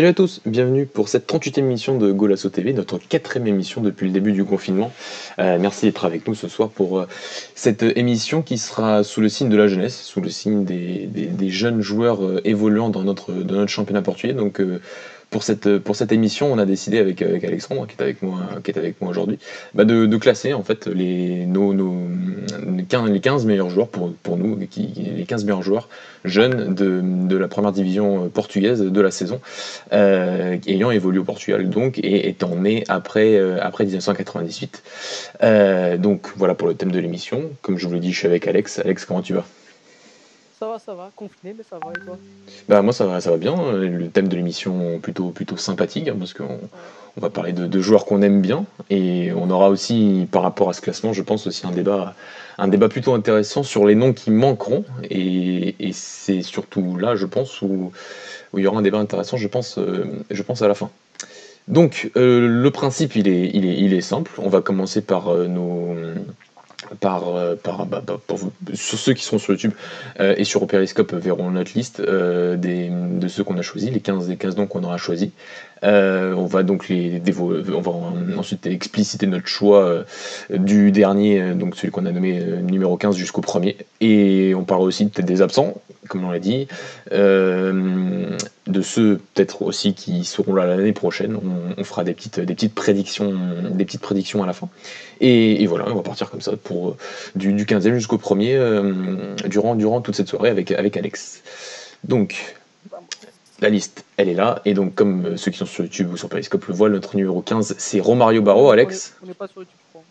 Salut à tous, bienvenue pour cette 38e émission de Golasso TV, notre quatrième émission depuis le début du confinement. Euh, merci d'être avec nous ce soir pour euh, cette émission qui sera sous le signe de la jeunesse, sous le signe des, jeunes joueurs euh, évoluant dans notre, dans notre championnat portugais. Donc pour cette, pour cette émission, on a décidé avec, avec Alexandre, qui est avec moi, qui est avec moi aujourd'hui, bah de, de, classer en fait les, nos, nos, les, 15, les 15 meilleurs joueurs pour, pour nous, les 15 meilleurs joueurs jeunes de, de la première division portugaise de la saison, euh, ayant évolué au Portugal donc et étant né après, euh, après 1998. Euh, donc voilà pour le thème de l'émission. Comme je vous l'ai dit, je suis avec Alex. Alex, comment tu vas? Ça va, ça va, confiné, mais ça va, et toi? Bah moi ça va, ça va bien. Le thème de l'émission plutôt, plutôt sympathique, parce qu'on on va parler de, de joueurs qu'on aime bien, et on aura aussi, par rapport à ce classement, je pense aussi un débat, un débat plutôt intéressant sur les noms qui manqueront, et, et c'est surtout là, je pense, où, où, il y aura un débat intéressant, je pense, euh, je pense à la fin. Donc euh, le principe, il est, il, est, il est simple. On va commencer par euh, nos par, euh, par bah, bah, pour vous, sur ceux qui sont sur YouTube euh, et sur Periscope verront notre liste euh, des, de ceux qu'on a choisis, les 15 des 15 noms qu'on aura choisis. Euh, on va donc les on va ensuite expliciter notre choix euh, du dernier, euh, donc celui qu'on a nommé numéro 15 jusqu'au premier. Et on parlera aussi peut-être des absents, comme on l'a dit, de ceux peut-être aussi qui seront là l'année prochaine. On, fera des petites, des petites prédictions, des petites prédictions à la fin. Et, et voilà, on va partir comme ça pour du, du 15e jusqu'au premier durant, durant toute cette soirée avec, avec Alex. Donc, la liste, elle est là. Et donc, comme euh, ceux qui sont sur YouTube ou sur Periscope le voient, notre numéro 15, c'est Romario Barro. Alex On n'est pas sur YouTube, je crois.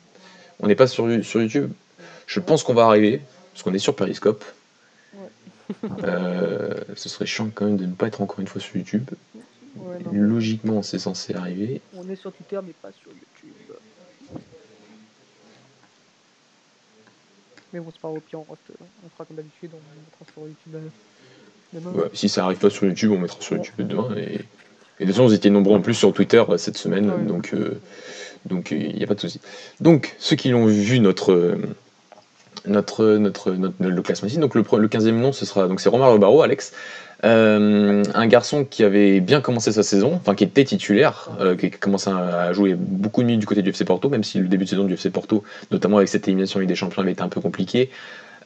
On n'est pas sur, sur, YouTube? Je pense qu'on va arriver, parce qu'on est sur Periscope. Ouais. euh, ce serait chiant quand même de ne pas être encore une fois sur YouTube. Ouais, Logiquement, c'est censé arriver. On est sur Twitter, mais pas sur YouTube. Mais bon, c'est pas au pire, on, reste, on fera comme d'habitude, on mettra sur YouTube. Euh, Ouais, si ça arrive pas sur YouTube, on mettra sur YouTube demain. Et, et de toute façon, vous étiez nombreux en plus sur Twitter euh, cette semaine, ouais. donc euh, donc il n'y a pas de souci. Donc ceux qui l'ont vu notre notre, notre, notre, le classement ici, donc le, le 15e nom, ce sera donc c'est Romario Barro, Alex. Euh, un garçon qui avait bien commencé sa saison, enfin qui était titulaire, euh, qui commençait à jouer beaucoup de minutes du côté du FC Porto, même si le début de saison du FC Porto, notamment avec cette élimination avec des champions, avait été un peu compliqué.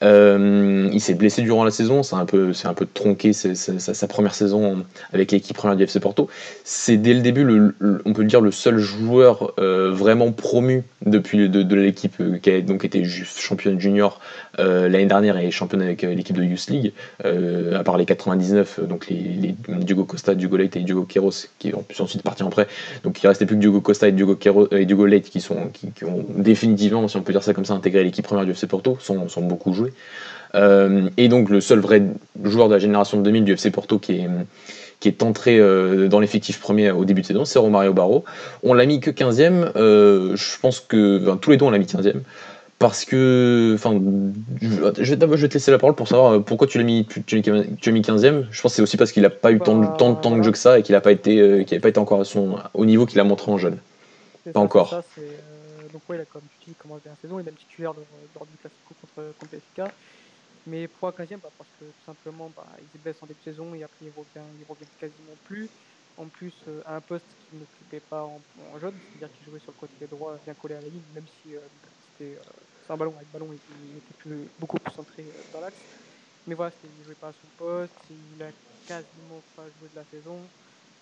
Euh, il s'est blessé durant la saison, c'est un peu, c'est un peu tronqué sa, sa, première saison avec l'équipe première du FC Porto. C'est dès le début, on peut dire, le seul joueur euh, vraiment promu depuis de, l'équipe euh, qui a donc été championne junior l'année dernière et championne avec l'équipe de Youth League, à part les 99, donc les, les Diogo Costa, Diogo Leite et Diogo Queiroz qui ont ensuite partir en prêt. Donc il restait plus que Diogo Costa et Diogo, Queiroz, et Diogo Leite qui, sont, qui, ont définitivement, si on peut dire ça comme ça, intégré l'équipe première du FC Porto, sont beaucoup joués. Euh, et donc le seul vrai joueur de la génération de 2000 du FC Porto qui est, qui est entré euh, dans l'effectif premier au début de saison, c'est Romario Barro. On l'a mis que 15e, euh, je pense que enfin, tous les deux on l'a mis 15e. Parce que, enfin, je vais, je vais te laisser la parole pour savoir pourquoi tu l'as mis, tu, mis 15e. Je pense que c'est aussi parce qu'il n'a pas eu tant, de, tant de temps de jeu que ça et qu'il n'a pas été, euh, qu'il pas été encore à son, au niveau qu'il a montré en jeune. Pas ça, encore. Ça, ouais, là, comme tu dis, il commence bien la saison, il est même titulaire lors, du Classico contre, contre. Mais pour un 15e, bah, parce que tout simplement, bah, il se en début de saison et après il revient, il revient quasiment plus. En plus, euh, à un poste qu'il n'occupait pas en, jaune, c'est-à-dire qu'il jouait sur le côté droit bien collé à la ligne, même si euh, c'était euh, un ballon avec ballon, il, il était plus, beaucoup plus centré dans l'axe. Mais voilà, il ne jouait pas à son poste, il a quasiment pas joué de la saison.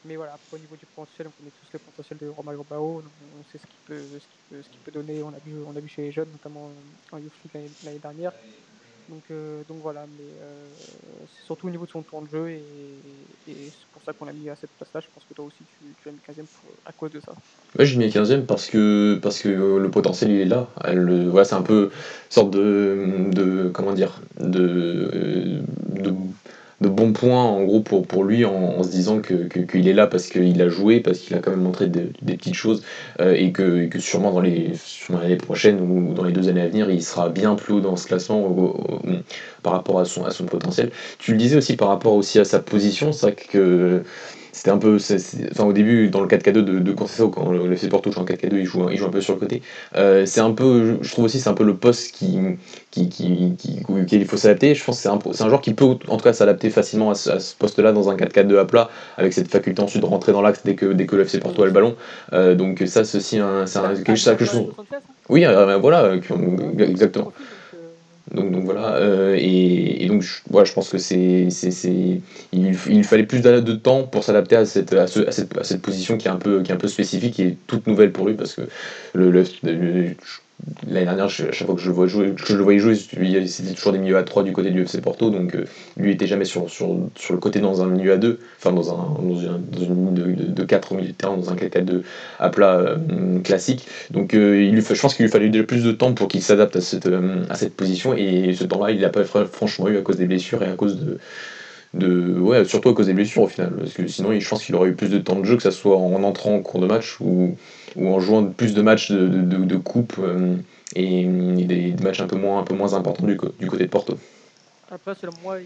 Mais voilà, au niveau du potentiel, on connaît tous le potentiel de Romario Bao, on sait ce qu'il peut, ce qu peut, peut, donner, on a vu, on a vu chez les jeunes, notamment en Youth League l'année dernière. Donc, euh, donc voilà, mais euh, c'est surtout au niveau de son temps de jeu et, c'est pour ça qu'on l'a mis à cette place-là. Je pense que toi aussi tu, tu l'as mis 15e pour, à cause de ça. Ouais, j'ai mis 15e parce que, parce que le potentiel il est là. Voilà, c'est un peu sorte de, de comment dire, de, de de bons points en gros pour, lui en, se disant que, que, qu'il est là parce qu'il a joué, parce qu'il a quand même montré des, petites choses euh, et, que, sûrement dans les, l'année prochaine ou dans les deux années à venir, il sera bien plus haut dans ce classement par rapport à son, à son potentiel. Tu le disais aussi par rapport aussi à sa position, c'est que c'était un peu. enfin, au début, dans le 4K2 de, de Conceição, quand le FC Porto joue en 4K2, il joue, il joue un peu sur le côté. Euh, c'est un peu. Je trouve aussi c'est un peu le poste qui, qui, qui, qui, il faut s'adapter. Je pense que c'est un, c'est un joueur qui peut en tout cas s'adapter facilement à ce, poste-là dans un 4-4-2 à plat, avec cette faculté ensuite de rentrer dans l'axe dès que, dès que le FC Porto a le ballon. Euh, donc ça, ceci, un, c'est un, quelque chose que je trouve. Oui, euh, voilà, exactement. Donc, donc voilà, euh, et, donc je, voilà, je pense que c'est, c'est, c'est il, fallait plus de temps pour s'adapter à cette, à, ce, à, cette, à cette position qui est, un peu, qui est un peu spécifique et toute nouvelle pour lui parce que le l'année dernière, à chaque fois que je, vois jouer, que je le voyais jouer, c'était toujours des milieux à 3 du côté du FC Porto, donc euh, lui était jamais sur, sur, sur, le côté dans un milieu à 2, enfin dans, un, dans, une, de, de, 4 au milieu de terrain, dans un 4-4-2 à plat euh, classique. Donc euh, il, je pense qu'il lui fallait déjà plus de temps pour qu'il s'adapte à cette, à cette position, et ce temps-là, il l'a pas franchement eu à cause des blessures et à cause de, de ouais surtout à cause des blessures au final parce que sinon je pense qu'il aurait eu plus de temps de jeu que ce soit en entrant en cours de match ou, ou en jouant plus de matchs de, de, de coupe euh, et, des, matchs un peu moins un peu moins importants du, du côté de Porto après selon moi euh,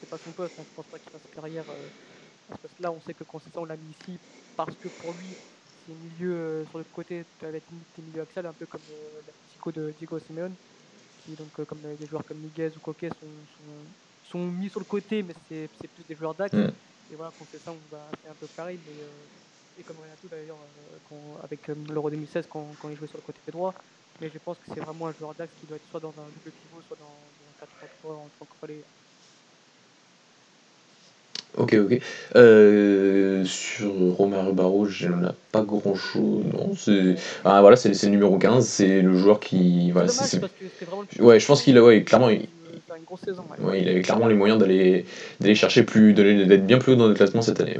c'est pas son poste hein. je pense pas qu'il fasse carrière euh, là on sait que Conceição l'a mis ici parce que pour lui c'est milieu sur le côté avec une milieu axial un peu comme la psycho de Diego Simeone qui donc comme des joueurs comme Miguez ou Coquet sont sont mis sur le côté, mais c'est plus des joueurs d'axe. Mm. Et voilà, quand c'est ça, on va faire un peu pareil. Mais, euh, et comme Renato d'ailleurs, euh, avec euh, l'Euro 2016, quand, quand, il jouait sur le côté droit. Mais je pense que c'est vraiment un joueur d'axe qui doit être soit dans un double pivot, soit dans, dans un 4-3-3 entre relais. Ok, ok. Euh, sur Romario Barro, je n'en ai pas grand chose. Non, c'est. Ah, voilà, c'est le numéro 15, c'est le joueur qui. Voilà, c'est Ouais, je pense qu'il a. Ouais, clairement. Il une grosse saison. Ouais. il avait clairement les moyens d'aller d'aller chercher plus, d'être bien plus haut dans le classement cette année.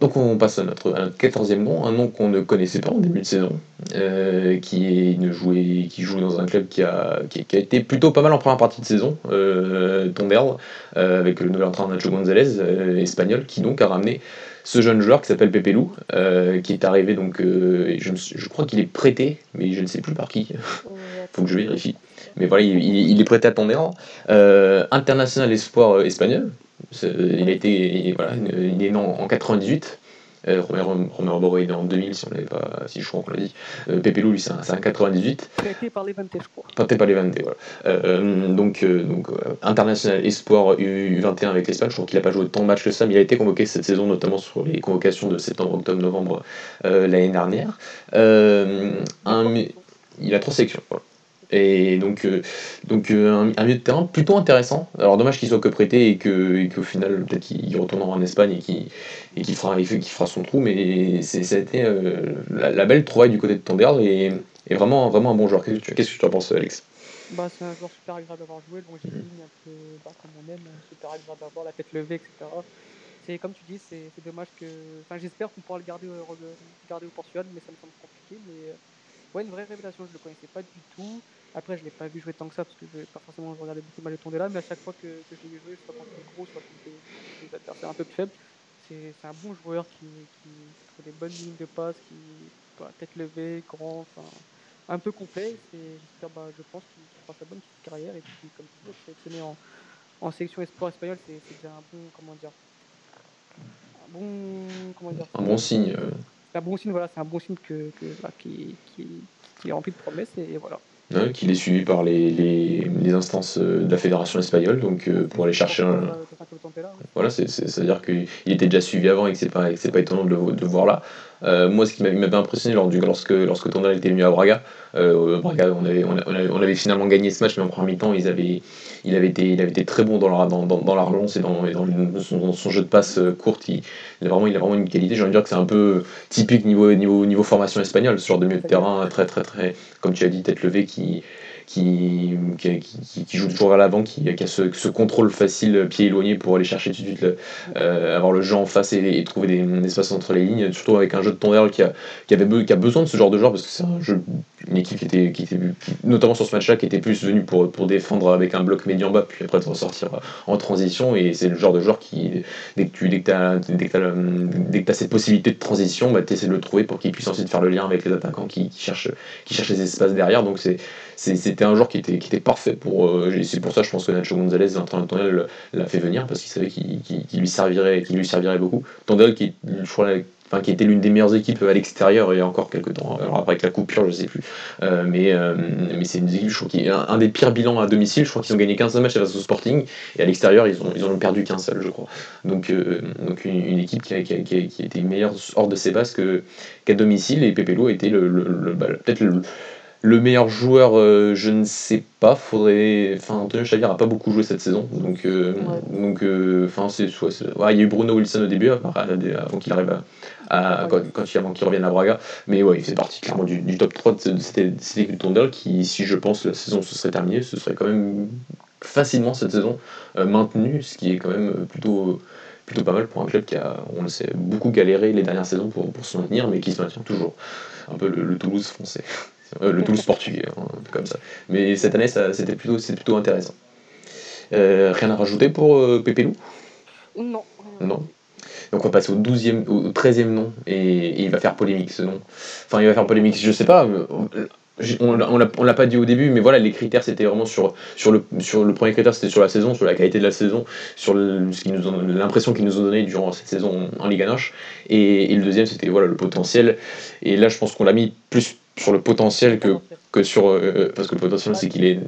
Donc on passe à notre, à 14e nom, un nom qu'on ne connaissait pas en début de saison, euh, qui, est une jouée, qui joue dans un club qui a, qui, a été plutôt pas mal en première partie de saison, euh, Tonderle, euh, avec le nouvel entraîneur Nacho González, euh, espagnol, qui donc a ramené ce jeune joueur qui s'appelle Pepe Lou, qui est arrivé donc, je, je, crois qu'il est prêté, mais je ne sais plus par qui, faut que je vérifie. Mais voilà, il, est prêté à Tonderre, international espoir espagnol, il, a été, voilà, il est né en, 98. Euh, Romero Boré est en 2000 si on l'avait pas si je crois qu'on l'a dit. Euh, Pepe Lou lui c'est un, 98 prêté par les 20 je crois. Prêté par les 20 voilà. Euh, donc, euh, donc international espoir U21 avec l'Espagne. Je crois qu'il a pas joué tant de matchs que ça mais il a été convoqué cette saison notamment sur les convocations de septembre octobre novembre l'année dernière. Un, il a trois sélections voilà. Et donc, euh, donc euh, un, milieu de terrain plutôt intéressant. Alors dommage qu'il soit que prêté et qu'au final peut-être qu'il retournera en Espagne et qu'il fera, fera son trou. Mais ça a été euh, la, belle trouvaille du côté de Tonderdre et, et, vraiment, vraiment un bon joueur. Qu'est-ce que tu en penses, Alex? Bah, C'est un joueur super agréable d'avoir joué, donc j'ai dit un peu bah, comme on aime, super agréable d'avoir la tête levée, etc. C'est comme tu dis, c'est dommage que. Enfin, j'espère qu'on pourra le garder, garder au Portugal, mais ça me semble compliqué. Mais ouais, une vraie révélation, je ne le connaissais pas du tout. Après, je ne l'ai pas vu jouer tant que ça parce que je n'ai pas forcément regardé beaucoup mal de là, mais à chaque fois que, que je l'ai vu jouer, soit contre les gros, soit contre des, adversaires un peu plus faibles, c'est un bon joueur qui, qui fait des bonnes lignes de passe, qui a tête levée, grand, enfin un peu complet. J'espère, bah, je pense qu'il fera sa bonne petite carrière et puis comme tu dis, sélectionné en, en sélection espoir espagnole, c'est déjà un bon, comment dire, un bon, comment dire, un bon signe. Euh. C'est un bon signe, voilà, c'est un bon signe que, que bah, qui, qui, qui est rempli de promesses et voilà. Hein, qu'il est suivi par les, les, les, instances euh, de la fédération espagnole, donc euh, pour aller chercher un. Voilà, c'est-à-dire qu'il était déjà suivi avant et que c'est pas, pas étonnant de le, de voir là. Euh, moi, ce qui m'avait impressionné lors du, lorsque, lorsque Tondal était venu à Braga, euh, Braga on, avait, on, avait, on, avait, finalement gagné ce match, mais en premier temps, ils avaient, il, avait été, il avait été très bon dans la, dans, dans, dans la relance et dans, dans, son, son, jeu de passe courte. Il, il, a vraiment, il a vraiment une qualité. J'ai envie de dire que c'est un peu typique niveau, niveau, niveau formation espagnole, ce genre de milieu de terrain très, très, très, comme tu as dit, tête levée qui qui, qui, qui, joue toujours à l'avant, qui, a ce, ce, contrôle facile, pied éloigné pour aller chercher tout de suite, euh, avoir le jeu en face et, trouver des, espaces entre les lignes, surtout avec un jeu de Tonderre qui a, qui, avait qui a besoin de ce genre de joueur parce que c'est un jeu une équipe qui était, qui était notamment sur ce match-là, qui était plus venue pour, pour défendre avec un bloc médian bas, puis après de ressortir en transition. Et c'est le genre de joueur qui, dès que tu dès que as, dès que as, cette possibilité de transition, bah, tu essaies de le trouver pour qu'il puisse ensuite faire le lien avec les attaquants qui, qui, cherchent, qui cherchent les espaces derrière. Donc c'est c'était un joueur qui était, qui était parfait pour. Euh, c'est pour ça, je pense que Nacho Gonzalez, international, l'a fait venir parce qu'il savait qu'il lui servirait, qu'il lui servirait beaucoup. Tandel, qui, je crois, enfin, qui était l'une des meilleures équipes à l'extérieur il y a encore quelques temps. Alors après avec la coupure, je sais plus. Euh, mais euh, mais c'est une équipe, je crois, qui est un, des pires bilans à domicile. Je crois qu'ils ont gagné 15 matchs face au Sporting et à l'extérieur, ils ont, ils ont perdu qu'un seul, je crois. Donc, donc une, équipe qui qui, qui, été meilleure hors de ses bases qu'à domicile et Pepelo été le, le, bah, peut-être le le meilleur joueur, euh, je ne sais pas. Faudrait. Enfin, Antonio Xavier n'a pas beaucoup joué cette saison. Donc, euh, donc euh, enfin, c'est soit. il y a eu Bruno Wilson au début, avant qu'il arrive à. quand, il, avant qu'il revienne à Braga. Mais ouais, il fait partie clairement du, top 3 de cette équipe Tondel qui, si je pense la saison se serait terminée, ce serait quand même facilement cette saison maintenue, ce qui est quand même plutôt plutôt pas mal pour un club qui a, on le sait, beaucoup galéré les dernières saisons pour, pour se maintenir, mais qui se maintient toujours. Un peu le Toulouse français. Euh, le Toulouse portugais, hein, comme ça. Mais cette année, c'était plutôt, plutôt intéressant. Euh, rien à rajouter pour euh, Pépé Non. Non. Donc on va passer au 12e, au 13e nom et, il va faire polémique ce nom. Enfin, il va faire polémique, je sais pas. On on l'a pas dit au début, mais voilà, les critères c'était vraiment sur, sur, le, sur le premier critère, c'était sur la saison, sur la qualité de la saison, sur l'impression qu'ils nous ont donné durant cette saison en Ligue Noche. Et, et le deuxième c'était voilà, le potentiel. Et là, je pense qu'on l'a mis plus sur le potentiel que, que sur. Euh, euh, parce que le potentiel, c'est qu'il est.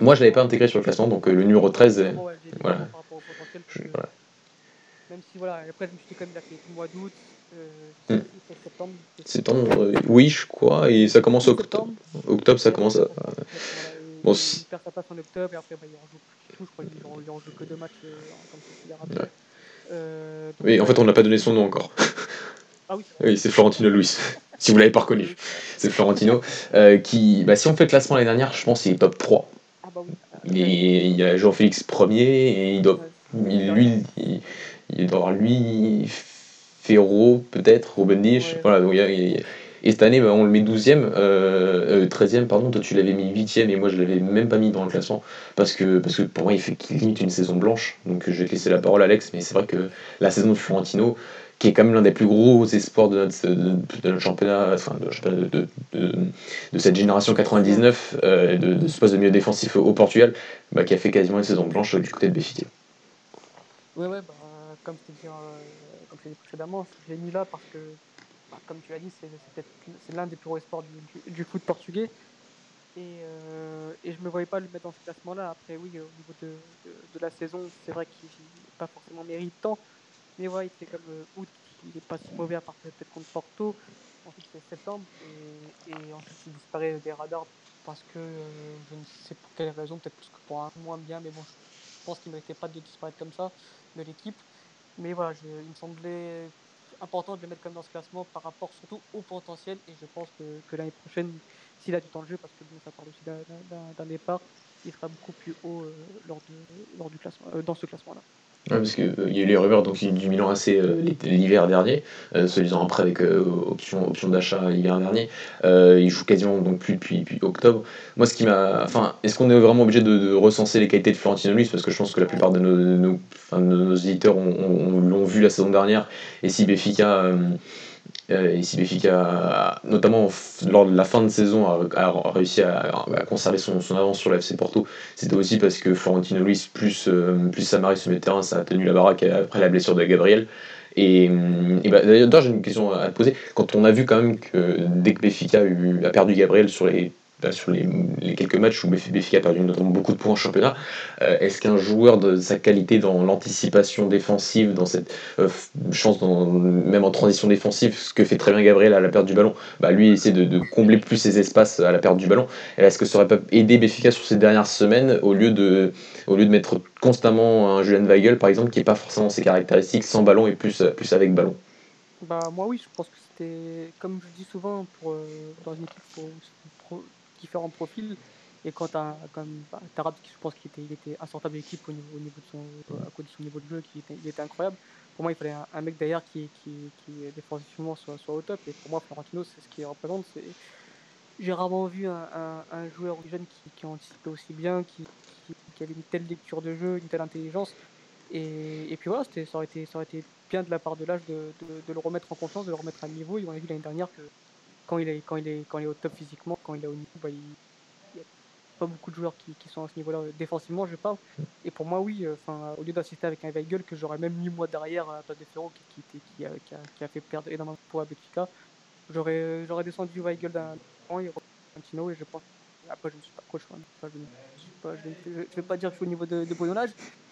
Moi, je l'avais pas intégré sur le classement, donc euh, le numéro 13. voilà. Même si, voilà, après, je me suis il a fait le mois d'août, euh, hmm. septembre. Septembre, oui, je crois, et ça commence octobre. Octobre, ça commence à. Bon, si... Il perd sa place en octobre, et après, bah, il en joue tout, je crois qu'il en joue que deux matchs, comme c'est rappelé. Euh, oui, en fait, on n'a pas donné son nom encore. Ah oui, oui c'est Florentino Luis si vous l'avez pas reconnu. C'est Florentino. Euh, qui, bah, si on fait le classement l'année dernière, je pense qu'il est top 3. Ah bah oui. il y a Jean-Félix premier et il doit, lui, il, doit avoir lui, Ferro peut-être, Ruben Niche. Voilà, donc il et cette année, bah, on le met 12e, euh, 13e, pardon, toi tu l'avais mis 8e et moi je l'avais même pas mis dans le classement parce que, parce que pour moi il fait qu'il limite une saison blanche. Donc je vais te laisser la parole Alex, mais c'est vrai que la saison de Florentino, qui est quand même l'un des plus gros espoirs de notre, de, championnat, enfin de, de, cette génération 99, euh, de, ce poste de milieu défensif au Portugal, bah, qui a fait quasiment une saison blanche du côté de Béfiquet. Oui, ouais, bah, comme je l'ai dit précédemment, je l'ai mis là parce que, bah, comme tu l'as dit, c'est l'un des plus gros espoirs du, du, foot portugais. Et, euh, et je ne me voyais pas le mettre dans ce classement-là. Après, oui, au niveau de, de, la saison, c'est vrai qu'il n'est pas forcément méritant. Mais ouais, il fait comme euh, août, il n'est pas si mauvais à part peut-être contre Porto. Ensuite, c'est septembre et, et, ensuite il disparaît des radars parce que euh, je ne sais pour quelle raison, peut-être parce que pour un moins bien, mais bon, je pense qu'il ne méritait pas de disparaître comme ça de l'équipe. Mais voilà, il me semblait important de le mettre comme dans ce classement par rapport surtout au potentiel et je pense que, l'année prochaine, s'il a du temps de jeu, parce que ça parle aussi d'un départ, il sera beaucoup plus haut euh, lors, de, lors du classement, dans ce classement-là parce qu'il euh, y a eu les rumeurs donc, du Milan AC euh, l'hiver dernier, euh, celui en après avec option, option d'achat l'hiver dernier. il joue quasiment donc plus depuis, octobre. Moi, ce qui m'a. Enfin, est-ce qu'on est vraiment obligé de, recenser les qualités de Florentino Luis Parce que je pense que la plupart de nos, nos, nos éditeurs l'ont vu la saison dernière. Et si Béfica euh, et si Benfica, notamment lors de la fin de saison, a, réussi à, conserver son, avance sur l'FC Porto, c'était aussi parce que Florentino Luis plus, euh, plus Samari sur le terrain, ça a tenu la baraque après la blessure de Gabriel. Et, bah, d'ailleurs, j'ai une question à te poser. Quand on a vu quand même que dès que Benfica a perdu Gabriel sur les sur les, quelques matchs où Béfica a perdu notamment beaucoup de points en championnat, euh, est-ce qu'un joueur de sa qualité dans l'anticipation défensive, dans cette euh, chance, dans, même en transition défensive, ce que fait très bien Gabriel à la perte du ballon, bah lui essaie de, combler plus ses espaces à la perte du ballon, est-ce que ça aurait pas aidé Béfica sur ces dernières semaines au lieu de, au lieu de mettre constamment un Julian Weigel par exemple qui n'est pas forcément ses caractéristiques sans ballon et plus, plus avec ballon? Bah moi oui je pense que c'était comme je dis souvent pour euh, dans une équipe pour, différents profils. Et quand tu as comme bah, je pense qu'il était, il était insortable d'équipe au niveau, au niveau de son, à cause de son niveau de jeu, qui était, il était incroyable. Pour moi, il fallait un, mec derrière qui, qui, qui défensivement soit, soit au top. Et pour moi, Florentino, c'est ce qu'il représente. C'est, j'ai rarement vu un, un, joueur jeune qui, qui anticipait aussi bien, qui, qui, avait une telle lecture de jeu, une telle intelligence. Et, et puis voilà, ça aurait, été, ça aurait été bien de la part de l'âge de, de, le remettre en confiance, de le remettre à niveau. Et on a vu l'année dernière que quand il, est, quand, il est, quand il est au top physiquement, quand il est au niveau, bah, il n'y a pas beaucoup de joueurs qui, qui sont à ce niveau-là. Défensivement, je parle. Et pour moi, oui, enfin au lieu d'assister avec un Weigel que j'aurais même mis moi derrière à la place de Ferro qui, qui, qui, a, qui, a, fait perdre énormément de poids à Benfica, j'aurais, j'aurais descendu Weigel d'un point et Contino et je pense. Après, je ne suis pas coach, hein. je ne vais, pas dire que je suis au niveau de, de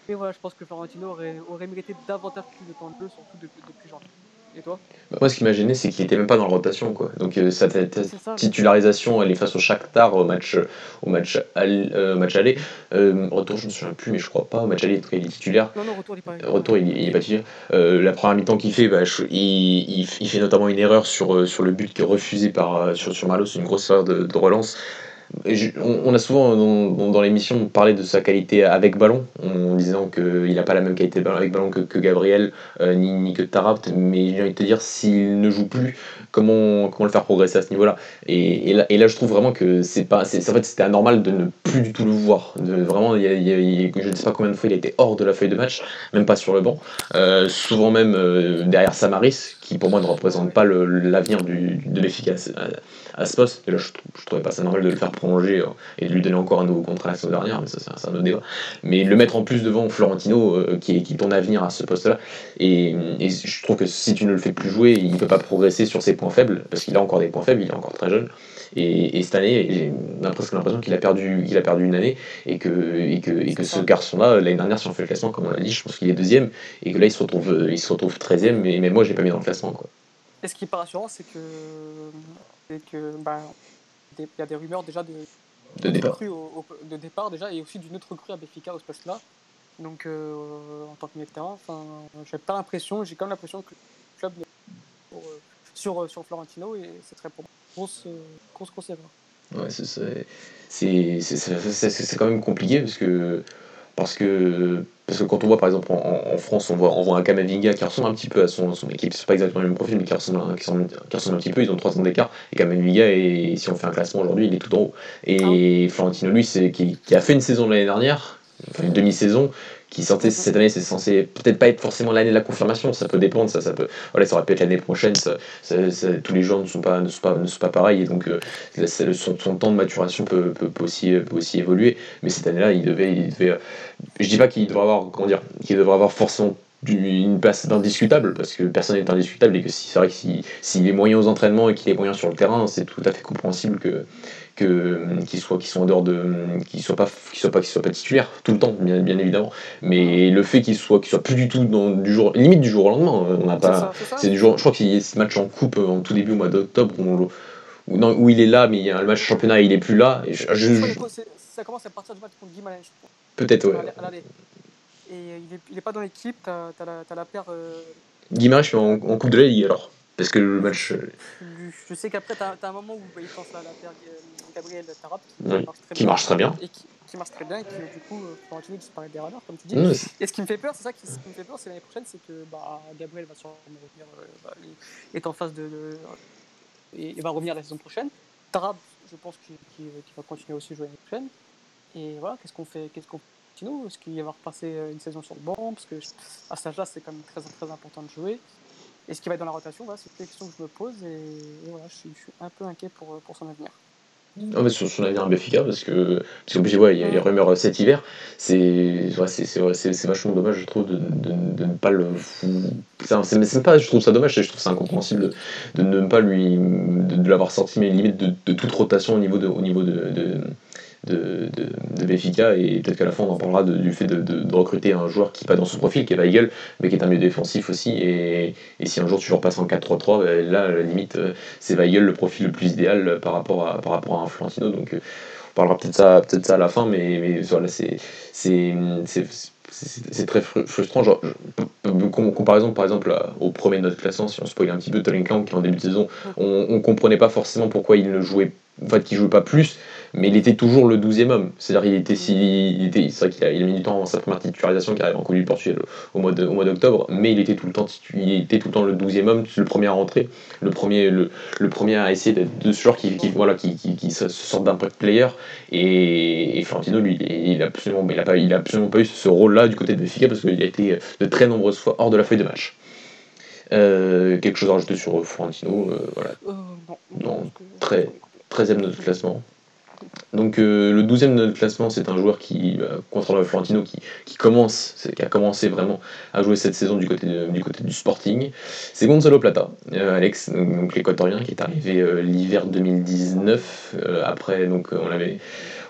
mais voilà, je pense que Florentino aurait, aurait mérité davantage plus de temps de jeu, surtout depuis, depuis janvier. Et toi bah, Moi, ce qui m'a gêné, c'est qu'il était même pas dans la rotation. Quoi. Donc, euh, sa, titularisation, elle est face au Shakhtar au match, au match, euh, match aller. Euh, retour, je ne me souviens plus, mais je crois pas. Au match aller, il est titulaire. Non, non, retour, il est pas, retour, il, il est pas titulaire. la première mi-temps qu'il fait, bah, il, il, fait notamment une erreur sur, sur le but qui est refusé par, sur, sur Malos, une grosse erreur de, de relance on, a souvent dans, l'émission parlé de sa qualité avec ballon, en disant qu'il n'a pas la même qualité avec ballon que, Gabriel euh, ni, que Tarabt, mais j'ai envie de te dire, s'il ne joue plus, comment, comment le faire progresser à ce niveau-là? Et, là, je trouve vraiment que c'est pas, en fait, c'était anormal de ne plus du tout le voir. Vraiment, je ne sais pas combien de fois il été hors de la feuille de match, même pas sur le banc, euh, souvent même euh, derrière Samaris, qui pour moi ne représente pas l'avenir de l'efficace à, ce poste. Et là, je, je trouvais pas ça normal de le faire prolonger euh, et de lui donner encore un nouveau contrat la saison dernière, mais ça c'est un, autre débat. Mais le mettre en plus devant Florentino, euh, qui, est, qui ton avenir à ce poste-là, et, je trouve que si tu ne le fais plus jouer, il ne peut pas progresser sur ses points faibles, parce qu'il a encore des points faibles, il est encore très jeune. Et, cette année, j'ai presque l'impression qu'il a, perdu, il a perdu une année et que, et que, et que ce garçon-là, l'année dernière, si on fait le classement, comme on l'a dit, je pense qu'il est deuxième et que là, il se retrouve, il se retrouve 13 mais même moi, je l'ai pas mis dans le classement. Quoi. Et ce qui est pas rassurant, c'est que, que bah, il y a des rumeurs déjà de, de départ. Au, de départ déjà et aussi d'une autre recrue à Béfica au ce poste-là. Donc euh, en tant que milieu de terrain, enfin, j'ai pas l'impression, j'ai quand même l'impression que le club pour, euh, sur, euh, sur Florentino et c'est très pour grosse, grosse, grosse erreur. Ouais, c'est quand même compliqué parce que parce que, parce que quand on voit par exemple en, France, on voit, on voit un Kamavinga qui ressemble un petit peu à son, son équipe, c'est pas exactement le même profil, mais qui ressemble, qui ressemble, qui ressemble un petit peu, ils ont 3 ans d'écart, et Kamavinga, et si on fait un classement aujourd'hui, il est tout en haut. Et ah Florentino, lui, qui, qui a fait une saison l'année dernière, enfin une demi-saison, qui sortait cette année, c'est censé peut-être pas être forcément l'année de la confirmation, ça peut dépendre, ça, ça peut, voilà, ça aurait pu être l'année prochaine, tous les joueurs ne sont pas, ne sont pas, ne sont pas pareils, et donc euh, son, temps de maturation peut, aussi, peut aussi évoluer, mais cette année-là, il devait, il devait, euh, je dis pas qu'il devrait avoir, comment dire, qu'il devrait avoir forcément une place indiscutable parce que personne n'est indiscutable et que si, c'est vrai que s'il si, est moyen aux entraînements et qu'il est moyen sur le terrain c'est tout à fait compréhensible que que qu'ils soient qui sont en dehors de qu'ils soient pas qu'ils soient pas qu'ils soient pas titulaires tout le temps bien, bien évidemment. Mais le fait qu'il soit qu'il soit plus du tout dans du jour limite du jour au lendemain on n'a pas c'est du jour je crois qu'il y a ce match en coupe en tout début au mois d'octobre où, où, où, il est là mais il y a le match championnat et il est plus là et ça commence à partir du match contre Guimarães peut-être ouais. Et il est, il est pas dans l'équipe t'as as la, as la paire euh... Guimarães en, en coupe de la ligue alors parce que le match. Euh, je sais qu'après, tu as, un moment où il pense à la paire Gabriel Tarap qui, marche très bien. Et qui, marche très bien et qui, du coup, Florentino disparaît des radars, comme tu dis. Et ce qui me fait peur, c'est ça qui, ce qui me fait peur, c'est l'année prochaine, c'est que bah, Gabriel va sûrement revenir, euh, bah, est en phase de. et, va revenir la saison prochaine. Tarab, je pense qu'il va continuer aussi à jouer l'année prochaine. Et voilà, qu'est-ce qu'on fait, qu'est-ce qu'on Est-ce qu'il va repasser euh, une saison sur le banc? Parce que à cet âge-là, c'est quand même très, très important de jouer. Et ce qui va être dans la rotation, c'est une question que je me pose et, voilà, je suis, un peu inquiet pour, son avenir. Non, mais son avenir à Béfica, parce que, parce plus, ouais, il y a les rumeurs cet hiver, c'est ouais, c'est vachement dommage, je trouve, de, de, de ne pas le. C'est pas, je trouve ça dommage, je trouve ça incompréhensible de, de ne pas lui. de, l'avoir sorti, mais limite de, de toute rotation au niveau de, au niveau de de, de, de Béfica et peut-être qu'à la fin on en parlera du fait de, recruter un joueur qui n'est pas dans son profil, qui est Weigel, mais qui est un milieu défensif aussi. Et, et si un jour tu repasses en 4-3-3, ben là, à la limite, euh, c'est Weigel le profil le plus idéal par rapport à, par rapport à un Florentino. Donc euh, on parlera peut-être ça, peut ça à la fin, mais, mais voilà, c'est c'est très frustrant. Genre, comparaison par exemple au premier de notre classement, si on spoil un petit peu Tolling qui en début de saison, on, on comprenait pas forcément pourquoi il ne jouait, en fait, qu'il jouait pas plus mais il était toujours le 12e homme. C'est-à-dire il était, il était, c'est vrai qu'il a, il a mis du temps avant sa première titularisation qui arrive en Coupe du Portugal au mois, de, au mois d'octobre, mais il était tout le temps il était tout le temps le 12e homme, le premier à rentrer, le premier, le, le premier à essayer d'être de ce joueur qui, qui, voilà, qui, qui, qui se sorte d'un player. Et, et Florentino, lui, il, a absolument, il a pas, il a absolument pas eu ce rôle-là du côté de Benfica parce qu'il a été de très nombreuses fois hors de la feuille de match. Euh, quelque chose à rajouter sur Florentino euh, voilà. Euh, non, Non, très, 13e de notre classement. Donc euh, le 12e de notre classement, c'est un joueur qui, euh, contre Florentino, qui, qui commence, qui a commencé vraiment à jouer cette saison du côté, du, côté du Sporting. C'est Gonzalo Plata, euh, Alex, donc, l'équatorien, qui est arrivé l'hiver 2019. euh, après, donc on avait,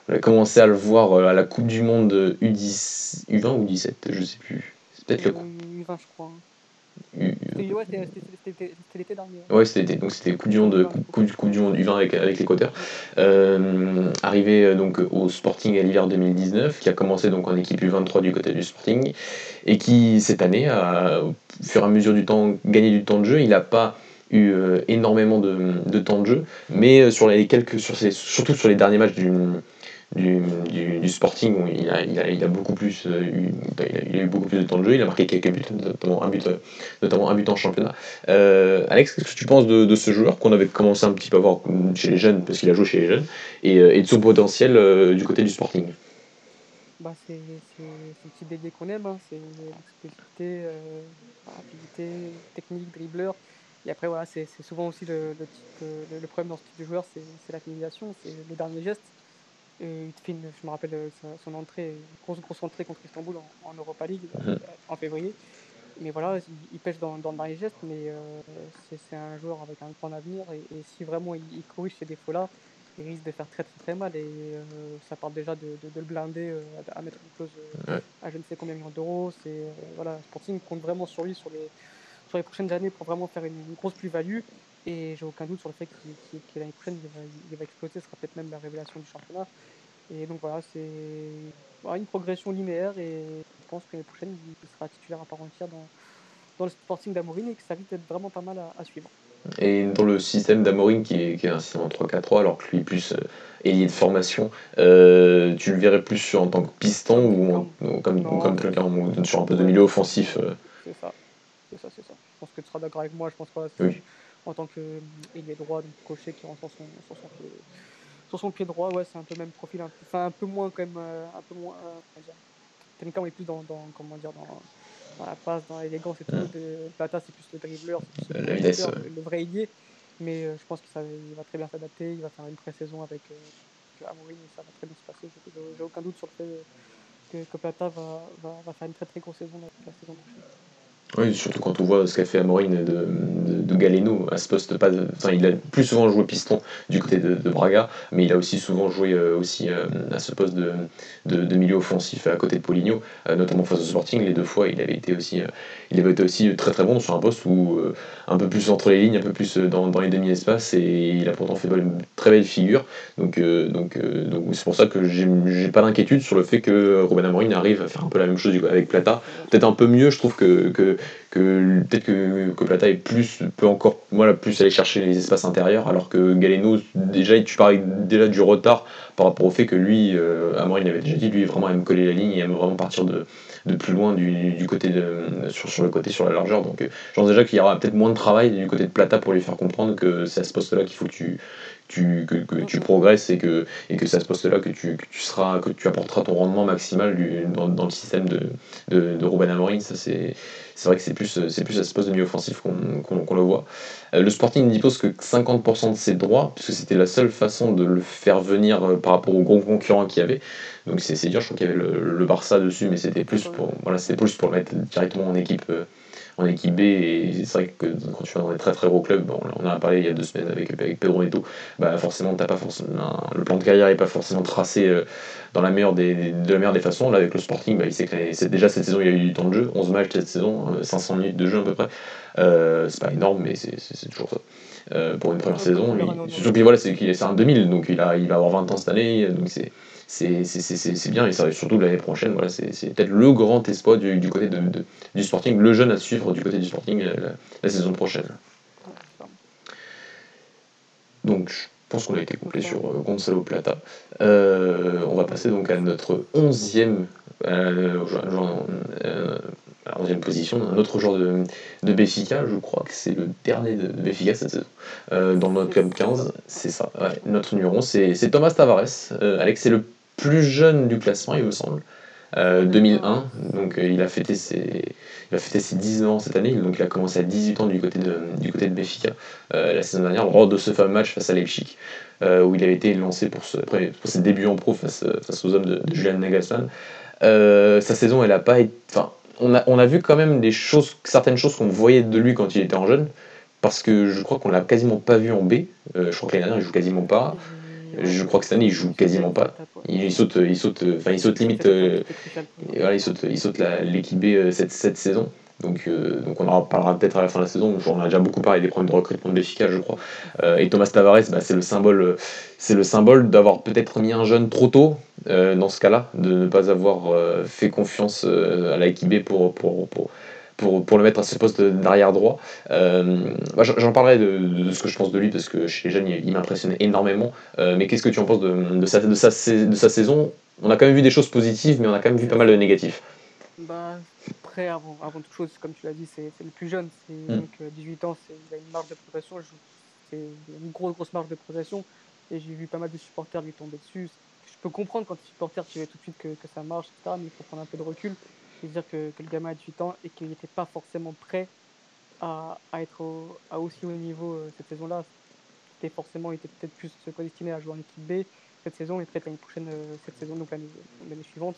on commencé à le voir à la Coupe du Monde U10, U20 ou 17, je sais plus. C'est peut-être le coup. 20, je crois. C'était- Ouais, c'était l'été dernier. Ouais, c'était donc c'était Coupe du Monde U20 avec, avec l'Équateur. Euh, arrivé euh, donc au Sporting à l'hiver 2019, qui a commencé donc en équipe U23 du côté du Sporting, et qui cette année a, au fur et à mesure du temps, gagné du temps de jeu. Il n'a pas eu euh, énormément de, de temps de jeu, mais sur les quelques, sur ces- surtout sur les derniers matchs du, du, du, Sporting, il a, il a, il a beaucoup plus euh, eu, il a, eu beaucoup plus de temps de jeu. Il a marqué quelques buts, notamment un but, euh, notamment un but en championnat. Euh, Alex, qu'est-ce que tu penses de, de ce joueur qu'on avait commencé un petit peu à voir chez les jeunes, parce qu'il a joué chez les jeunes, et, et de son potentiel du côté du Sporting? Bah, c'est le type d'ailier qu'on aime, hein. c'est l'explosivité, euh, rapidité, technique, dribbleur. Et après, voilà, c'est souvent aussi le, le, type, le, le problème dans ce type de joueur, c'est la finalisation, c'est le dernier geste. Et il une- je me rappelle euh, son entrée, grosse, grosse entrée contre Istanbul en, en Europa League euh, en février. Mais voilà, il, pêche dans, dans le dernier geste, mais euh, c'est c'est un joueur avec un grand avenir. Et, et si vraiment il, il corrige ces défauts-là, il risque de faire très très très mal. Et euh, ça part déjà de, de, de le blinder euh, à, à mettre une clause euh, Ouais. à je ne sais combien de millions d'euros. C'est euh, voilà, Sporting compte vraiment sur lui sur les, sur les prochaines années pour vraiment faire une, une grosse plus-value. Et j'ai aucun doute sur le fait qu'il- que l'année prochaine il va, il va exploser. Ce sera peut-être même la révélation du championnat. Et donc voilà, c'est voilà, une progression linéaire et je pense que l'année prochaine il sera titulaire à part entière dans, dans le Sporting d'Amorim et que ça risque d'être vraiment pas mal à, à suivre. Et dans le système d'Amorim, qui est, qui est un système en 3-4-3, alors que lui, plus euh, ailier de formation, euh, tu le verrais plus sur- en tant que piston ou, en- ou comme, Non. ou comme quelqu'un sur un peu de milieu offensif euh, C'est ça, c'est ça, c'est ça. Je pense que tu seras d'accord avec moi. Je pense pas Oui. En tant qu'ailier droit, donc cocher qui rentre sur son, sur son, pied, sur son pied droit, ouais, c'est un peu le même profil, un peu, enfin un peu moins quand même, euh, un peu moins. Euh, on est plus dans, dans comment dire, dans, dans la passe, dans l'élégance et tout. De, Plata, c'est plus le dribbleur, c'est plus le, vrai ailier. Mais euh, je pense qu'il va très bien s'adapter. Il va faire une pré-saison avec euh, Amorim et ça va très bien se passer. J'ai- aucun doute sur le fait que, que Plata va, va, va faire une très très grosse saison la, la saison prochaine. Oui, surtout quand on voit ce qu'a fait Amorim de, de, Galeno à ce poste. Pas enfin, il a plus souvent joué piston du côté de, Braga, mais il a aussi souvent joué euh, aussi euh, à ce poste de, milieu offensif à côté de Poligno, euh, notamment face au Sporting. Les deux fois, il avait été aussi, il avait été aussi très très bon sur un poste où un peu plus entre les lignes, un peu plus dans, dans les demi-espaces, et il a pourtant fait une très belle figure. Donc, donc, donc c'est pour ça que j'ai pas d'inquiétude sur le fait que Ruben Amorim arrive à faire un peu la même chose avec Plata. Peut-être un peu mieux, je trouve que, que peut-être que, que Plata est plus peut encore voilà, plus aller chercher les espaces intérieurs alors que Galeno déjà tu parlais déjà du retard par rapport au fait que lui euh, Amorim l'avait déjà dit lui vraiment aime coller la ligne et aime vraiment partir de, de plus loin du, du côté de sur, sur le côté sur la largeur donc euh, je pense déjà qu'il y aura peut-être moins de travail du côté de Plata pour lui faire comprendre que c'est à ce poste là qu'il faut que tu tu, que, que tu progresses et que, et que c'est à ce poste-là que tu, que tu seras, que tu apporteras ton rendement maximal du, dans, dans le système de, de, de Ruben Amorim. Ça, c'est, c'est vrai que c'est plus, c'est plus à ce poste de milieu offensif qu'on, qu'on, qu'on le voit. Euh, le Sporting dispose que 50% de ses droits, puisque c'était la seule façon de le faire venir euh, par rapport aux gros concurrents qu'il y avait. Donc c'est, c'est dur, je crois qu'il y avait le, le Barça dessus, mais c'était plus pour, voilà, c'était plus pour le mettre directement en équipe. Euh, en équipe B et c'est vrai que quand tu vas dans des très très gros clubs, bon, on en a parlé il y a deux semaines avec, avec Pedro Neto, bah forcément t'as pas forcément le plan de carrière est pas forcément tracé euh, dans la meilleure des, de la meilleure des façons. Là avec le Sporting, bah, il sait que l'année- c'est déjà cette saison il y a eu du temps de jeu, 11 matchs cette saison, euh, 500 minutes de jeu à peu près. Euh, c'est pas énorme mais c'est, toujours ça. Euh, pour une première saison, surtout que voilà, c'est qu'il est c'est un 2000 donc il a il va avoir 20 ans cette année donc c'est c'est bien et ça surtout l'année prochaine voilà c'est peut-être le grand espoir du, du côté de, du Sporting le jeune à suivre du côté du Sporting la, la- saison prochaine donc je pense qu'on a été complet sur euh, Gonzalo Plata. Euh, on va passer donc à notre onzième euh, euh, position, un autre joueur de, de Béfica, je crois que c'est le dernier de, de Béfica cette saison, dans notre club 15, c'est ça, notre numéro c'est Thomas Tavares. Alex, c'est plus jeune du classement, il me semble. 2001, donc il a fêté ses, il a fêté ses 10 ans cette année, donc il a commencé à 18 ans du côté de, du côté de Béfica la saison dernière, lors de ce fameux match face à Leipzig. Euh, où il avait été lancé pour, ses débuts en pro face, aux hommes de, Julian Nagelsmann. Euh, sa saison, elle a pas été. Enfin, on a, on a vu quand même des choses, certaines choses qu'on voyait de lui quand il était en jeune, parce que je crois qu'on l'a quasiment pas vu en B. Euh, je crois que l'année dernière, il joue quasiment pas. Je crois que cette année, il joue quasiment pas. Il, saute, il saute, enfin, il saute limite. voilà, il saute, il saute l'équipe B cette, cette saison. Donc, euh, donc on en reparlera peut-être à la fin de la saison. On a déjà beaucoup parlé des problèmes de recrutement de je crois. Euh, et Thomas Tavares, bah, c'est le symbole, c'est le symbole d'avoir peut-être mis un jeune trop tôt euh, dans ce cas-là, de ne pas avoir fait confiance à la B pour, pour, pour, pour, pour, le mettre à ce poste d'arrière droit. Bah, j'en parlerai de, ce que je pense de lui parce que chez les jeunes, il, m'impressionnait énormément. mais qu'est-ce que tu en penses de, de, sa, de, sa, de sa saison? On a quand même vu des choses positives, mais on a quand même vu pas mal de négatifs. Bah, après, avant, avant toute chose, comme tu l'as dit, c'est le plus jeune. Mm. Donc, 18 euh, ans, il a une marge de progression. C'est une grosse, grosse marge de progression. Et j'ai vu pas mal de supporters lui tomber dessus. Je peux comprendre quand les supporters tu tout de suite que, que, ça marche, etc. Mais il faut prendre un peu de recul. Cest dire que, que, le gamin a 18 ans et qu'il n'était pas forcément prêt à, à être à aussi haut niveau euh, cette saison-là. C'était forcément, il était peut-être plus destiné à jouer en équipe B cette saison et peut-être l'année prochaine, euh, cette saison, donc l'année suivante.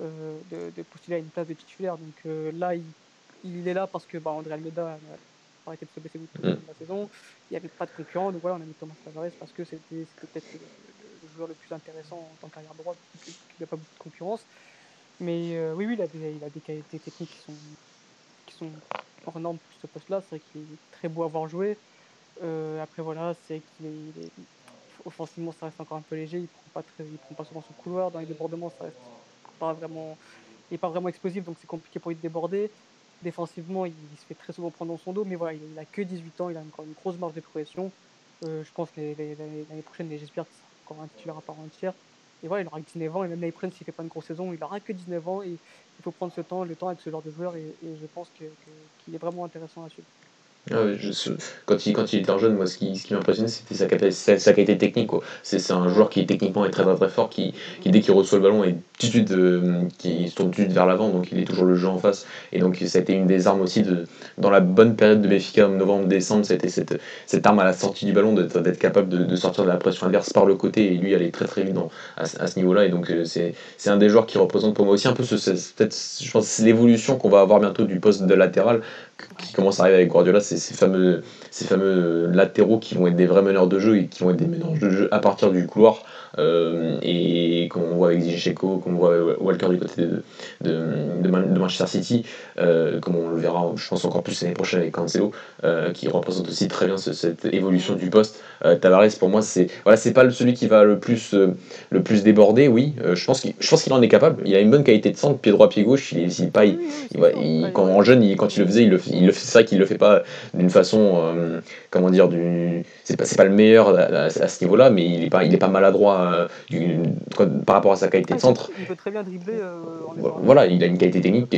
Euh, de, de, postuler à une place de titulaire. Donc euh, là, il, il, est là parce que bah, André Almeida a arrêté de se blesser tout le long de la saison. Il n'y avait pas de concurrent. Donc voilà, on a mis Thomas Tavares parce que c'était peut-être le, joueur le plus intéressant en tant qu'arrière droite, qu'il n'y a pas beaucoup de concurrence. Mais euh, oui, oui, il a, des, des qualités techniques qui sont, qui sont hors normes pour ce poste-là. C'est vrai qu'il est très beau à voir jouer. Euh, après, voilà, c'est qu'il est, offensivement, ça reste encore un peu léger. Il ne prend, pas prend pas souvent son couloir. Dans les débordements, ça reste pas vraiment, il n'est pas vraiment explosif, donc c'est compliqué pour lui de déborder. Défensivement, il, se fait très souvent prendre dans son dos, mais voilà, il, a que 18 ans, il a encore une grosse marge de progression. Euh, je pense que l'année prochaine, j'espère qu'il sera encore un titulaire à part entière. Et voilà, il aura 19 ans, et même l'année prochaine, s'il fait pas une grosse saison, il aura que 19 ans, et il faut prendre ce temps, le temps avec ce genre de joueur, et, je pense qu'il est vraiment intéressant à suivre. Ah quand, il, quand il était jeune, moi, ce qui, ce qui m'impressionnait, c'était sa, qualité technique. C'est un joueur qui techniquement est très très, fort, qui, dès qu'il reçoit le ballon est euh, qui se tourne tout de suite vers l'avant, donc il est toujours le jeu en face. Et donc ça a été une des armes aussi de, dans la bonne période de Béfica, novembre-décembre, c'était cette, arme à la sortie du ballon, d'être capable de, sortir de la pression adverse par le côté, et lui aller très très vite à, ce niveau-là. Et donc euh, c'est un des joueurs qui représente pour moi aussi un peu l'évolution qu'on va avoir bientôt du poste de latéral qui commence à arriver avec Guardiola, c'est ces fameux, ces fameux latéraux qui vont être des vrais meneurs de jeu et qui vont être des meneurs de jeu à partir du couloir. Euh, et comme on voit avec Zinchenko, comme on voit Walker du côté de, de, de, Manchester City, euh, comme on le verra, je pense encore plus l'année prochaine avec Cancelo, euh, qui représente aussi très bien cette évolution du poste. Tavares, pour moi, c'est voilà, c'est pas celui qui va le plus, le plus déborder, oui. je pense qu'il en est capable. Il a une bonne qualité de centre, pied droit, pied gauche. Il, il, pas, il, quand en jeune, quand il le faisait, il le, il le c'est vrai qu'il le fait pas d'une façon, comment dire, du, c'est pas, pas le meilleur à, à ce niveau-là, mais il est pas, il est pas maladroit euh, par rapport à sa qualité de ah, centre. Il peut très bien dribbler. Euh, voilà, il a une qualité technique,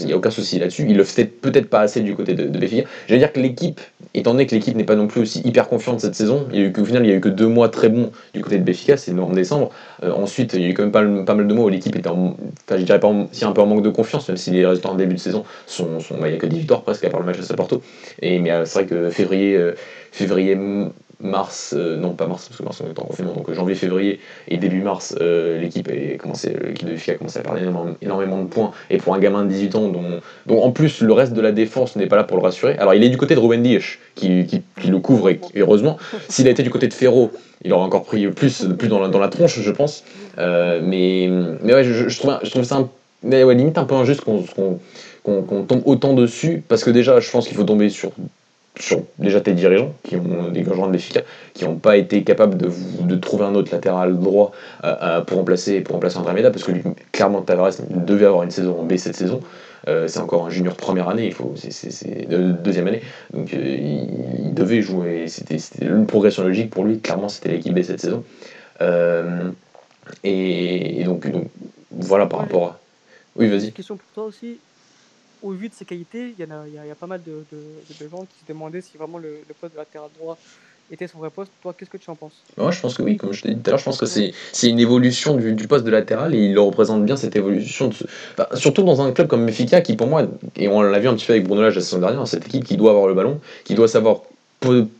il n'y a aucun souci là-dessus. Il le fait peut-être pas assez du côté de, de Béfica. J'allais dire que l'équipe, étant donné que l'équipe n'est pas non plus aussi hyper confiante cette saison, il y a eu qu'au final, il y a eu que deux mois très bons du côté de Béfica, c'est en décembre. Euh, ensuite, il y a eu quand même pas, pas mal de mois où l'équipe était, en, enfin, je dirais pas si un peu en manque de confiance, même si les résultats en début de saison sont, sont bah, il n'y a que 10 victoires presque à part le match à Porto. Et mais c'est vrai que février, février mars, euh, non pas mars parce que mars on est en confinement, donc janvier, février et début mars, euh, l'équipe l'équipe de FIA a commencé à perdre énormément, de points. Et pour un gamin de 18 ans, dont, dont, en plus le reste de la défense n'est pas là pour le rassurer. Alors il est du côté de Ruben Dias qui, qui, le couvre et, heureusement. S'il a été du côté de Ferro, il aurait encore pris plus, plus dans, la, dans la tronche, je pense. Euh, mais, mais ouais, je, trouve, je trouve ça un, mais limite un peu injuste qu'on qu'on tombe autant dessus parce que déjà je pense qu'il faut tomber sur sur déjà tes dirigeants, qui ont des dirigeants de qui n'ont pas été capables de, de trouver un autre latéral droit euh, euh, pour remplacer pour remplacer André Meda, parce que lui, clairement Tavares devait avoir une saison en B cette saison. c'est encore un junior première année, il faut, c'est, deuxième année. Donc il, devait jouer, c'était, une progression logique pour lui, clairement c'était l'équipe B cette saison. Et, donc, voilà par rapport à. Oui, vas-y. Une question pour toi aussi. Au vu de ses qualités, il y, a, pas mal de, de, gens qui se demandaient si vraiment le, poste de latéral droit était son vrai poste. Toi, qu'est-ce que tu en penses? Moi, je pense que oui. Comme je t'ai dit tout à l'heure, je pense que c'est, une évolution du, poste de latéral et il représente bien cette évolution. Surtout dans un club comme Mefica qui, pour moi, et on l'a vu un petit peu avec Bruno Lage la saison dernière, cette équipe qui doit avoir le ballon, qui doit savoir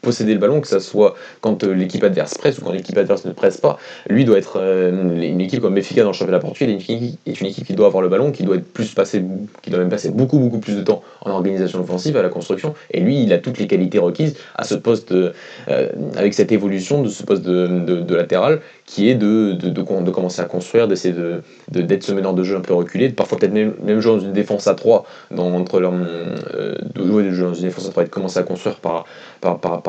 posséder le ballon, que ce soit quand euh, l'équipe adverse presse ou quand l'équipe adverse ne presse pas. Lui doit être euh, une équipe comme Benfica dans le championnat portugais est une équipe qui doit avoir le ballon, qui doit être plus qui doit même passer beaucoup beaucoup plus de temps en organisation offensive, à la construction. Et lui, il a toutes les qualités requises à ce poste, euh, avec cette évolution de ce poste de, latéral, qui est de, de, de, commencer à construire, d'essayer de, d'être ce meneur de jeu un peu reculé, parfois peut-être même, jouer dans une défense à 3, dans, entre leur, de jouer dans une défense à 3 et de commencer à construire par,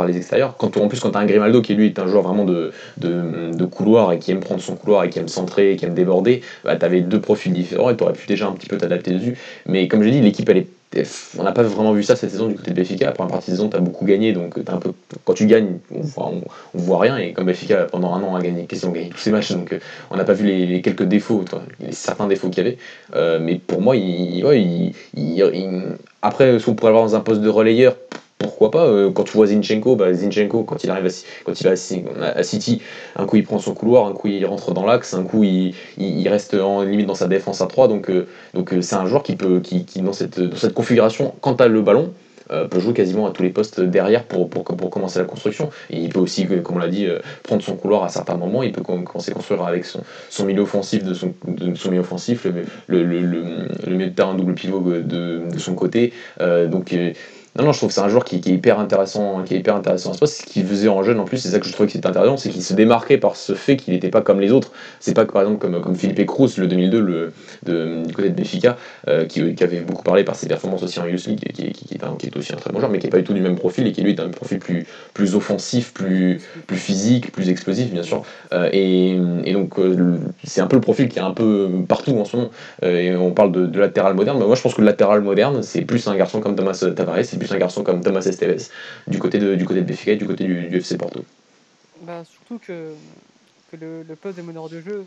les extérieurs. Quand, en plus, quand tu as un Grimaldo qui lui est un joueur vraiment de, de, couloir et qui aime prendre son couloir et qui aime centrer et qui aime déborder, bah, tu avais deux profils différents et tu aurais pu déjà un petit peu t'adapter dessus. Mais comme j'ai dit, l'équipe elle est on n'a pas vraiment vu ça cette saison du côté de Benfica. Après un partie de saison, tu as beaucoup gagné, donc un peu, quand tu gagnes, on voit, voit rien. Et comme Benfica, pendant un an, a gagné, question gagné tous ses matchs, donc euh, on n'a pas vu les, quelques défauts, les certains défauts qu'il y avait. Euh, mais pour moi, après, ce qu'on pourrait avoir dans un poste de relayeur, pourquoi pas euh, Quand tu vois Zinchenko, bah, Zinchenko, quand il arrive à, quand il City, un coup il prend son couloir, un coup il rentre dans l'axe, un coup il, reste en limite dans sa défense à 3. Donc euh, euh, c'est un joueur qui peut qui, dans, cette, configuration, quand tu le ballon, peut jouer quasiment à tous les postes derrière pour, commencer la construction. Il peut aussi, comme on l'a dit, prendre son couloir à certains moments. Il peut commencer à construire avec son, milieu offensif son, milieu offensif, le, le, le, milieu de terrain double pivot de, de son côté. donc non, non, je trouve que c'est un joueur qui, est hyper intéressant, qui est hyper intéressant. Ce qu'il faisait en jeune en plus, c'est ça que je trouvais qui était intéressant, c'est qu'il se démarquait par ce fait qu'il n'était pas comme les autres. C'est pas par exemple comme, comme Philippe Cruz, le 2002, le, de, du côté de Benfica, euh, qui, avait beaucoup parlé par ses performances aussi en Youth League, qui, est, aussi un très bon joueur, mais qui n'est pas du tout du même profil et qui lui est un profil plus, plus offensif, plus, plus physique, plus explosif, bien sûr. Euh, et, donc, euh, c'est un peu le profil qui est un peu partout en ce moment. et on parle de, latéral moderne, mais moi je pense que le latéral moderne, c'est plus un garçon comme Thomas Tavares, un garçon comme Thomas Esteves du côté de, du côté de Benfica et du côté du, FC Porto. Bah, surtout que, que le, poste de meneur de jeu,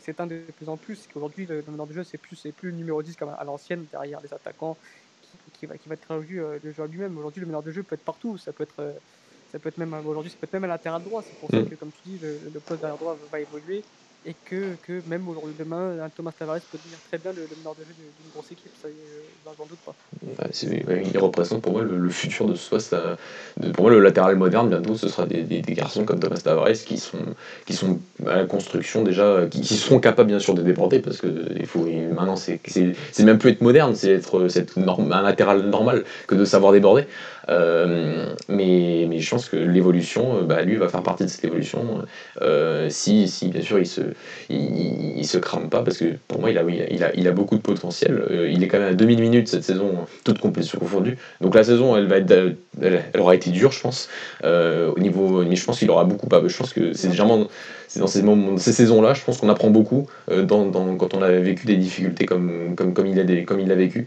c'est un de plus en plus. Qu'aujourd'hui, le, meneur de jeu, c'est plus, plus le numéro 10 comme à l'ancienne, derrière les attaquants, qui, qui, va, qui va être vu euh, le joueur lui-même. Aujourd'hui, le meneur de jeu peut être partout. Ça peut être, euh, ça peut être même aujourd'hui, ça peut être même à latéral droit. C'est pour ça mm. que, comme tu dis, le, le poste derrière droit va évoluer et que, que même aujourd'hui demain, un Thomas Tavares peut devenir très bien le, le meneur de jeu d'une grosse équipe, ça j'en doute pas. il représente pour moi le, futur de ce poste. pour moi, le latéral moderne, bientôt, ce sera des, des, garçons comme Thomas Tavares qui sont, qui sont à la construction déjà, qui, seront capables bien sûr de déporter, parce que il faut, maintenant, c'est même plus être moderne, c'est être, être un latéral normal que de savoir déborder. Euh, mais, mais je pense que l'évolution, euh, bah, lui va faire partie de cette évolution. Euh, si, si, bien sûr, il se, il, se crame pas, parce que pour moi, il a, il a, il a beaucoup de potentiel. il est quand même à 2000 minutes cette saison, toute compétition confondue. Donc la saison, elle, va être, elle, aura été dure, je pense. au niveau, mais je pense qu'il aura beaucoup. Pas, je pense que c'est généralement c'est dans ces, moments, ces saisons-là, je pense qu'on apprend beaucoup dans, dans, quand on a vécu des difficultés comme, comme, comme il l'a comme il a vécu.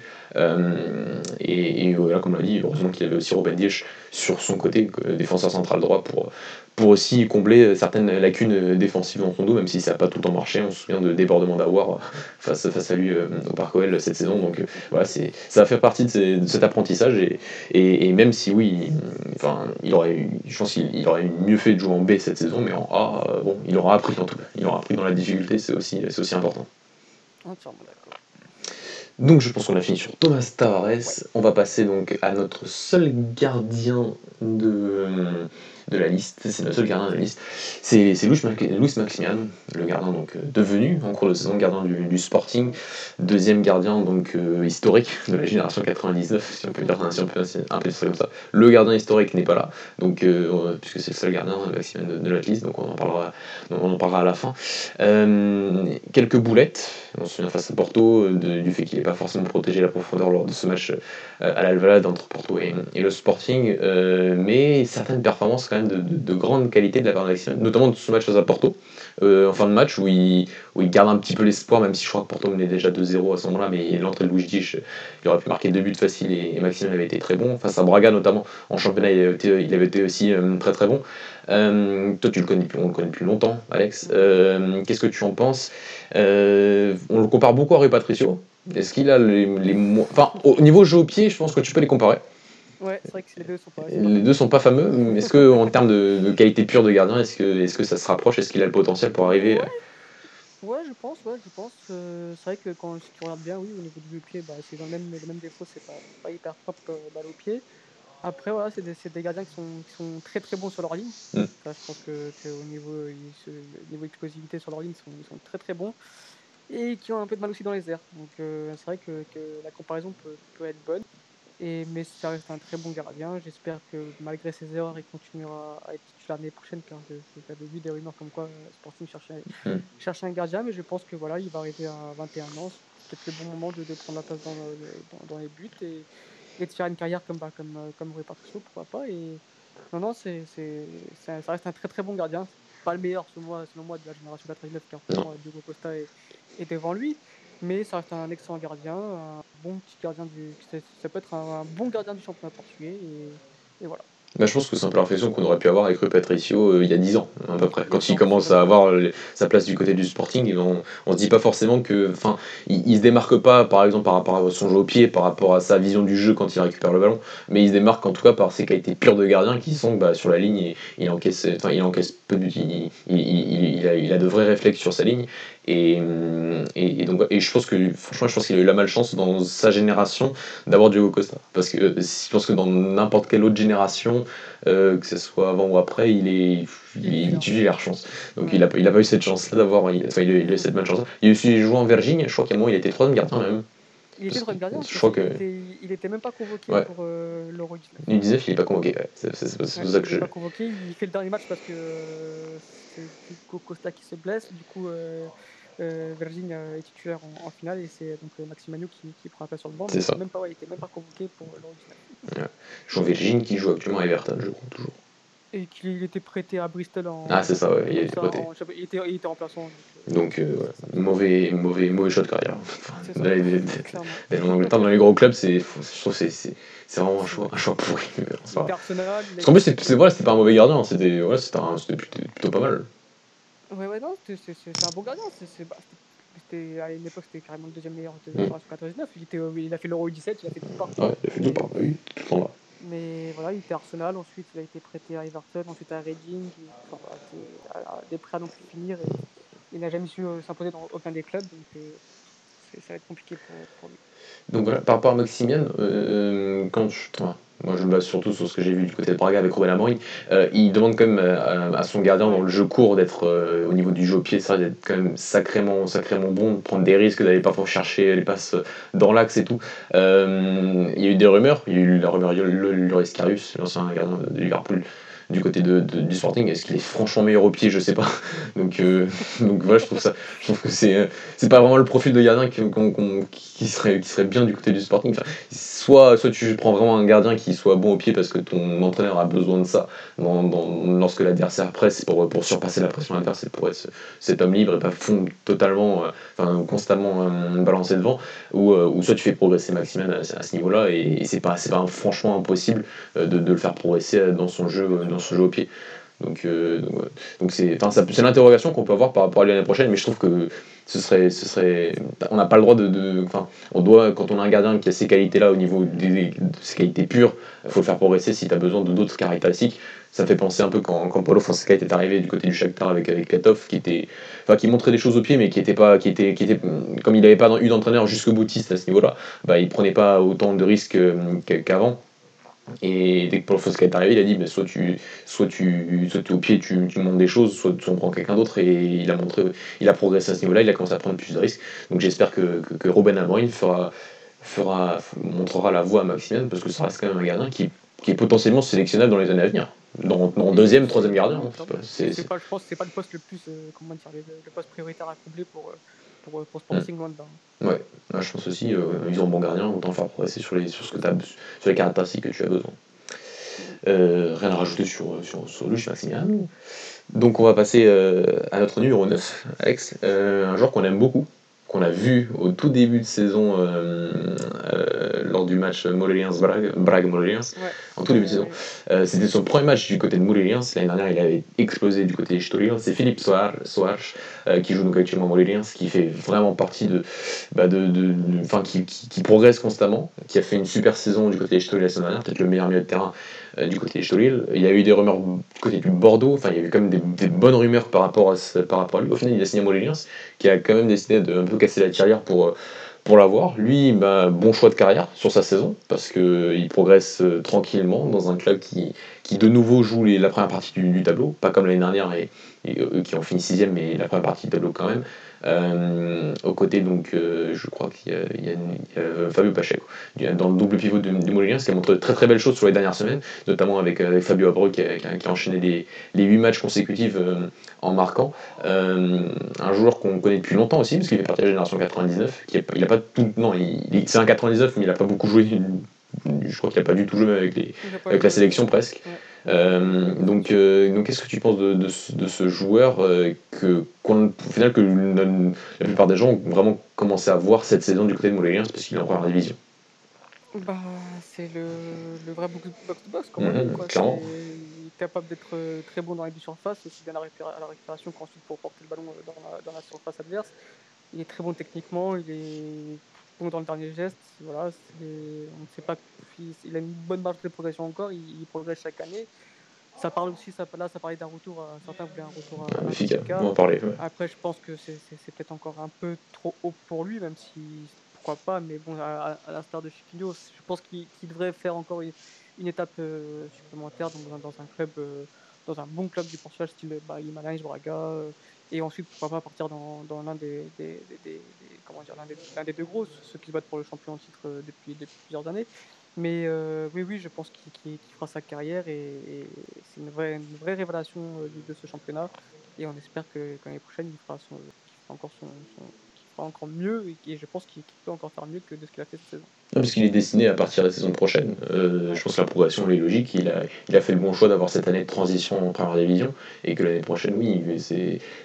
et, et voilà, comme l'a dit, heureusement qu'il avait aussi Robin Diech sur son côté, défenseur central droit, pour, pour aussi combler certaines lacunes défensives dans son dos, même si ça n'a pas tout le temps marché. On se souvient de débordement d'avoir face, face à lui euh, au Parc OL cette saison. Donc euh, voilà, c'est, ça va faire partie de, cet apprentissage. Et, et, même si oui, enfin, il aurait, je pense qu'il aurait mieux fait de jouer en B cette saison, mais en A, euh, bon, il aura appris en tout cas. Il aura appris dans la difficulté, c'est aussi, c'est aussi important. Donc je pense qu'on a fini sur Thomas Tavares. On va passer donc à notre seul gardien de de la liste, c'est le seul gardien de la liste, c'est Louis Maximian, le gardien donc euh, devenu en cours de saison gardien du, Sporting, deuxième gardien donc euh, historique de la génération 99, si on peut dire si appeler ça comme ça. Le gardien historique n'est pas là, donc euh, puisque c'est le seul gardien Maximian de, la liste, donc on en parlera, à la fin. quelques boulettes, on se souvient face à Porto du fait qu'il n'ait pas forcément protégé la profondeur lors de ce match à l'Alvalade entre Porto et, et le Sporting, mais certaines performances quand même de, de, grande qualité de la part de Maxime, notamment de ce match face à Porto, euh, en fin de match, où il, garde un petit peu l'espoir, même si je crois que Porto menait déjà 2-0 à ce moment-là, mais l'entrée de Luigi, il aurait pu marquer deux buts faciles et, Maxime avait été très bon. Face à Braga notamment, en championnat, il avait été, aussi euh, très très bon. Euh, toi, tu le connais, on le connaît depuis longtemps, Alex. Qu'est-ce que tu en penses? On le compare beaucoup à Rui Patricio. Est-ce qu'il a les, les Enfin, au niveau jeu au pied, je pense que tu peux les comparer. Ouais, c'est vrai que les deux sont pas. Les deux sont pas fameux. Est-ce que en termes de, qualité pure de gardien, est-ce que, est que ça se rapproche Est-ce qu'il a le potentiel pour arriver Ouais, je pense, ouais, je pense. Euh, c'est vrai que quand tu regardes bien, oui, au niveau du pied, bah, c'est le même, le même défaut, c'est pas, pas hyper propre euh, balle au pied. Après, voilà, c'est des, des, gardiens qui sont, qui sont, très très bons sur leur ligne. Mm. je pense que, au niveau, niveau explosivité sur leur ligne, ils sont, ils sont, très très bons. Et qui ont un peu de mal aussi dans les airs. Donc euh, c'est vrai que, que, la comparaison peut, peut être bonne. Et, mais ça reste un très bon gardien. J'espère que malgré ses erreurs, il continuera à être titulaire l'année prochaine. Car j'avais vu des rumeurs comme quoi euh, Sporting cherchait, cherchait, un gardien. Mais je pense que voilà, il va arriver à 21 ans. C'est peut-être le bon moment de, de, prendre la place dans, dans, dans les buts et, et, de faire une carrière comme, bah, comme, euh, comme Rui Patricio, pourquoi pas. Et non, non, c'est, ça, ça reste un très très bon gardien. Pas le meilleur selon moi, selon moi de la génération 99 car Diogo Costa est, est devant lui mais ça reste un excellent gardien, un bon petit gardien du. Ça peut être un, bon gardien du championnat portugais, et voilà. Bah, je pense que c'est un peu la qu'on aurait pu avoir avec Rui Patricio euh, il y a 10 ans, à peu près. Quand il commence à avoir sa place du côté du Sporting, on, on se dit pas forcément que. Enfin, il, se démarque pas, par exemple, par rapport à son jeu au pied, par rapport à sa vision du jeu quand il récupère le ballon, mais il se démarque en tout cas par ses qualités pures de gardien qui sont bah, sur la ligne, il encaisse, enfin, il encaisse peu de il a de vrais réflexes sur sa ligne. Et, et, donc, et je pense que franchement, je pense qu'il a eu la malchance dans sa génération d'avoir Diogo Costa. Parce que je pense que dans n'importe quelle autre génération, euh, que ce soit avant ou après, il est il, il la chance. Donc il a, il a pas eu cette chance-là d'avoir. Il, enfin, il, a, eu cette malchance. Il a aussi joué en Virginie, je crois qu'à un moment il était troisième gardien même. Il était troisième gardien Je crois que. Il était, même pas convoqué pour euh, l'Euro 19. Il disait qu'il n'est pas convoqué, ouais. c'est pour ça que je. Il pas convoqué, il fait le dernier match parce que euh, c'est Costa qui se blesse, du coup. Euh, euh, Virgin est titulaire en, finale et c'est donc euh, Maxime qui, qui, prend la place sur le banc. C'est ça. Même pas, ouais, il n'était même pas convoqué pour l'Euro ouais. Jean Virgin qui joue actuellement à Everton, je crois, toujours. Et qu'il était prêté à Bristol en. Ah, c'est ça, ouais, il, était prêté. En, il, était, il était remplaçant. Donc, euh, donc euh, mauvais, mauvais, mauvais choix de carrière. Dans, en Angleterre, dans les gros clubs, c'est, je trouve que c'est, vraiment un choix, un choix pourri. Personnel. Parce qu'en plus, c'est, voilà, pas un mauvais gardien, c'était, voilà, plutôt, plutôt pas mal. Ouais, ouais, non, c'est un bon gardien. C'était, à une époque, c'était carrément le deuxième meilleur de mmh. 99. Il, était, il a fait l'Euro 17, il a fait tout part. Ouais, il a fait tout part, oui, tout le temps là. Mais voilà, il était Arsenal, ensuite il a été prêté à Everton, ensuite à Reading, enfin, voilà, des prêts à non plus finir. Et il n'a jamais su euh, s'imposer dans aucun des clubs, donc euh, ça va être compliqué pour, pour lui. Donc voilà, par rapport à Maximian, euh, quand je, moi je me base surtout sur ce que j'ai vu du côté de Braga avec Robin Amorim, euh, il demande quand même euh, à, son gardien dans le jeu court d'être au niveau du jeu au pied, ça d'être quand même sacrément, sacrément bon, de prendre des risques, d'aller parfois chercher les passes dans l'axe et tout. il y a eu des rumeurs, il y a eu la rumeur Loris Karius, l'ancien gardien de Liverpool, du côté de, du Sporting. Est-ce qu'il est franchement meilleur au pied Je sais pas. Donc, euh, donc voilà, je trouve ça. Je trouve que c'est c'est pas vraiment le profil de gardien qui, serait, qui serait bien du côté du Sporting. Soit, soit tu prends vraiment un gardien qui soit bon au pied parce que ton entraîneur a besoin de ça dans, lorsque l'adversaire presse pour, pour surpasser la pression adverse et pour être cet homme libre et pas fondre totalement, euh, enfin constamment euh, balancé devant. Ou, ou soit tu fais progresser Maximin à, ce niveau-là et, c'est pas, franchement impossible de, de, le faire progresser dans son jeu. Son jeu au pied. Donc, euh, donc, c'est, c'est l'interrogation qu'on peut avoir par rapport à l'année prochaine, mais je trouve que ce serait, ce serait, on n'a pas le droit de, de, on doit, quand on a un gardien qui a ces qualités-là au niveau des, de ses qualités pures, il faut le faire progresser si tu as besoin de d'autres caractéristiques. Ça fait penser un peu quand, quand Paulo Fonseca était arrivé du côté du Shakhtar avec, avec Petov, qui était, enfin, qui montrait des choses au pied, mais qui était pas, qui était, qui était, comme il n'avait pas eu d'entraîneur jusqu'au boutiste à ce niveau-là, bah, il prenait pas autant de risques euh, qu'avant. Et dès que Paul Fosca est arrivé, il a dit soit tu soit tu soit au pied, tu, tu montes des choses, soit tu en prends quelqu'un d'autre. Et il a montré, il a progressé à ce niveau-là, il a commencé à prendre plus de risques. Donc j'espère que, que, que, Robin Amorim fera, fera, montrera la voie à Maximian parce que ça reste quand même un gardien qui, qui est potentiellement sélectionnable dans les années à venir. Dans, dans deuxième, troisième gardien. C'est pas, je pense c'est pas le poste le plus, euh, comment dire, le, poste prioritaire à combler pour, euh, pour, pour Sporting loin dedans. Ouais, je pense aussi, euh, ils ont un bon gardien, autant faire progresser sur les, sur, ce que as, sur les caractéristiques que tu as besoin. rien à rajouter sur, sur, sur Donc on va passer à notre numéro 9, Alex, un joueur qu'on aime beaucoup, qu'on a vu au tout début de saison euh, euh, lors du match Braga-Morelia, en tout début de saison. Euh, c'était son premier match du côté de Morelia. L'année dernière, il avait explosé du côté de. C'est Philippe Soares, qui joue donc actuellement Morelia, qui fait vraiment partie de. Bah de, de, qui, qui, progresse constamment, qui a fait une super saison du côté de la semaine dernière, peut-être le meilleur milieu de terrain du côté de Estoril. Il y a eu des rumeurs du côté du Bordeaux, enfin, il y a eu quand même des, bonnes rumeurs par rapport, à, à lui. Au final, il a signé à Morelia, qui a quand même décidé de un peu casser la tirelire pour, euh, pour l'avoir. Lui, bah, bon choix de carrière sur sa saison, parce qu'il progresse euh, tranquillement dans un club qui, qui de nouveau joue la première partie du, tableau, pas comme l'année dernière, et, eux qui ont fini sixième, mais la première partie du tableau quand même. Euh, aux côtés, donc, euh, je crois qu'il y, a, Fabio Pacheco dans le double pivot de, du Moulin, ce qui a montré de très très belles choses sur les dernières semaines, notamment avec, Fabio Abreu qui a, enchaîné les, les 8 matchs consécutifs en marquant. un joueur qu'on connaît depuis longtemps aussi, parce qu'il fait partie de la génération 99, qui il a pas tout, non, il, c'est un 99, mais il n'a pas beaucoup joué je crois qu'il n'a pas du tout joué avec, les, avec la sélection presque. Euh, donc, euh, donc qu'est-ce que tu penses de, de, de ce joueur euh, que, au final, que la, plupart des gens ont vraiment commencé à voir cette saison du côté de Moulin parce qu'il est en première division bah, C'est le, le, vrai box-to-box, comme mm -hmm, Il est capable d'être très bon dans les deux surfaces, aussi bien à la, récupération qu'ensuite pour porter le ballon dans la, dans la surface adverse. Il est très bon techniquement, il est dans le dernier geste. Voilà, on ne sait pas. Il a une bonne marge de progression encore. Il, progresse chaque année. Ça parle aussi, ça, là, ça parlait d'un retour. À, certains voulaient un retour à, On en parler, Après, je pense que c'est peut-être encore un peu trop haut pour lui, même si pourquoi pas. Mais bon, à, l'instar de Chiquinho, je pense qu'il devrait faire encore une, étape euh, supplémentaire dans, dans, un club, euh, dans un bon club du Portugal, style bah, Braga. Euh, et ensuite, pourquoi pas partir dans, l'un des, comment dire, l'un des, deux gros, ceux qui se battent pour le champion en titre euh, depuis, plusieurs années. Mais euh, oui, oui, je pense qu'il fera sa carrière et, c'est une vraie, révélation euh, de, ce championnat. Et on espère que l'année prochaine, il fera, son, il fera encore encore mieux et, je pense qu'il peut encore faire mieux que de ce qu'il a fait cette saison. Parce qu'il est destiné à partir de la saison prochaine. Euh, je pense que la progression est logique. Il a, il a fait le bon choix d'avoir cette année de transition en première division et que l'année prochaine, oui,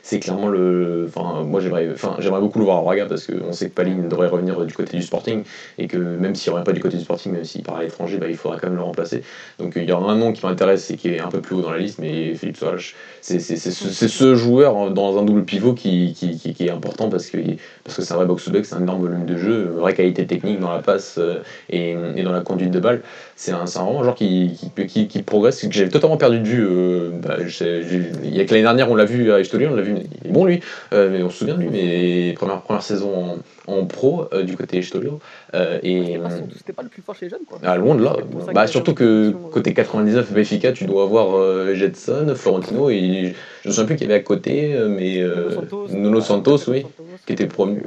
c'est clairement le. Enfin, moi j'aimerais beaucoup le voir à Braga parce qu'on sait que Paline devrait revenir du côté du Sporting et que même s'il ne revient pas du côté du Sporting, même s'il part à l'étranger, bah, il faudra quand même le remplacer. Donc il y a un nom qui m'intéresse et qui est un peu plus haut dans la liste, mais Philippe Soares, c'est ce, joueur dans un double pivot qui, est important parce que c'est un vrai box-to-box, c'est un énorme volume de jeu, vraie qualité technique dans la passe euh, et, et, dans la conduite de balle. C'est un, un joueur qui, qui, qui, progresse, que j'avais totalement perdu de vue. Euh, bah, il y a que l'année dernière, on l'a vu à Estoli, on l'a vu, il est bon lui, euh, mais on se souvient de lui, mais première, première saison en, en pro du côté Estolio. et c'était pas, le plus fort chez les jeunes, quoi. Ah, loin de là. Bah, surtout que côté 99 Benfica, tu dois avoir Jetson, Florentino, et je ne sais plus qui y avait à côté, mais Nuno Santos, oui, qui était promu.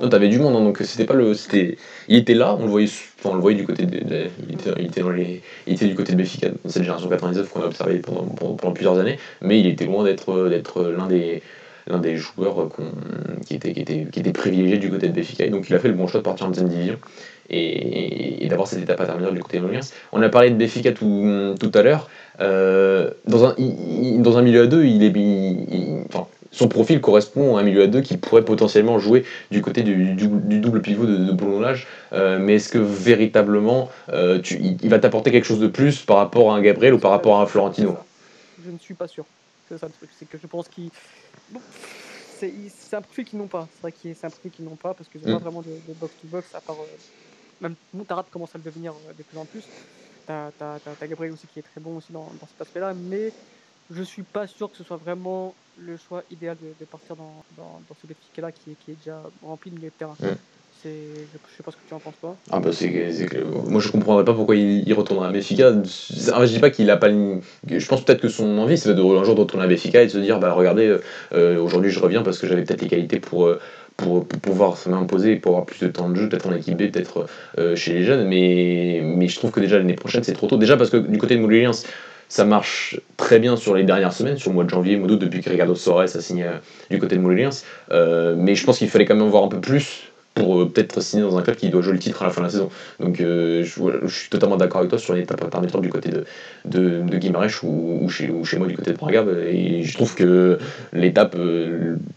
Non, t'avais du monde, hein, donc c'était pas le. C'était, il était là, on le voyait, on le voyait du côté de, il, était, il, était dans les, il était du côté de Béfica, cette génération 99 qu'on a observé pendant, pendant, plusieurs années, mais il était loin d'être, d'être l'un des l'un des joueurs qui, était, qui, était, qui était privilégié du côté de Béfica. Et donc il a fait le bon choix de partir en deuxième division et, et d'avoir cette étape intermédiaire du côté de Moulins. On a parlé de Béfica tout, tout à l'heure. Euh, dans, un, dans un milieu à deux, il est, enfin, son profil correspond à un milieu à deux qui pourrait potentiellement jouer du côté du, du, double pivot de, de boulonnage. Euh, mais est-ce que véritablement euh, tu, il, va t'apporter quelque chose de plus par rapport à un Gabriel ou par rapport à un Florentino? Je ne suis pas sûr. C'est ça le truc. C'est que je pense qu'il. c'est, un profil qu'ils n'ont pas. C'est vrai que c'est un profil qu'ils n'ont pas parce que je mm. vraiment de box-to-box à part. Euh, même Montarat commence à le devenir de plus en plus. T'as, as, Gabriel aussi qui est très bon aussi dans, dans cet aspect-là. Mais je suis pas sûr que ce soit vraiment le choix idéal de, partir dans, dans, dans ce Benfica-là qui, qui, est déjà rempli de milieu de terrain. Mm. Je sais pas ce que tu en penses toi. Ah bah c'est, moi je comprendrais pas pourquoi il, il retournerait à Benfica. je dis pas qu'il a pas Je pense peut-être que son envie c'est de, un jour de retourner à Benfica et de se dire bah regardez euh, aujourd'hui je reviens parce que j'avais peut-être les qualités pour, euh, pour, pouvoir m'imposer, pour avoir plus de temps de jeu, peut-être en équipe B, peut-être euh, chez les jeunes. Mais, je trouve que déjà l'année prochaine c'est trop tôt. Déjà parce que du côté de Moulins ça marche très bien sur les dernières semaines, sur le mois de janvier, mois d'août, depuis que Ricardo Soares a signé euh, du côté de Moulins. Euh, mais je pense qu'il fallait quand même voir un peu plus euh, peut-être signer dans un club qui doit jouer le titre à la fin de la saison. Donc je, suis totalement d'accord avec toi sur l'étape intermédiaire du côté de, de, de ou, chez, moi du côté de Braga. Et je trouve que l'étape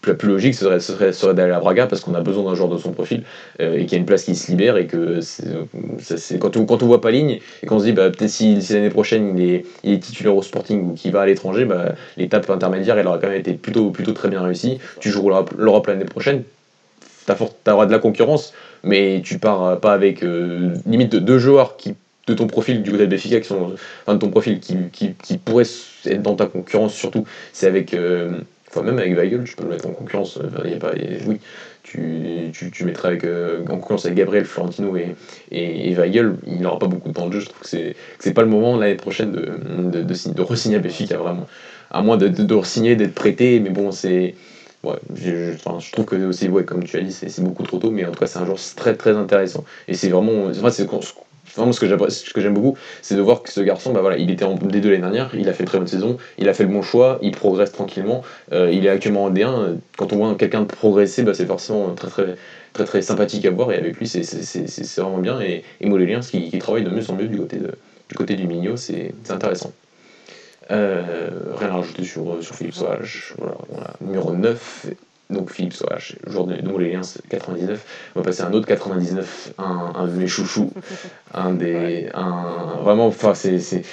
la plus logique serait, d'aller à Braga parce qu'on a besoin d'un joueur de son profil et qu'il y a une place qui se libère et que quand, on, quand voit pas ligne et qu'on se dit bah, peut-être si, l'année prochaine il est, titulaire au Sporting ou qu'il va à l'étranger, bah, l'étape intermédiaire elle aura quand même été plutôt, plutôt très bien réussie. Tu joues l'Europe l'année prochaine, tu auras de la concurrence, mais tu pars pas avec euh, limite deux joueurs qui de ton profil du côté de qui sont enfin, de ton profil qui, qui, pourraient être dans ta concurrence surtout c'est avec euh, enfin même avec Weigel je peux le mettre en concurrence y a pas, oui. Tu, tu, tu mettrais avec, euh, en concurrence avec Gabriel Florentino et, et, Weigel il n'aura pas beaucoup de temps de jeu je trouve que c'est c'est pas le moment l'année prochaine de, de, de, re-signer à vraiment. À moins de, de, de signer d'être prêté mais bon c'est ouais, je, je, trouve que aussi, ouais, comme tu as dit, c'est beaucoup trop tôt, mais en tout cas, c'est un joueur très très intéressant. Et c'est vraiment, c'est vraiment ce que j'aime beaucoup, c'est de voir que ce garçon, bah voilà, il était en D2 l'année dernière, il a fait une très bonne saison, il a fait le bon choix, il progresse tranquillement, euh, il est actuellement en D1. Quand on voit quelqu'un progresser, bah, c'est forcément très très très très sympathique à voir et avec lui c'est vraiment bien et, et Molélien qui, qui travaille de mieux en mieux du côté, du côté du Mignot c'est intéressant euh, rien à rajouter sur, euh, sur Philippe. Voilà, Numéro 9, donc Philippe Sauvage. Jour de nous, les liens, 99. On va passer à un autre 99, un, un de mes chouchous. un des. Un, vraiment, enfin, c'est.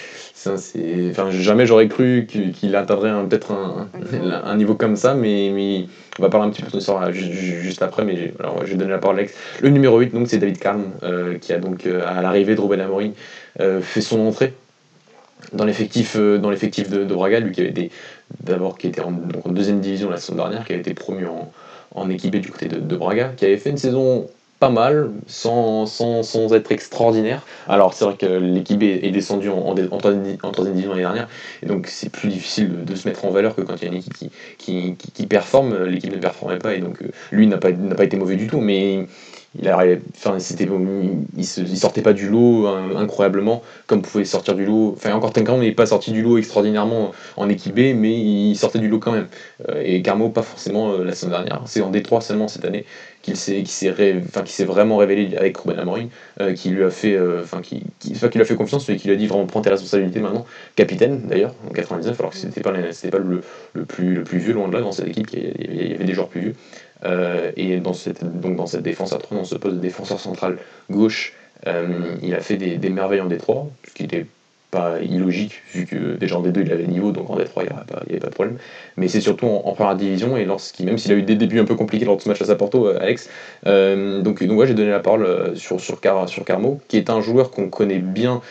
Enfin, jamais j'aurais cru qu'il atteindrait peut-être un, un, niveau comme ça, mais, mais on va parler un petit peu de ça juste, après, mais alors, je vais donner la parole à Alex. Le numéro 8, donc, c'est David Kahn, euh, qui a donc, à l'arrivée de Robin Amorim, fait son entrée dans l'effectif euh, dans l'effectif de, Braga, lui qui avait été d'abord qui était en, deuxième division la saison dernière, qui avait été promu en, en équipé du côté de, Braga, qui avait fait une saison pas mal, sans, sans, sans être extraordinaire. Alors c'est vrai que l'équipe est, descendue en, en, troisième division l'année dernière, et donc c'est plus difficile de, se mettre en valeur que quand il y a une équipe qui, qui, qui, qui performe, l'équipe ne performait pas, et donc euh, lui n'a pas, pas été mauvais du tout, mais il sortait pas du lot hein, incroyablement comme pouvait sortir du lot. Enfin encore Tenkan n'est pas sorti du lot extraordinairement en équipe B mais il sortait du lot quand même. Euh, et Carmo pas forcément euh, la semaine dernière. C'est en D3 seulement cette année qu'il s'est qui vraiment révélé avec Ruben Amorim euh, qui lui a fait enfin qui qui, a fait confiance mais qui lui a dit vraiment prends tes responsabilités maintenant. Capitaine d'ailleurs en 99 alors que c'était pas pas le, le plus le plus vieux loin de là dans cette équipe il y avait des joueurs plus vieux euh, et dans cette, donc dans cette défense à 3, dans ce poste de défenseur central gauche, euh, il a fait des, merveilles en Détroit, ce qui n'était pas illogique, vu que déjà en D2 il avait le niveau, donc en Détroit il n'y avait, pas de problème. Mais c'est surtout en, première division, et lorsqu'il, même s'il a eu des débuts un peu compliqués lors de ce match à Saporto, euh, Alex, donc, donc ouais, j'ai donné la parole sur, sur, Car, sur Carmo, qui est un joueur qu'on connaît bien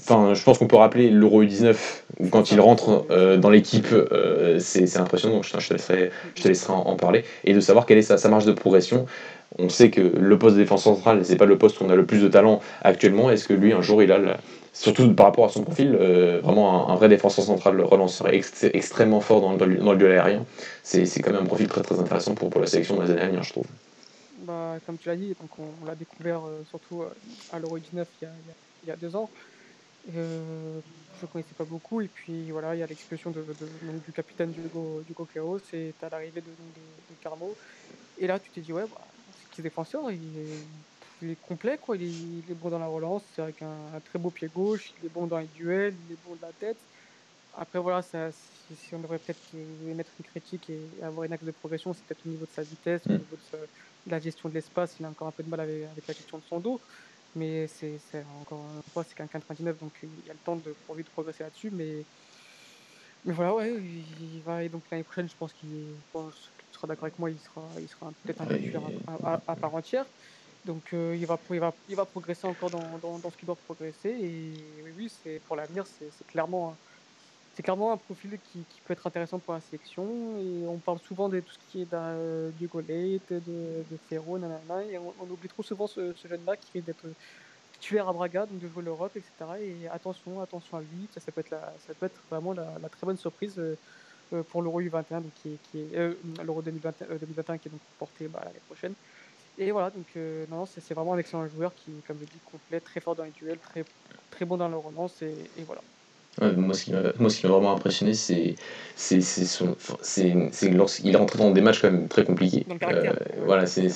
Enfin, je pense qu'on peut rappeler l'Euro U19 où quand il rentre euh, dans l'équipe, euh, c'est impressionnant. Donc je, te laisserai, je te laisserai en, parler et de savoir quelle est sa, marge de progression. On sait que le poste de défense centrale, c'est pas le poste où on a le plus de talent actuellement. Est-ce que lui, un jour, il a, surtout par rapport à son profil, euh, vraiment un, vrai défenseur central relanceur extrêmement fort dans, le duel aérien? C'est quand même un profil très très intéressant pour, la sélection dans les années à venir, je trouve. Bah, comme tu l'as dit, on, l'a découvert surtout à l'Euro 19 il y, a, il y a deux ans. Euh, je ne connaissais pas beaucoup. Et puis voilà, il y a l'expulsion de, du capitaine Hugo, Hugo Queiroz et as l'arrivée de, de, Carmo. Et là, tu t'es dit, ouais, bah, c'est défenseur, il est, il est, complet, quoi. Il est, il est bon dans la relance, c'est avec un, très beau pied gauche, il est bon dans les duels, il est bon de la tête. Après, voilà, ça, si, on devrait peut-être mettre une critique et avoir une axe de progression, c'est peut-être au niveau de sa vitesse, au mm. niveau de, la gestion de l'espace. Il a encore un peu de mal avec, avec la gestion de son dos. Mais c'est encore une fois, c'est qu'un 99, donc il y a le temps de, pour lui de progresser là-dessus. Mais, mais voilà, ouais, il va. Et donc l'année prochaine, je pense qu'il tu seras d'accord avec moi, il sera, il sera peut-être un titulaire à, part entière. Donc euh, il, va, il, va, il va progresser encore dans, dans, dans ce qu'il doit progresser. Et oui, oui c'est pour l'avenir, c'est clairement c'est clairement un profil qui, peut être intéressant pour la sélection. Et on parle souvent de tout ce qui est du Golate, de, de Ferro, nanana, et on, oublie trop souvent ce, jeune-là qui risque d'être titulaire à Braga, donc de jouer l'Europe, etc. Et attention, attention à lui, ça, peut, être vraiment la, très bonne surprise euh, euh, pour l'Euro U21, donc qui est, euh, l'Euro 2021, qui est donc porté bah, l'année prochaine. Et voilà, donc non, c'est vraiment un excellent joueur qui, comme je dis, complet, très fort dans les duels, très, très bon dans la relance, et voilà. Moi, ce qui m'a vraiment impressionné, c'est lorsqu'il est rentré dans des matchs quand même très compliqués. Euh, voilà, c'est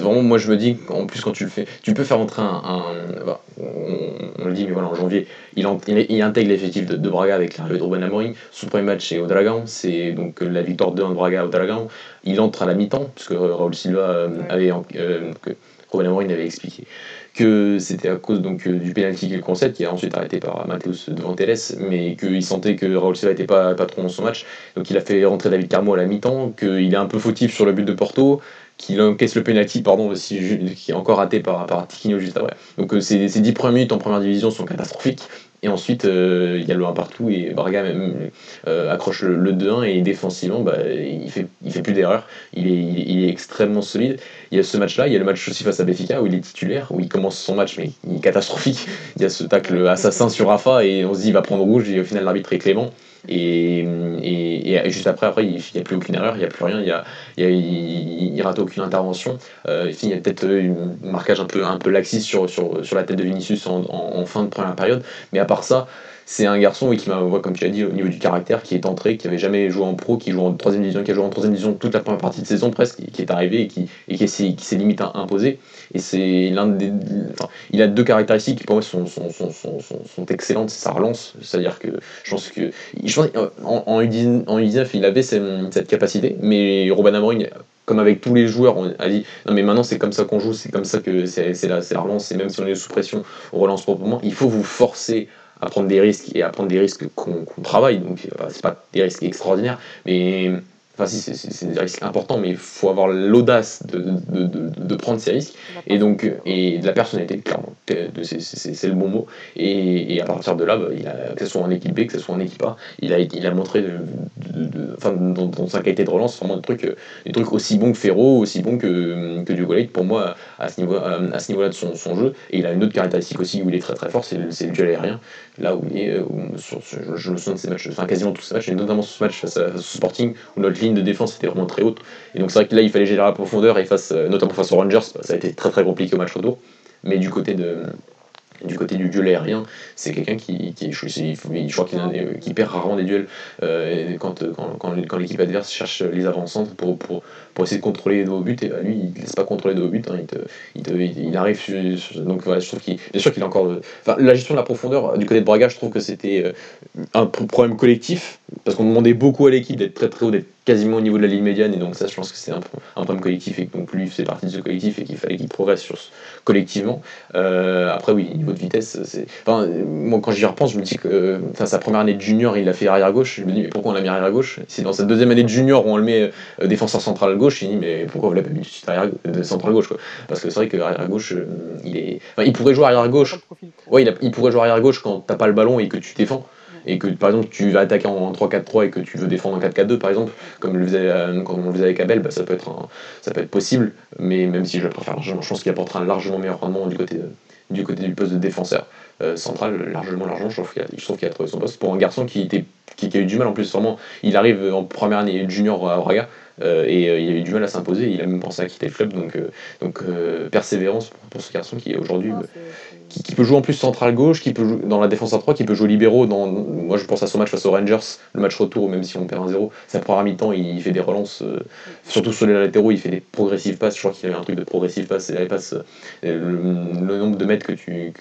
vraiment, moi je me dis, en plus quand tu le fais, tu peux faire rentrer un. Bah, on, le dit, mais voilà, en janvier, il, il, intègre l'effectif de, Braga avec l'arrivée de Ruben Amorim. Son premier match c'est au Dragon, c'est donc la victoire 2-1 de Braga au Dragon. Il entre à la mi-temps, puisque Raúl Silva euh, avait. Euh, Ruben Amorim avait expliqué que c'était à cause donc euh, du pénalty qu'il concède, qui est ensuite arrêté par Mateus devant Teles, mais qu'il sentait que Raúl Silva n'était pas, pas trop dans son match, donc il a fait rentrer David Carmo à la mi-temps, qu'il est un peu fautif sur le but de Porto, qu'il encaisse le penalty, pardon, qui est encore raté par, par Tiquinho juste après. Donc euh, ces 10 premières minutes en première division sont catastrophiques. Et ensuite, euh, il y a le 1 partout et Braga même, euh, accroche le, 2-1 et défensivement, bah, il fait, il fait plus d'erreurs. Il est, extrêmement solide. Il y a ce match-là, il y a le match aussi face à Benfica où il est titulaire, où il commence son match, mais il est catastrophique. Il y a ce tacle assassin sur Rafa et on se dit il va prendre rouge et au final l'arbitre est clément. Et, et, juste après, après il n'y a plus aucune erreur, il n'y a plus rien, il, y a, rate aucune intervention. Euh, il y a peut-être un marquage un peu, un peu laxiste sur, sur, sur la tête de Vinicius en, en, fin de première période, mais à part ça, c'est un garçon qui m'a, comme tu as dit, au niveau du caractère, qui est entré, qui avait jamais joué en pro, qui joue en troisième division, qui a joué en troisième division toute la première partie de saison presque, qui est arrivé et qui, et qui s'est, qui limite imposé. Et c'est l'un des, enfin, il a deux caractéristiques qui pour moi sont, sont, sont, sont, excellentes, c'est sa relance, c'est-à-dire que je pense que, je pense, en, en, U19, il avait cette, capacité, mais Robin Amorim comme avec tous les joueurs, a dit non mais maintenant c'est comme ça qu'on joue, c'est comme ça que c'est la, la relance, et même si on est sous pression, on relance proprement. Il faut vous forcer à prendre des risques et à prendre des risques qu'on travaille. Donc, euh, c'est pas des risques extraordinaires, mais Enfin, si, c'est des risques importants, mais il faut avoir l'audace de, de, de, de, prendre ces risques. Et donc, et de la personnalité, clairement. C'est le bon mot. Et, et, à partir de là, bah, il a, que ce soit en équipe B, que ce soit en équipe A, il a, il a montré, enfin, dans, dans, sa qualité de relance, vraiment des trucs, des trucs aussi bons que Ferro, aussi bons que, que Dugolait, pour moi, à ce niveau-là niveau de son, son, jeu. Et il a une autre caractéristique aussi où il est très très fort, c'est le, le duel aérien. Là où il est, euh, sur, je, me souviens de ses matchs, enfin quasiment tous ses matchs, et notamment ce match face à, Sporting, où notre de défense était vraiment très haute. Et donc c'est vrai que là, il fallait gérer la profondeur, et face, euh, notamment face aux Rangers, ça a été très très compliqué au match retour. Mais du côté de, du côté du duel aérien, c'est quelqu'un qui, qui je, crois qu'il perd rarement des duels euh, quand, quand, quand, l'équipe adverse cherche les avant-centres pour, pour, pour, essayer de contrôler hauts buts, et bah, lui il ne laisse pas contrôler hauts buts, hein, il, il, arrive donc voilà, je trouve qu'il bien sûr qu'il a encore la gestion de la profondeur du côté de Braga je trouve que c'était euh, un problème collectif parce qu'on demandait beaucoup à l'équipe d'être très très haut, d'être quasiment au niveau de la ligne médiane, et donc ça, je pense que c'est un, problème collectif, et donc lui faisait partie de ce collectif, et qu'il fallait qu'il progresse collectivement. Euh, après, oui, niveau de vitesse, c'est. Enfin, moi, quand j'y repense, je me dis que enfin, sa première année de junior, il a fait arrière-gauche. Je me dis, mais pourquoi on l'a mis arrière-gauche C'est dans sa deuxième année de junior où on le met euh, défenseur central gauche. Je me dis, mais pourquoi vous l'avez pas mis arrière de central gauche quoi Parce que c'est vrai que arrière-gauche, euh, il est. Enfin, il pourrait jouer arrière-gauche. Ouais, il, il pourrait jouer arrière-gauche quand t'as pas le ballon et que tu défends et que par exemple tu vas attaquer en 3-4-3 et que tu veux défendre en 4-4-2 par exemple, comme, le faisait, euh, comme on le faisait avec Abel, bah, ça, peut être ça peut être possible, mais même si je préfère je pense qu'il apportera un largement meilleur rendement du côté, du côté du poste de défenseur euh, central, largement, largement, je trouve qu'il a, trouvé son poste. Pour un garçon qui, était, qui, a eu du mal en plus, vraiment, il arrive en première année junior à Braga, euh, et euh, il a eu du mal à s'imposer, il a même pensé à quitter le club, donc, euh, donc persévérance pour, ce garçon qui est aujourd'hui. Qui, peut jouer en plus central gauche, qui peut jouer dans la défense à 3, qui peut jouer libéraux. Dans, moi je pense à son match face aux Rangers, le match retour, même si on perd 1-0, sa première mi-temps, il fait des relances, surtout sur les latéraux, il fait des progressives passes. Je crois qu'il y avait un truc de progressive passe, et les passes, le, nombre de mètres que tu.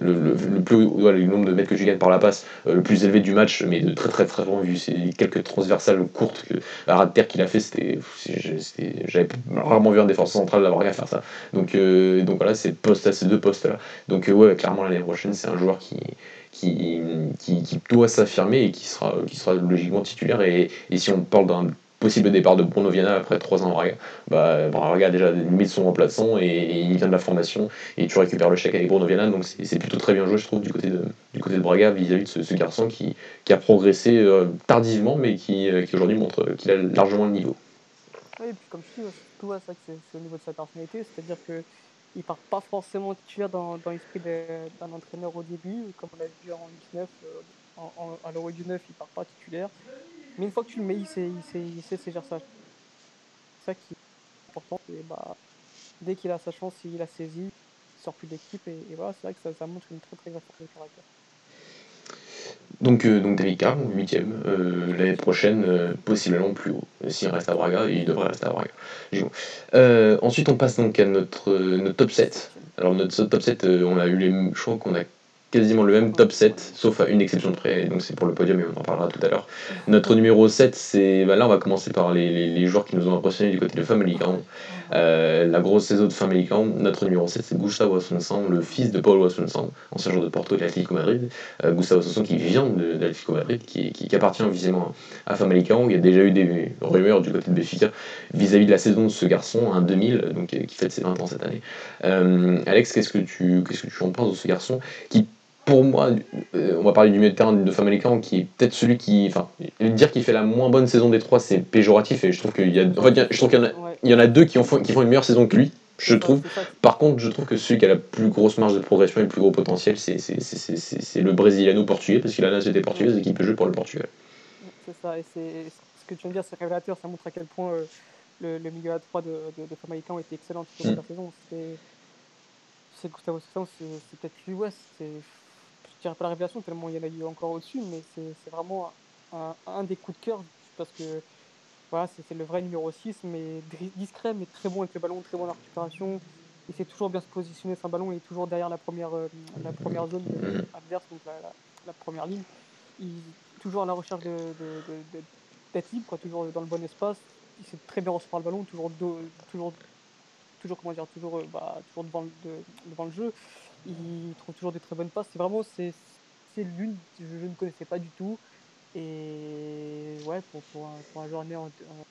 Le, le, plus, le nombre de mètres que tu gagnes par la passe, le plus élevé du match, mais de très très très loin, vu ces quelques transversales courtes que, à de terre qu'il a fait c'était j'avais rarement vu un défenseur central d'avoir qu'à faire ça donc euh, donc voilà c'est à ces deux postes là donc euh, ouais clairement l'année prochaine c'est un joueur qui qui, qui, qui doit s'affirmer et qui sera qui sera logiquement titulaire et, et si on parle d'un possible départ de Bruno Viana après 3 ans à Braga. Bah, Braga déjà mis son remplaçant et, et, il vient de la formation et tu récupères le chèque avec Bruno Viana donc c'est plutôt très bien joué je trouve du côté de, du côté de Braga vis-à-vis de ce, garçon qui, qui, a progressé euh, tardivement mais qui, euh, qui aujourd'hui montre qu'il a largement le niveau. Oui, puis comme je dis, tout ça c'est au niveau de sa personnalité, c'est-à-dire que il part pas forcément titulaire dans, l'esprit d'un entraîneur au début, comme on l'a vu en 19, euh, en, en, à l'Euro du 9, il part pas titulaire. Mais une fois que tu le mets, il sait, il sait, il sait saisir ça. C'est ça qui est important. Et bah, dès qu'il a sa chance, il a saisi, il sort plus d'équipe. Et, voilà, c'est vrai que ça, montre une très très grande caractère. Donc, euh, donc David Carr, 8 euh, l'année prochaine, euh, possiblement plus haut. S'il reste à Braga, il devrait rester à Braga. ensuite, on passe donc à notre, notre top 7. Alors, notre top 7, on a eu les. Crois qu'on a quasiment le même top 7, sauf à une exception de près, donc c'est pour le podium, et on en parlera tout à l'heure. Notre numéro 7, c'est. Bah là, on va commencer par les, les, les, joueurs qui nous ont impressionnés du côté de Famalicão. Euh, la grosse saison de Famalicão, notre numéro 7, c'est Gustavo Assunção, le fils de Paulo Assunção, ancien joueur de Porto et de l'Atlético Madrid. Euh, Gustavo Assunção qui vient de, l'Atlético Madrid, qui, qui, appartient visiblement à Famalicão. Il y a déjà eu des rumeurs du côté de Benfica vis-à-vis de la saison de ce garçon, un 2000, donc, qui fête ses 20 ans cette année. Euh, Alex, qu'est-ce que, tu, qu'est-ce que tu en penses de ce garçon qui pour moi, euh, on va parler du milieu de terrain de Famalicão qui est peut-être celui qui. Enfin, dire qu'il fait la moins bonne saison des trois, c'est péjoratif et je trouve qu'il y a. En fait, je trouve qu'il y en a, il y en a deux qui, ont, qui font une meilleure saison que lui, je trouve. Par contre, je trouve que celui qui a la plus grosse marge de progression et le plus gros potentiel, c'est le Brésiliano-portugais, parce qu'il a la nationalité portugaise et qu'il peut jouer pour le Portugal. C'est ça, et ce que tu viens de dire, c'est révélateur, ça montre à quel point euh, le, le, milieu à 3 de, de, de Famalicão était excellent toute mm. la saison. C'est Gustavo c'est peut-être lui, ouais, c'est je dirais pas la révélation tellement il y en a eu encore au-dessus, mais c'est vraiment un, un, des coups de cœur parce que voilà, c'est le vrai numéro 6, mais discret, mais très bon avec le ballon, très bon en récupération. Il sait toujours bien se positionner sans ballon, il est toujours derrière la première, euh, la première zone adverse, donc la, la, première ligne. Il est toujours à la recherche d'être de, de, libre, quoi, toujours dans le bon espace. Il sait très bien recevoir le ballon, toujours, toujours, toujours, comment dire, toujours, euh, bah, toujours devant, devant le jeu. Il trouve toujours des très bonnes passes. C'est vraiment c'est l'une que je, ne connaissais pas du tout. Et ouais, pour, pour, un, pour un joueur né en, en,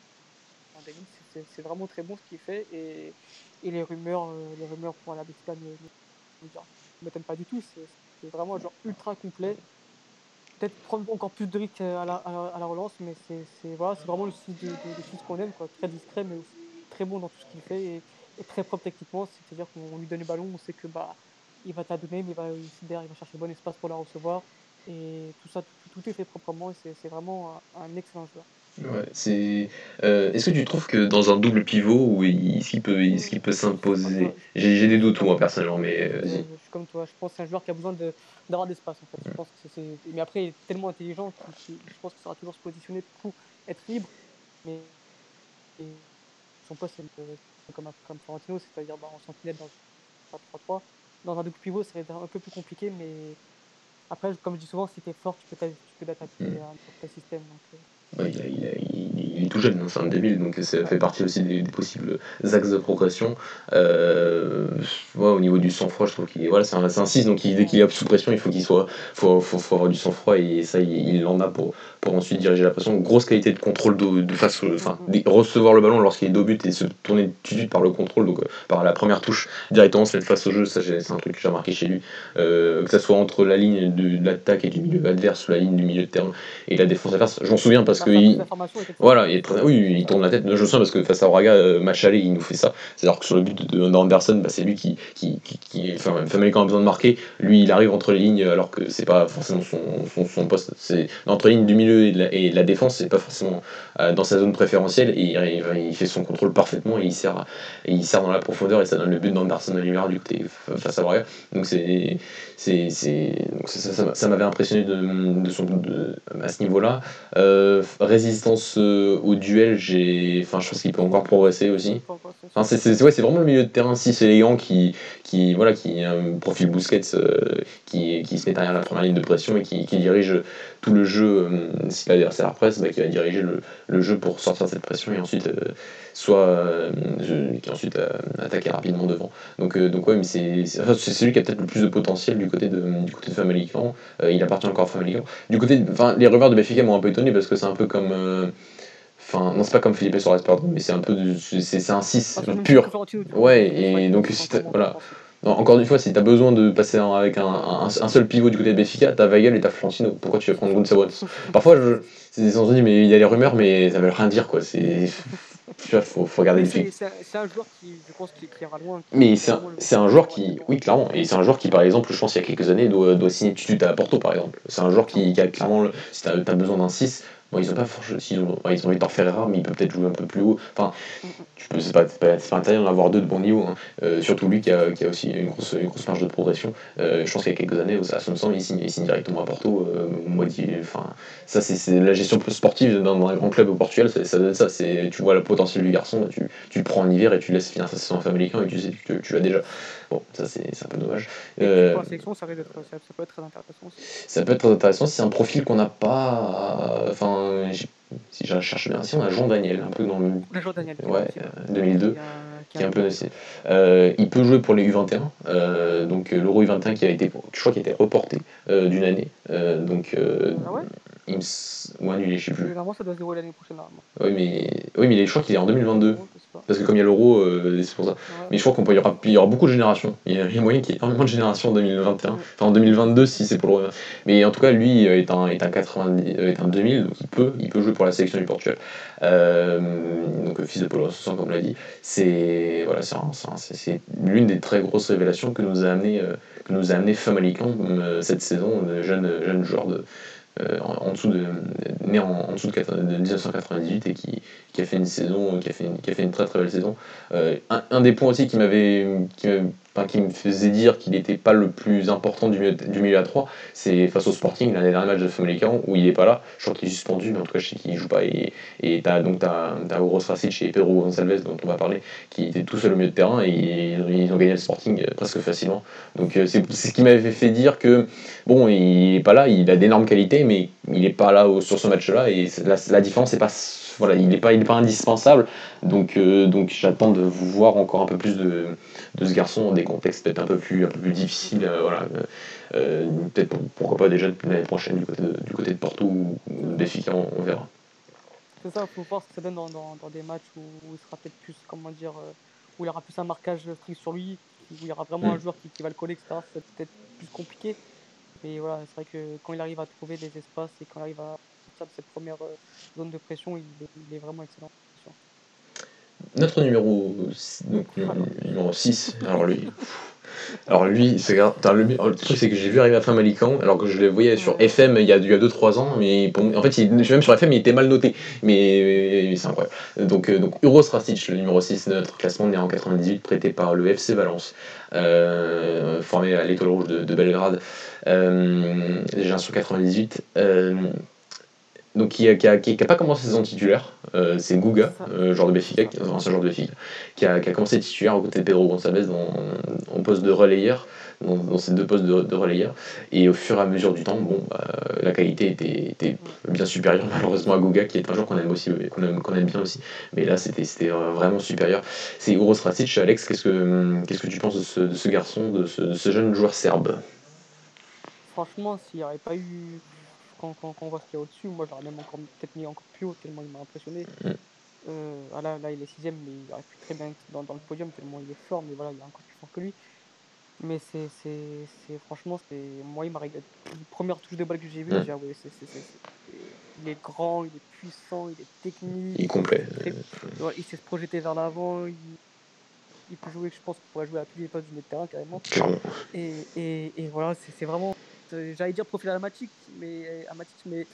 c'est vraiment très bon ce qu'il fait. Et, et, les rumeurs, euh, les rumeurs pour la Bélgique ne m'étonnent pas du tout. C'est vraiment un ultra complet. Peut-être prendre encore plus de risques à la, à la, relance, mais c'est voilà, vraiment le style de, de, de qu'on aime. Quoi. Très discret, mais très bon dans tout ce qu'il fait et, et, très propre techniquement. C'est-à-dire qu'on lui donne le ballon, on sait que bah, il va t'adonner, mais il va, il va chercher le bon espace pour la recevoir. Et tout ça, tout, tout est fait proprement et c'est vraiment un, excellent joueur. Ouais, c'est. Euh, est-ce que tu trouves que dans un double pivot, où il, ce qu'il peut, s'imposer J'ai des doutes, moi, personnellement, mais. Euh, je suis comme toi, je pense que c'est un joueur qui a besoin d'avoir d'espace, en fait. Je pense que mais après, il est tellement intelligent que je pense qu'il sera toujours se positionner pour être libre. Mais son poste, c'est comme, comme Florentino, c'est-à-dire bah, en sentinelle dans 3-3 dans un double pivot, ça serait un peu plus compliqué, mais après, comme je dis souvent, si tu es fort, tu peux, tu peux attaquer mm. un système. Donc, euh, il, est tout jeune, hein, c'est un débile, donc ça fait partie aussi des, possibles axes de progression. Euh, au niveau du sang-froid, je trouve qu'il voilà, c'est un, un 6, donc dès qu'il est sous pression, il faut qu'il soit, faut, faut, avoir du sang-froid et ça, il, en a pour, pour ensuite diriger la pression. Grosse qualité de contrôle de, de face, enfin, recevoir le ballon lorsqu'il est dos but et se tourner tout de suite par le contrôle, donc euh, par la première touche directement se mettre face au jeu, ça c'est un truc que j'ai remarqué chez lui. Euh, que ça soit entre la ligne de, l'attaque et du milieu adverse ou la ligne du milieu de terrain et la défense adverse, j'en souviens parce que il, voilà, il oui, il tourne la tête. Je sens parce que face à Braga, euh, Machalé, il nous fait ça. C'est-à-dire que sur le but d'Anderson, bah, c'est lui qui, qui, qui, qui enfin, a besoin de marquer. Lui, il arrive entre les lignes alors que c'est pas forcément son, son, poste. C'est entre les lignes du milieu et de la, et la défense, c'est pas forcément euh, dans sa zone préférentielle. Et il, il, fait son contrôle parfaitement et il sert, et il sert dans la profondeur et ça donne le but d'Anderson à l'hiver du côté face à Braga. Donc c'est c'est ça, ça, m'avait impressionné de, de son, de, à ce niveau-là. Euh, résistance euh, au duel, j'ai, enfin, je pense qu'il peut encore progresser aussi. Enfin, c'est ouais, vraiment le milieu de terrain 6 élégant qui, qui, voilà, qui a un profil Busquets euh, qui, qui se met derrière la première ligne de pression et qui, qui dirige tout le jeu. Euh, si c'est la presse, bah, qui va diriger le, le, jeu pour sortir de cette pression et ensuite soit qui ensuite attaquer rapidement devant. Donc, donc ouais, mais c'est celui qui a peut-être le plus de potentiel du côté de du côté de il appartient encore à Famalicão. Du côté, enfin, les rumeurs de Benfica m'ont un peu étonné parce que c'est un peu comme Enfin, non, c'est pas comme Philippe Soares, pardon, mais c'est un peu. C'est un 6 ah, pur. Ouais, et donc, si voilà. encore une fois, si t'as besoin de passer avec un, un, seul pivot du côté de Benfica, t'as Weigel et t'as Florentino. Pourquoi tu vas prendre Gonçalves Parfois, je, c'est des dit, mais il y a les rumeurs, mais ça veut rien dire, quoi. C'est. faut, faut regarder les C'est un joueur qui, je pense, qui ira loin. Mais c'est un, un, joueur qui, oui, clairement, et c'est un joueur qui, par exemple, je pense, il y a quelques années, doit, doit signer Tutut à Porto, par exemple. C'est un joueur qui, qui a clairement, si t'as as besoin d'un 6, Bon, ils ont pas ils ont, ils ont mais il peut peut-être jouer un peu plus haut. Enfin, c'est pas, pas, pas intéressant d'en avoir deux de bon niveau. Hein. Euh, surtout lui qui a, qui a aussi une grosse, une grosse marge de progression. Euh, je pense qu'il y a quelques années, à son sens, il signe, il signe directement à Porto. Euh, enfin, ça, c'est la gestion sportive dans, un grand club au Portugal. Ça, ça, ça tu vois le potentiel du garçon, tu, tu le prends en hiver et tu laisses finir sa saison en américain et tu sais que tu l'as déjà. Bon, ça c'est un peu dommage. Pour la sélection, ça, ça, peut être très intéressant aussi. Ça peut être très intéressant. C'est un profil qu'on n'a pas. Enfin, si je cherche bien, si on a Jean Daniel, un peu dans le. Jean Daniel. Ouais, 2002, qui, est un peu euh, il peut jouer pour les U21, euh, donc l'Euro U21 qui a été, je crois, qui a été reporté d'une année. donc, ah ouais? Il me... Ou annulé, je sais plus. Normalement, ça doit se dérouler l'année prochaine, normalement. Oui, mais, oui, mais je crois qu'il est en 2022. Parce que comme il y a l'euro, euh, c'est pour ça. Mais je crois qu'il y, aura... y aura beaucoup de générations. Il y a, moyen qu'il y ait énormément de générations en 2021. Enfin, en 2022, si c'est pour le. Mais en tout cas, lui euh, est un, est un, 90... Euh, est un 2000, donc il peut, il peut jouer pour la sélection du Portugal. Euh, donc, fils de Paulo comme l'a dit. C'est voilà, c'est l'une des très grosses révélations que nous a amené, que nous a amené Famalicão cette saison, jeune, jeune joueur de euh, en, dessous de, né en, dessous de, 1998 et qui, qui, a fait une saison, qui a fait une, qui a fait une très très belle saison. Euh, un, un, des points aussi qui m'avait qui me faisait dire qu'il n'était pas le plus important du milieu, du milieu à 3, c'est face au Sporting, l'un des derniers matchs de Famalicão, où il n'est pas là. Je crois qu'il est suspendu, mais en tout cas, je sais qu'il ne joue pas. Et, et as, donc, tu as, as Oros Racic et Pedro Gonçalves, dont on va parler, qui étaient tout seuls au milieu de terrain et ils, ont gagné le Sporting euh, presque facilement. Donc, euh, c'est ce qui m'avait fait dire que, bon, il n'est pas là, il a d'énormes qualités, mais il n'est pas là sur ce match-là. Et la, la différence, c'est pas voilà, il n'est pas, pas indispensable. Donc, euh, donc j'attends de vous voir encore un peu plus de, de ce garçon dans des contextes peut-être un peu plus, un peu plus difficiles. Euh, voilà. Euh, peut-être pourquoi pas déjà l'année prochaine du côté de, du côté de Porto ou, de on, verra. C'est ça, il faut voir ce que ça donne dans, dans, dans des matchs où, il sera peut-être plus, comment dire, où il y aura plus un marquage strict sur lui, où il y aura vraiment mm. un joueur qui, qui, va le coller, etc. C'est peut-être plus compliqué. Mais voilà, c'est vrai que quand il arrive à trouver des espaces et quand il arrive à de cette première euh, zone de pression, il est, vraiment excellent. Notre numéro, donc, numéro 6, alors lui, alors lui, c'est le, truc c'est que j'ai vu arriver à Famalicão, alors que je le voyais sur FM il y a 2-3 ans, mais en fait, il, même sur FM, il était mal noté, mais, c'est incroyable. Donc, euh, donc Uros Rastic, le numéro 6 de notre classement, né en 98, prêté par le FC Valence, euh, formé à l'Étoile Rouge de, Belgrade, euh, déjà sur 98 donc qui n'a qui a, qui a pas commencé saison titulaire, euh, c'est Guga, euh, joueur de Béfica, ancien joueur de Béfica, qui a, qui a commencé titulaire aux côtés de Pedro Gonçalves dans, en poste de relayeur, dans, dans, ces deux postes de, de, relayeur. Et au fur et à mesure du temps, bon, bah, la qualité était, était, bien supérieure malheureusement à Guga, qui est un joueur qu'on aime, aussi, qu'on aime, bien aussi. Mais là, c'était, c'était vraiment supérieur. C'est Uros Racic. Alex, qu'est-ce que, qu'est-ce que tu penses de ce, de ce garçon, de ce, de ce jeune joueur serbe? Franchement, s'il n'y aurait pas eu quand, quand, on voit ce qu'il y a au-dessus, moi j'aurais même encore peut-être mis encore plus haut, tellement il m'a impressionné. Mm. Euh, ah là, là, il est sixième, mais il aurait pu très bien être dans, dans, le podium, tellement il est fort, mais voilà, il est encore plus fort que lui. Mais c'est, c'est, franchement, c'est, moi, il m'a régalé. Première touche de balle que j'ai vue, mm. j'ai dit, ah c'est, il est grand, il est puissant, il est technique. Il est complet. il sait se projeter vers l'avant, il, il, peut jouer, je pense qu'il pourrait jouer à tous les postes du milieu de terrain carrément. Et, et, et voilà, c'est vraiment euh, j'allais dire profil amatique, mais Matic, mais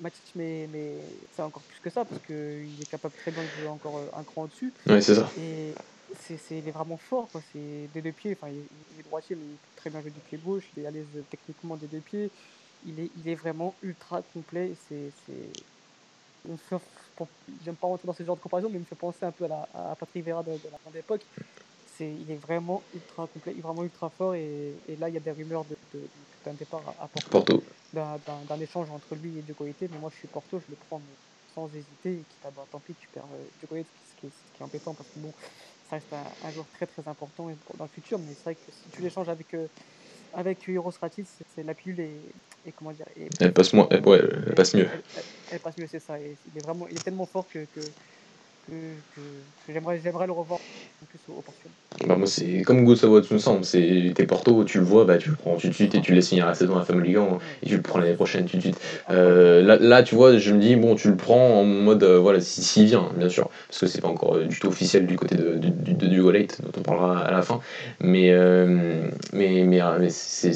mais, mais c'est encore plus que ça parce qu'il est capable très bien de jouer encore euh, un cran au-dessus. Ouais, c'est ça. Et c'est, c'est, il est vraiment fort, quoi. C'est des deux pieds. Enfin, il, est droitier, mais il peut très bien jouer du pied gauche. Il est à l'aise techniquement des deux pieds. Il est, il est vraiment ultra complet. C'est, c'est... J'aime pas rentrer dans ce genre de comparaison, mais il me fait penser un peu à, la, à Patrick Vera de, la grande époque. C'est, il est vraiment ultra complet, vraiment ultra fort. Et, et là, il y a des rumeurs de, de d'un départ à, Porto, d'un échange entre lui et Djokovic. Mais moi, je suis Porto, je le prends sans hésiter. Et quitte à, bah, tant pis, tu perds euh, Djokovic, ce qui, est, ce qui est embêtant parce que bon, ça reste un, joueur très très important dans le futur. Mais c'est vrai que si tu l'échanges avec, euh, avec Euro c'est la pilule et, et, comment dire. Et, elle passe moins, elle, ouais, elle, passe mieux. Elle, passe mieux, c'est ça. Et il, est vraiment, il est tellement fort que, que, que, que j'aimerais le revoir en plus au, au Portugal. Bah moi c'est comme Gustavo Tsunsam, c'est t'es Porto, tu le vois, bah tu le prends tout de suite et tu le laisses finir la saison à la Family League et tu le prends l'année prochaine tout de suite. Euh, là, là tu vois, je me dis bon tu le prends en mode euh, voilà s'il si, vient bien sûr parce que c'est pas encore euh, du tout officiel du côté de, de, Late dont on parlera à la fin, mais mais mais, mais c'est,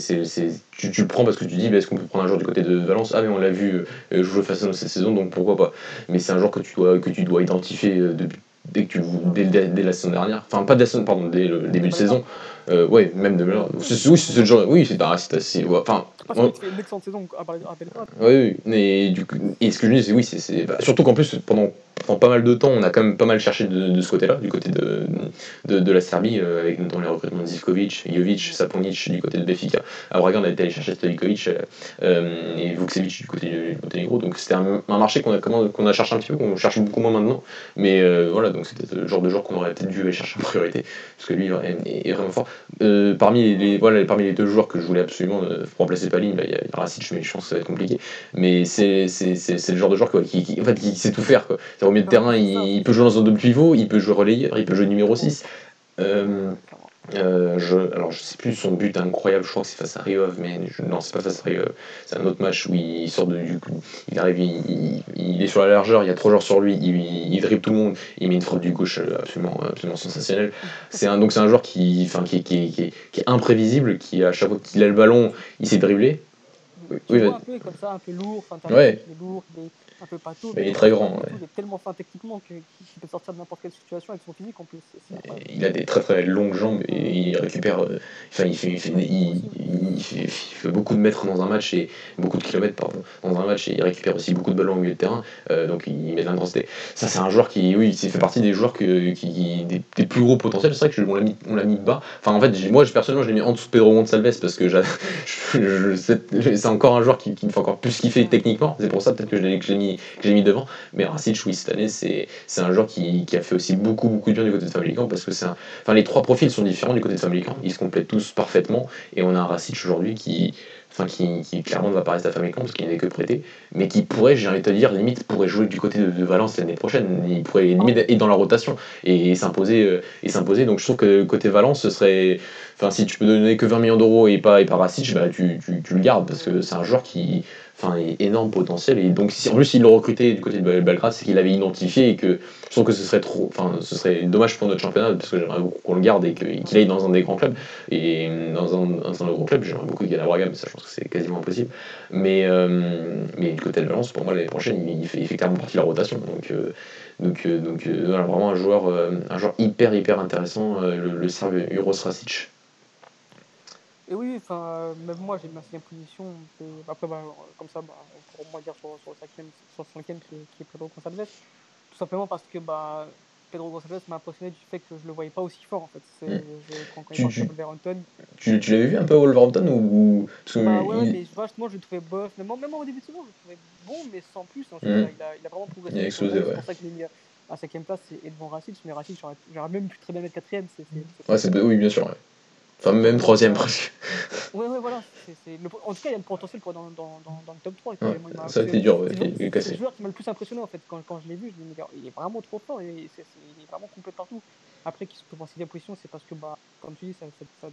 tu, tu, le prends parce que tu dis bah, est-ce qu'on peut prendre un joueur du côté de Valence? Ah mais on l'a vu jouer face à cette saison donc pourquoi pas. Mais c'est un joueur que tu dois que tu dois identifier depuis dès que tu dès, dès, la saison dernière, enfin pas dès la saison, pardon, dès le début de saison, euh, ouais, même de oui, c'est le genre, oui, c'est assez, enfin. Parce fais une excellente saison, rappelle pas. Oui, oui, mais du coup, et ce que je dis, c'est oui, c'est bah, surtout qu'en plus pendant pendant pas mal de temps, on a quand même pas mal cherché de, de ce côté-là, du côté de, de, de la Serbie, euh, avec notamment les recrutements de Zivkovic, Jovic, Saponic du côté de Benfica. À Braga, on a été allé chercher Stojkovic euh, et Vukcevic du côté du Monténégro. Donc c'était un, un, marché qu'on a, qu'on a cherché un petit peu, qu'on cherche beaucoup moins maintenant. Mais euh, voilà, donc c'était le genre de joueur qu'on aurait peut-être dû aller chercher en priorité, parce que lui est, est vraiment fort. Euh, parmi, les, voilà, parmi les deux joueurs que je voulais absolument euh, remplacer Paline, bah, il y a Racic, mais je pense que ça va être compliqué. Mais c'est le genre de joueur quoi, qui, qui, en fait, qui sait tout faire. Quoi. Au milieu de terrain, il, peut jouer dans un double pivot, il peut jouer relayeur, il peut jouer numéro 6. Euh, euh, je, alors je sais plus son but incroyable, je crois que c'est face à Riov, mais je, non c'est pas face à Riov, c'est un autre match où il sort de, du il arrive, il, il, est sur la largeur, il y a trois joueurs sur lui, il, il dribble tout le monde, il met une frappe du gauche absolument, absolument sensationnelle. C'est un, donc c'est un joueur qui, enfin, qui, qui, qui, qui, est imprévisible, qui à chaque fois qu'il a le ballon, il sait dribbler. Oui, oui, un peu comme ça, un peu lourd, enfin, ouais. lourd, un peu partout. Mais il est très grand. Ouais. Il est tellement fin techniquement qu'il peut sortir de n'importe quelle situation avec son physique en plus. il a des très très longues jambes et il récupère. Euh, enfin, il fait, il, fait, il, fait, il, fait, beaucoup de mètres dans un match et beaucoup de kilomètres pardon, dans un match et il récupère aussi beaucoup de ballons au milieu de terrain. Euh, donc il met de l'intensité. Ça, c'est un joueur qui, oui, il fait partie des joueurs que, qui, des, des plus gros potentiels. C'est vrai qu'on l'a mis, on mis bas. Enfin, en fait, moi, personnellement, je l'ai mis en dessous de Pedro Gonçalves parce que c'est encore un joueur qui, qui me fait encore plus kiffer techniquement. C'est pour ça peut-être que je l'ai mis que j'ai mis devant. Mais Rasic, oui, cette année, c'est un joueur qui, qui, a fait aussi beaucoup, beaucoup de bien du côté de Famalicão parce que c'est Enfin, les trois profils sont différents du côté de Famalicão. Ils se complètent tous parfaitement. Et on a un Rasic aujourd'hui qui, enfin, qui, qui, clairement ne va pas rester à Famalicão parce qu'il n'est que prêté, mais qui pourrait, j'ai envie de te dire, limite pourrait jouer du côté de, Valence l'année prochaine. Il pourrait limite être dans la rotation et, s'imposer. Euh, et s'imposer. Donc je trouve que côté Valence, ce serait. Enfin, si tu peux donner que 20 millions d'euros et pas, et pas Rasic, bah, tu, tu, tu, le gardes parce que c'est un joueur qui enfin, énorme potentiel. Et donc, en plus il le recruté du côté de Belgrade, c'est qu'il avait identifié et que je trouve que ce serait trop, enfin, ce serait dommage pour notre championnat parce que j'aimerais beaucoup qu'on le garde et qu'il aille dans un des grands clubs. Et dans un, dans un gros club, j'aimerais beaucoup qu'il aille à Braga, mais ça, je pense que c'est quasiment impossible. Mais, euh, mais du côté de Valence, pour moi, l'année prochaine, il, fait, clairement partie de la rotation. Donc, euh, donc, euh, donc vraiment un joueur, un joueur hyper, hyper intéressant, le, le Serbe Uros Rasic. Et oui, enfin, même moi j'ai ma cinquième position. après, bah, comme ça, bah, on pourra dire sur, sur, le cinquième, sur le cinquième qui, qui est Pedro Gonçalves. Tout simplement parce que bah, Pedro Gonçalves m'a impressionné du fait que je le voyais pas aussi fort en fait. Mm. Je, quand, quand tu, il Wolverhampton. Tu, tu l'avais vu un peu à Wolverhampton ou, que bah, ouais, il... mais vachement je le trouvais bof. Même, même au début de saison, je le trouvais bon, mais sans plus. Mm. il, a, il a vraiment progressé. Il a explosé, ouais. C'est pour ça qu'il est mis à cinquième place et devant Racing. Mais Racing, j'aurais même pu très bien mettre quatrième. C'est oui, bien sûr. Ouais. Enfin, même troisième presque. Ouais, ouais, voilà. Le... En tout cas, il y a le potentiel pour dans, dans, dans, dans le top 3. Ouais, ça a été dur, ouais, il est cassé. C'est le joueur qui m'a le plus impressionné en fait. Quand, quand je l'ai vu, je me dis, il est vraiment trop fort, et il est vraiment complet partout. Après, qu'il se trouve en sixième position, c'est parce que, bah, comme tu dis, ça, ça, ça,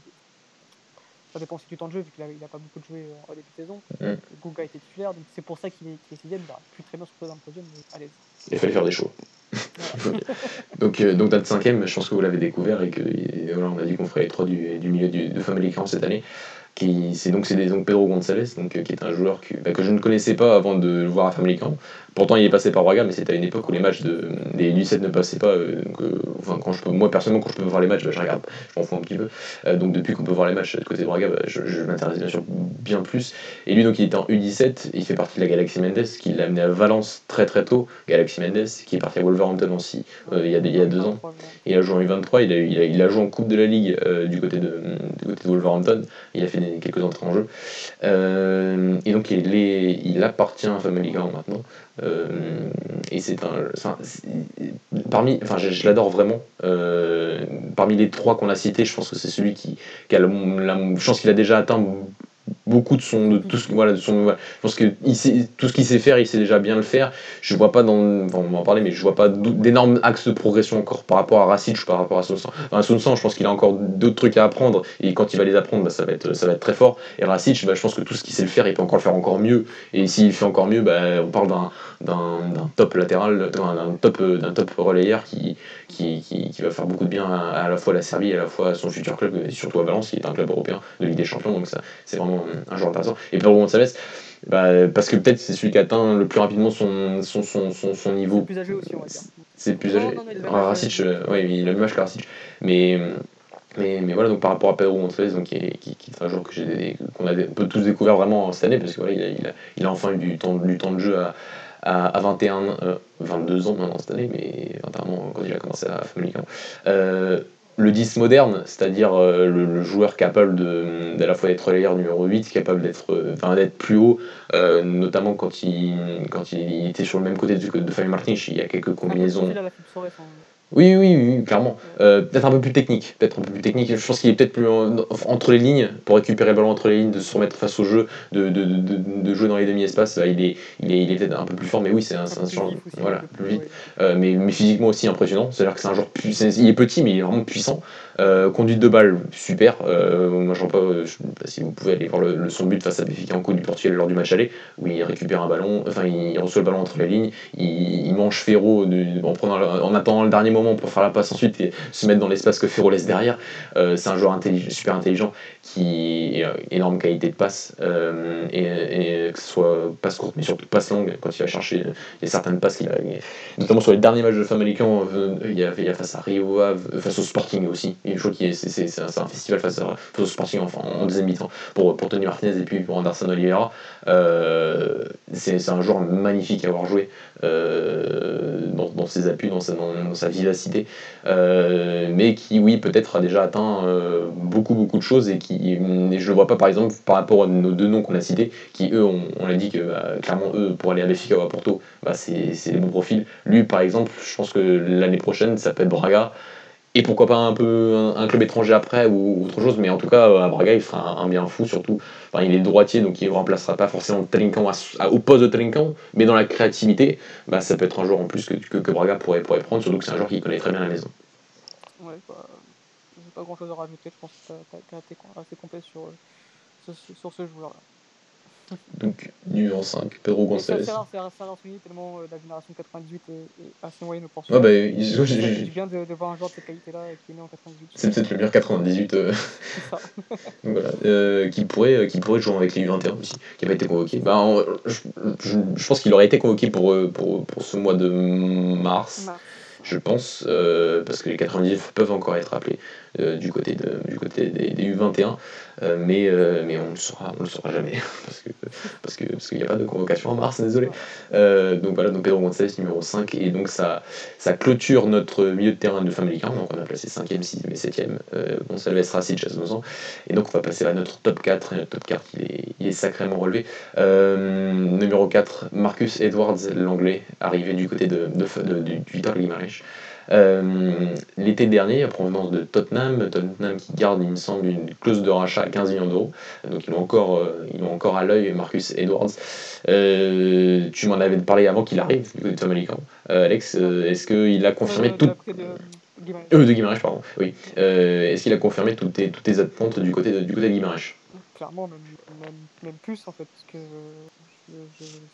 ça dépend aussi du temps de jeu, vu qu'il n'a pas beaucoup de joué en début de saison. Mm. Gouga était titulaire, donc c'est pour ça qu'il est, qu est sixième. Il aurait pu très bien se retrouver dans le podium, mais allez. Il fallait faire des choix. Donc, euh, donc notre cinquième, je pense que vous l'avez découvert et que on a dit qu'on ferait les trois du, du milieu du, de Family Camp cette année c'est donc c'est donc Pedro González donc euh, qui est un joueur que, bah, que je ne connaissais pas avant de le voir à Family Camp. Pourtant il est passé par Braga mais c'était à une époque où les matchs de des U17 ne passaient pas euh, donc, euh, enfin quand je peux moi personnellement quand je peux voir les matchs bah, je regarde je m'en fous un petit peu. Donc depuis qu'on peut voir les matchs de côté de Braga bah, je, je m'intéresse bien sûr bien plus. Et lui donc il était en U17 il fait partie de la Galaxy Mendes qui l'a amené à Valence très très tôt. Galaxy Mendes qui est parti à Wolverhampton aussi il, y a, il y a deux ans. Il a joué en U23 il a, il a, il a joué en Coupe de la Ligue du côté de du côté de Wolverhampton. Il a fait quelques entrées en jeu. Euh, et donc il, appartient à Gang maintenant. Euh, et c'est un. Enfin, parmi, enfin, je, l'adore vraiment. Euh, parmi les trois qu'on a cités, je pense que c'est celui qui, a la, je pense qu'il a déjà atteint beaucoup de son, de tout ce, voilà, de son, voilà. je pense que il sait, tout ce qu'il sait faire, il sait déjà bien le faire. Je vois pas dans, enfin, on va en parler, mais je vois pas d'énormes axes de progression encore par rapport à Racic, par rapport à Sonsan. Enfin, Sonsan, je pense qu'il a encore d'autres trucs à apprendre, et quand il va les apprendre, bah, ça va être, ça va être très fort. Et Racic, bah, je pense que tout ce qu'il sait le faire, il peut encore le faire encore mieux. Et s'il fait encore mieux, bah, on parle d'un, d'un, top latéral, d'un top, d'un top relayeur qui, qui, qui, va faire beaucoup de bien à, la fois à la Serbie, et à la fois à son futur club, et surtout à Valence, qui est un club européen de Ligue des Champions. Donc ça, c'est vraiment un joueur intéressant. Et Pedro Gonçalves, bah, parce que peut-être c'est celui qui atteint le plus rapidement son, son, son, son, niveau. C'est plus âgé aussi, on va dire. C'est plus âgé. Ah, Racic, euh, oui, il a le même âge que Racic. Mais, mais, mais, voilà, donc par rapport à Pedro donc, qui, est, qui, qui est un joueur qu'on a peut tous découvert vraiment cette année, parce que voilà, il, a, il, a, il a enfin eu du temps, du temps de jeu à, à, 21, 22 euh, ans maintenant cette année, mais 21 ans quand il a commencé à Family euh, le 10 moderne, c'est-à-dire euh, le, joueur capable de, d'à la fois d'être relayeur numéro 8, capable d'être, enfin, d'être plus haut, notamment quand il, quand il était sur le même côté de, de Fabien Martins, il y a quelques combinaisons. Oui, oui, oui, clairement. Euh, peut-être un peu plus technique. Peut-être un peu plus technique. Je pense qu'il est peut-être plus entre les lignes pour récupérer le ballon entre les lignes, de se remettre face au jeu, de, de, de, de jouer dans les demi-espaces. Il est, il est, il est peut-être un peu plus fort, mais oui, c'est un, un, genre. Voilà, plus vite. Euh, mais, mais, physiquement aussi impressionnant. C'est-à-dire que c'est un joueur puissant. Il est petit, mais il est vraiment puissant. Euh, conduite de balle, super. Euh, moi, je pas, je sais pas si vous pouvez aller voir le, son but face à Benfica du Portugal lors du match aller, où il récupère un ballon, enfin, il reçoit le ballon entre les lignes, il, mange Ferro en, prenant, en attendant le dernier moment pour faire la passe ensuite et se mettre dans l'espace que Ferro laisse derrière. Euh, c'est un joueur super intelligent qui a énorme qualité de passe et, que ce soit passe courte mais surtout passe longue quand il va chercher certaines passes qu'il a notamment sur les derniers matchs de Famalicão il a, il y a face à Rio face au Sporting aussi que c'est un, festival face, à, face au Sporting en deuxième mi-temps pour, pour Tony Martinez et puis pour Anderson Oliveira. Euh, c'est un joueur magnifique à avoir joué euh, dans, dans, ses appuis, dans sa, dans, sa vivacité, euh, mais qui, oui, peut-être a déjà atteint beaucoup, beaucoup de choses et qui, je le vois pas par exemple par rapport à nos deux noms qu'on a cités, qui eux, on, on a dit que bah, clairement, eux, pour aller à Benfica ou à Porto, bah, c'est les bons profils. Lui, par exemple, je pense que l'année prochaine, ça peut être Braga et pourquoi pas un peu un, club étranger après ou autre chose, mais en tout cas à Braga il fera un, bien fou surtout. Enfin, il est droitier donc il ne remplacera pas forcément Trinquant au poste de Trinquant, mais dans la créativité, bah, ça peut être un joueur en plus que, que, Braga pourrait, pourrait prendre, surtout que c'est un joueur qui connaît très bien la maison. Ouais, bah, pas grand chose à rajouter, je pense que tu as, été assez complet sur, sur ce joueur-là. Donc, numéro 5, Pedro Gonçalves. C'est rare, c'est rare, tellement euh, la génération 98 est, est assez moyenne au Portugal. Ouais, bah, il, j'ai bien de, de, voir un joueur de cette qualité-là qui est né en 98. C'est peut-être le meilleur 98. Euh... Ça. Donc, voilà. Euh, qui, pourrait, euh, qui pourrait jouer avec les U21 aussi, qui n'a pas été convoqué. Bah, en, je, je, je, pense qu'il aurait été convoqué pour, euh, pour, pour ce mois de mars. mars je pense, euh, parce que les 98 peuvent encore être appelés du côté, de, du côté des, U21, euh, mais, mais on ne le saura, le saura jamais, parce que parce que parce qu'il n'y a pas de convocation en mars, désolé. donc voilà, donc Pedro Gonçalves numéro 5, et donc ça, ça clôture notre milieu de terrain de Family Car, donc on a placé 5ème, 6ème et 7ème, Gonçalves, Racid, ans et donc on va passer à notre top 4, et notre top 4 il est, il est sacrément relevé. numéro 4, Marcus Edwards, l'anglais, arrivé du côté de, de, du Victor euh, L'été dernier, à provenance de Tottenham, Tottenham qui garde, il me semble, une clause de rachat à 15 millions d'euros, donc ils l'ont encore, euh, ils ont encore à l'œil Marcus Edwards. Euh, tu m'en avais parlé avant qu'il arrive du côté de Alex, est-ce qu'il a confirmé tout. De, de Guimarães, pardon, oui. est-ce qu'il a confirmé toutes tes, toutes tes attentes du côté de, du côté de Guimarães? Clairement, même, même, même, plus en fait, parce que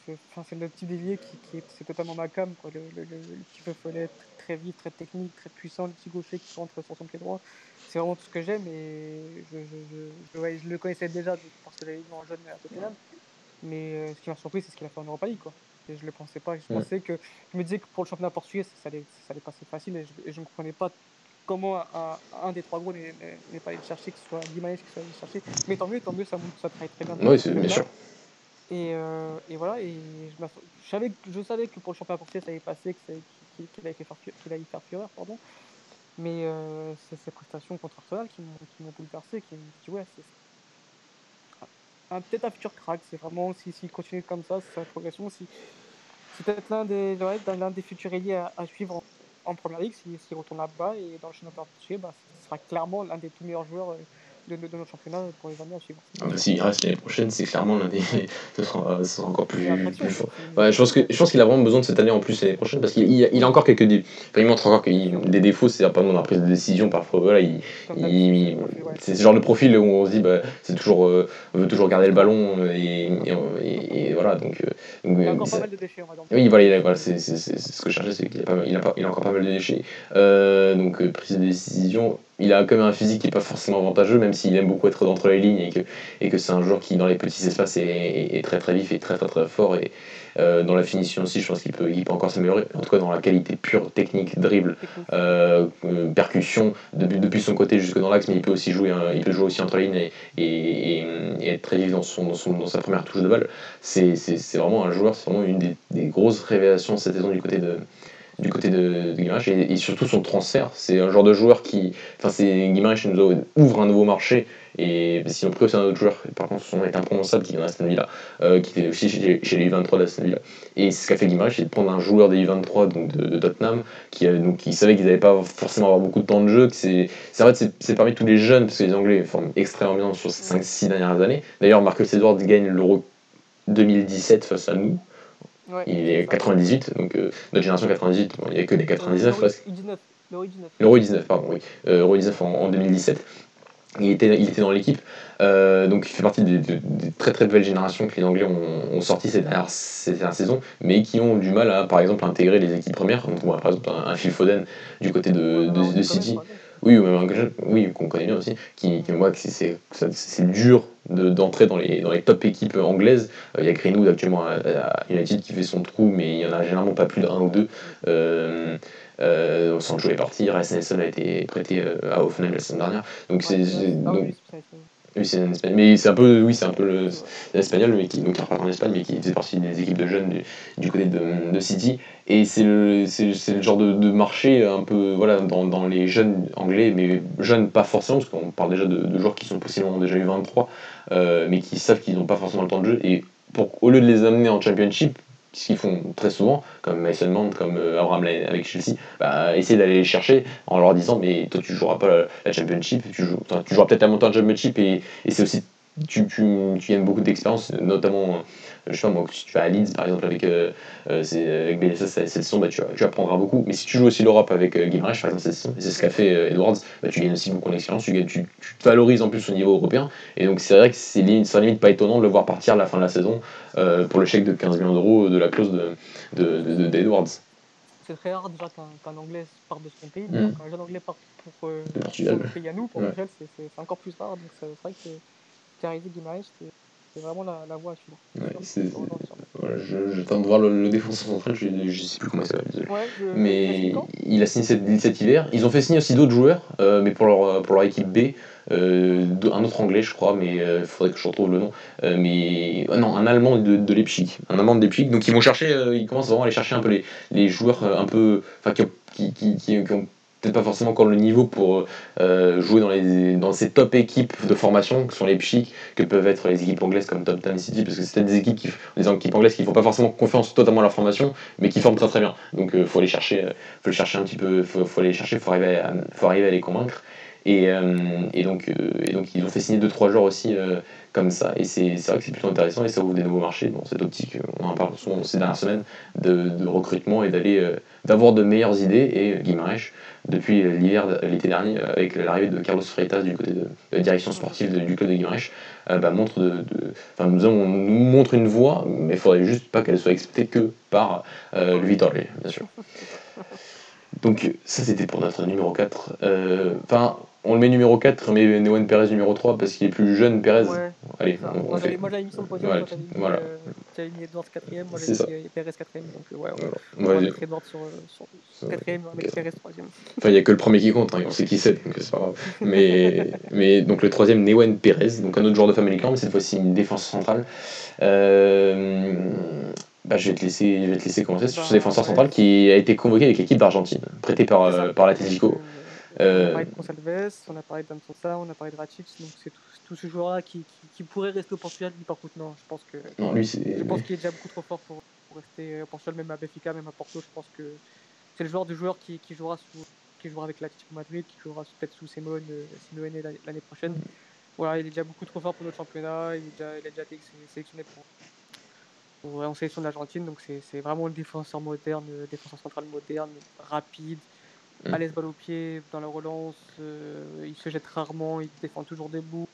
c'est le petit délié qui, qui est, c'est totalement ma cam, quoi. Le, le, le, petit peu follet très vif, très technique, très puissant, le petit gaucher qui rentre sur son pied droit. C'est vraiment tout ce que j'aime et je, je, je, je le connaissais déjà parce que j'avais vu en jeune à Tottenham. Mais euh, ce qui m'a surpris, c'est ce qu'il a fait en Europa League, quoi. Et je le pensais pas. Je pensais que je me disais que pour le championnat portugais, ça allait, ça allait passer facile et je, ne comprenais pas comment un, un, des trois gros n'est pas allé le chercher, que ce soit Guimarães qui soit allé le chercher. Mais tant mieux, tant mieux, ça, ça travaille très bien. Oui, c'est bien sûr. Et, euh, et, voilà, et je, je, savais, je savais que pour le championnat portugais, ça allait passer, qu'il qu faire, qu fureur, pardon. Mais euh, c'est ces prestations contre Arsenal qui m'ont bouleversé, qui me dit ouais, c'est peut-être un futur crack. C'est vraiment, s'il si, si continue comme ça, sa progression, si, c'est peut-être l'un des, des futurs ailiers à, suivre en, première ligue, s'il si, si retourne là-bas et dans le championnat portugais, bah, ce sera clairement l'un des tout meilleurs joueurs. Euh, de, de, notre championnat pour les années à suivre. Ah bah, S'il reste l'année prochaine, c'est clairement l'un des. ce, sera, ce sera encore plus, plus fort. Ouais, je pense qu'il a vraiment besoin de cette année en plus l'année prochaine parce qu'il il, il a encore quelques dé... enfin, il montre encore qu'il des défauts, c'est pas dans la prise de décision parfois. Voilà, il, il... c'est ce genre de profil où on se dit bah, c'est toujours euh, on veut toujours garder le ballon et, et, et voilà donc. Euh, donc il a encore pas mal de déchets. On va. Oui, voilà, c'est ce que je cherchais, c'est qu'il a, a, a encore pas mal de déchets. Euh, donc euh, prise de décision, il a quand même un physique qui n'est pas forcément avantageux, même s'il aime beaucoup être entre les lignes et que, et que c'est un joueur qui, dans les petits espaces, est, est, très très vif et très très très fort. Et euh, dans la finition aussi, je pense qu'il peut, il peut encore s'améliorer. En tout cas, dans la qualité pure, technique, dribble, euh, euh, percussion, depuis, depuis son côté jusque dans l'axe, mais il peut aussi jouer, il peut jouer aussi entre les lignes et, et, et, être très vif dans, son, dans, son, dans sa première touche de balle. C'est vraiment un joueur, c'est vraiment une des, des grosses révélations cette saison du côté de du côté de, de et, surtout son transfert. C'est un genre de joueur qui. Enfin, c'est Guimaraes nous ouvre un nouveau marché et s'ils ont pris aussi un autre joueur, par contre, son est imprononçable qui est dans Aston Villa, euh, qui était aussi chez, les U23 d'Aston Villa. Et ce qu'a fait Guimaraes, c'est de prendre un joueur des U23 donc de, Tottenham qui, donc, qui savait qu'ils n'allaient pas forcément avoir beaucoup de temps de jeu. C'est en fait, c'est parmi tous les jeunes, parce que les Anglais forment extrêmement bien sur ces 5-6 dernières années. D'ailleurs, Marcus Edwards gagne l'Euro 2017 face à nous. Ouais, il est 98, donc euh, notre génération 98, bon, il n'y a que des 99 presque. L'Euro 19. L'Euro 19, pardon, oui. Euh, Euro 19 en, en 2017. Il était, il était dans l'équipe, euh, donc il fait partie des, des, des, très très belles générations que les Anglais ont, ont sorti ces dernières, ces dernières saisons, mais qui ont du mal à, par exemple, intégrer les équipes premières. Donc, par exemple, un, un Phil Foden du côté de, de, de City. Oui, oui qu'on connaît bien aussi, qui, qui moi, c'est dur d'entrer de, dans, les, dans les top équipes anglaises. Il euh, y a Greenwood actuellement à, à, United qui fait son trou, mais il n'y en a généralement pas plus d'un ou deux. Euh, euh, Sancho est parti, Rice Nelson a été prêté euh, à Hoffenheim la semaine dernière. Donc c'est oui, c'est un espagnol. Mais c'est un peu, oui, c'est un peu l'espagnol, mais qui donc en Espagne, mais qui faisait partie des équipes de jeunes du, côté de, de, City. Et c'est le, le genre de, de, marché un peu, voilà, dans, dans, les jeunes anglais, mais jeunes pas forcément, parce qu'on parle déjà de, de, joueurs qui sont possiblement déjà eu 23, euh, mais qui savent qu'ils n'ont pas forcément le temps de jeu. Et pour, au lieu de les amener en championship, ce qu'ils font très souvent, comme Mason Mount, comme euh, Abraham avec Chelsea, bah, essayer d'aller les chercher en leur disant mais toi tu joueras pas la, championship, tu, joues, tu joueras peut-être la montée en championship et c'est aussi tu, tu, tu gagnes beaucoup d'expérience, notamment je sais pas moi, si tu vas à Leeds par exemple avec, euh, euh avec BSS cette saison, bah, tu, tu, apprendras beaucoup. Mais si tu joues aussi l'Europe avec euh, Guimaraes par exemple et c'est ce qu'a fait euh, Edwards, bah, tu gagnes aussi beaucoup d'expérience, tu, tu, tu, te valorises en plus au niveau européen. Et donc c'est vrai que c'est limite, limite pas étonnant de le voir partir à la fin de la saison euh, pour le chèque de 15 millions d'euros de la clause de, de, de, de Edwards. C'est très rare déjà qu'un qu Anglais parte de son pays. Mm. Quand un jeune Anglais part pour, euh, pour le pays à nous, pour ouais. C'est encore plus rare. Donc c'est vrai que C'est vraiment la, la voie à suivre. Ouais, tente de voir le, le défenseur central, je ne sais plus comment il s'appelle. Ouais, mais il a signé cet, cet, hiver. Ils ont fait signer aussi d'autres joueurs, euh, mais pour leur, pour leur équipe B. Euh, un autre anglais, je crois, mais il euh, faudrait que je retrouve le nom. Mais non, un allemand de, de Leipzig. Un allemand de Leipzig. Donc ils vont chercher, ils commencent vraiment à aller chercher un peu les, les joueurs un peu. Enfin, qui, qui, qui, qui ont peut-être pas forcément encore le niveau pour euh, jouer dans, les, ces top équipes de formation que sont les Pchic, que peuvent être les équipes anglaises comme Tottenham City, parce que c'est des équipes, qui, des équipes anglaises qui font pas forcément confiance totalement à leur formation, mais qui forment très très bien. Donc il euh, faut aller chercher, faut le chercher un petit peu, faut, faut chercher, faut faut arriver à les convaincre. Et, euh, euh, et donc ils ont fait signer 2-3 joueurs aussi euh, comme ça. Et c'est vrai que c'est plutôt intéressant et ça ouvre des nouveaux marchés dans cette optique, on en parle souvent ces dernières semaines, de, de recrutement et d'aller d'avoir de meilleures idées. Et Guimarães, depuis l'hiver, l'été dernier, avec l'arrivée de Carlos Freitas du côté de, la direction sportive du club de Guimarães, bah, montre de, de nous, on, nous montre une voie, mais il faudrait juste pas qu'elle soit exploitée que par euh, Vitorle, bien sûr. Donc ça c'était pour notre numéro 4. Enfin, euh, on le met numéro 4, mais Newen Perez numéro 3 parce qu'il est plus jeune, Perez. Ouais, Allez, on, on moi, fait... moi j'avais mis sur le podium, voilà, mis, voilà. euh, mis Edwards 4ème, moi j'avais mis Perez 4ème, donc ouais, on, voilà. on va mettre Edwards sur, sur 4ème, on va mettre Perez 3ème. Enfin, il n'y a que le premier qui compte, hein, on sait qui c'est, donc c'est pas grave. Mais, mais donc le troisième, Newen Perez, donc un autre joueur de Family Camp, mais cette fois-ci une défense centrale. Euh, bah, je, vais te laisser, je vais te laisser commencer sur ce défenseur central qui a été convoqué avec l'équipe d'Argentine, prêté par, euh, par l'Atletico. Euh, on a parlé de Consalves, on a parlé de Sosa, on a parlé de Racic, donc c'est tout, tout, ce joueur-là qui, qui, qui, pourrait rester au Portugal, lui par contre non, je pense que non, lui, je pense qu'il est déjà beaucoup trop fort pour, pour, rester au Portugal, même à Benfica, même à Porto, je pense que c'est le genre de joueur qui, qui jouera sous, qui jouera avec l'Atlético Madrid, qui jouera peut-être sous Simone, Simeone l'année prochaine. voilà, il est déjà beaucoup trop fort pour notre championnat. Il, a déjà été sélectionné pour, en sélection de l'Argentine. Donc c'est vraiment le défenseur moderne, le défenseur central moderne, rapide, mm. à l'aise balle au pied, dans la relance. Euh, il se jette rarement, il défend toujours debout.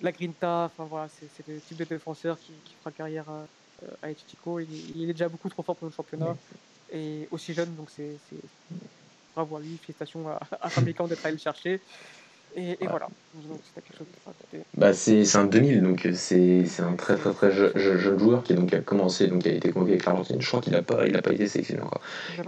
La grinta, enfin voilà, c'est le type de défenseur qui, fera carrière à, à Il, est déjà beaucoup trop fort pour notre championnat mm. et aussi jeune, donc c'est bravo à lui, félicitations à, à d'être allé le chercher. Et, voilà. Bah, c'est un 2000, donc euh, c'est un très très très jeune joueur qui, donc, a commencé, donc a été convoqué avec l'Argentine. Je crois qu'il n'a pas, il a pas été sélectionné encore.